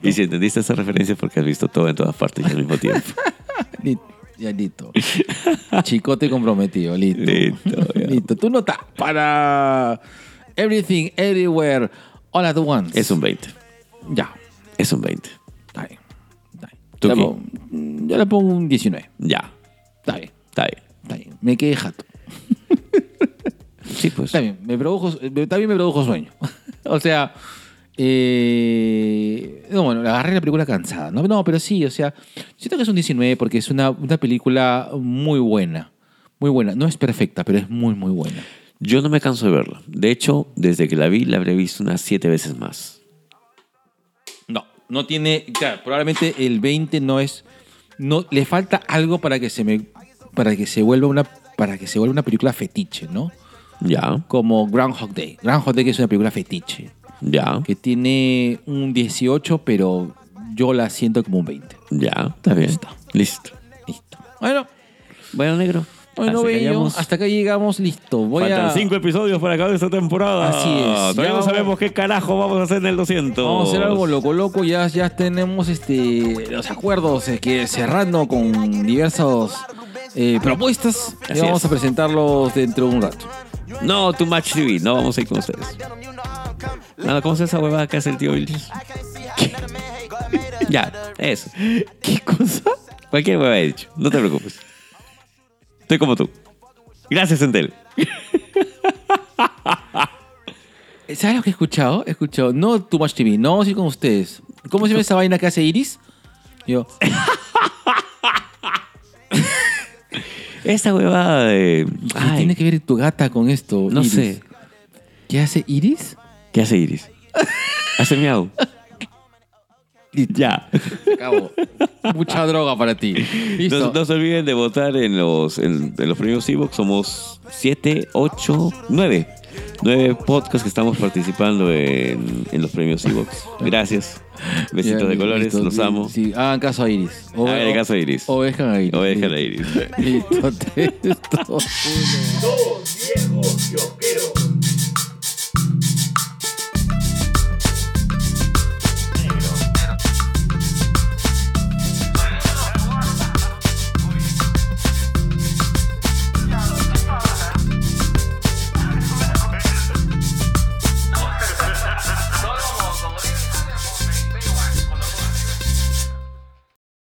Y si entendiste esa referencia porque has visto todo en todas partes y al mismo tiempo. <laughs> Ya listo. Chicote comprometido, listo. Listo, <laughs> ya. Listo. Tú no estás para Everything, Everywhere, All at Once. Es un 20. Ya. Es un 20. Está bien. Está bien. ¿Tú Le qué? pongo- Yo le pongo un 19. Ya, Está bien. está bien. Está bien. Me quedé jato. Sí, pues. Está bien, me produjo, eh, también me produjo sueño. <laughs> o sea, eh, no, bueno, agarré la película cansada. ¿no? no, pero sí, o sea, siento que es un 19 porque es una, una película muy buena. Muy buena. No es perfecta, pero es muy, muy buena. Yo no me canso de verla. De hecho, desde que la vi, la habré visto unas siete veces más. No, no tiene. Claro, probablemente el 20 no es. No, le falta algo para que se me. Para que se vuelva una. Para que se vuelva una película fetiche, ¿no? Ya, Como Groundhog Day. Groundhog Day que es una película fetiche. Ya, que tiene un 18, pero yo la siento como un 20. ya. Está bien. Listo. Listo. Listo. Bueno, Bueno, negro. bueno, hasta que bello, hasta acá llegamos, listo. Voy Faltan a cinco episodios para acabar esta temporada. Así es. Todavía Ya no sabemos qué carajo vamos a hacer en el 200. Vamos a hacer algo loco, loco. Ya, ya tenemos este, los acuerdos eh, que cerrando con diversas eh, propuestas. Y vamos es. a presentarlos dentro de un rato. No, Too Much TV. No vamos a ir con ustedes. Nada, ¿cómo es esa huevada que hace el tío Vilches? <laughs> Ya, eso. ¿Qué cosa? Cualquier hueva he dicho. No te preocupes. Estoy como tú. Gracias, Entel. <laughs> ¿Sabes lo que he escuchado? He escuchado, no Too Much TV, no vamos a ir con ustedes. ¿Cómo se llama esa vaina que hace Iris? Yo, <laughs> Esa huevada de. ¿qué Ay, tiene que ver tu gata con esto? No Iris? sé. ¿Qué hace Iris? ¿Qué hace Iris? Hace miau. Ya. Se acabó. Mucha droga para ti. Listo. No, no se olviden de votar en los, en, en los premios Evox. Somos 7, 8, 9. 9 podcasts que estamos participando en, en los premios Evox. Gracias. <laughs> Besitos de colores, listo. los amo. Sí, hagan caso a Iris. O- Hagan caso a Iris. Ovejan a Iris. Ovejan a Iris. <laughs> <laughs> Listo, dos, viejos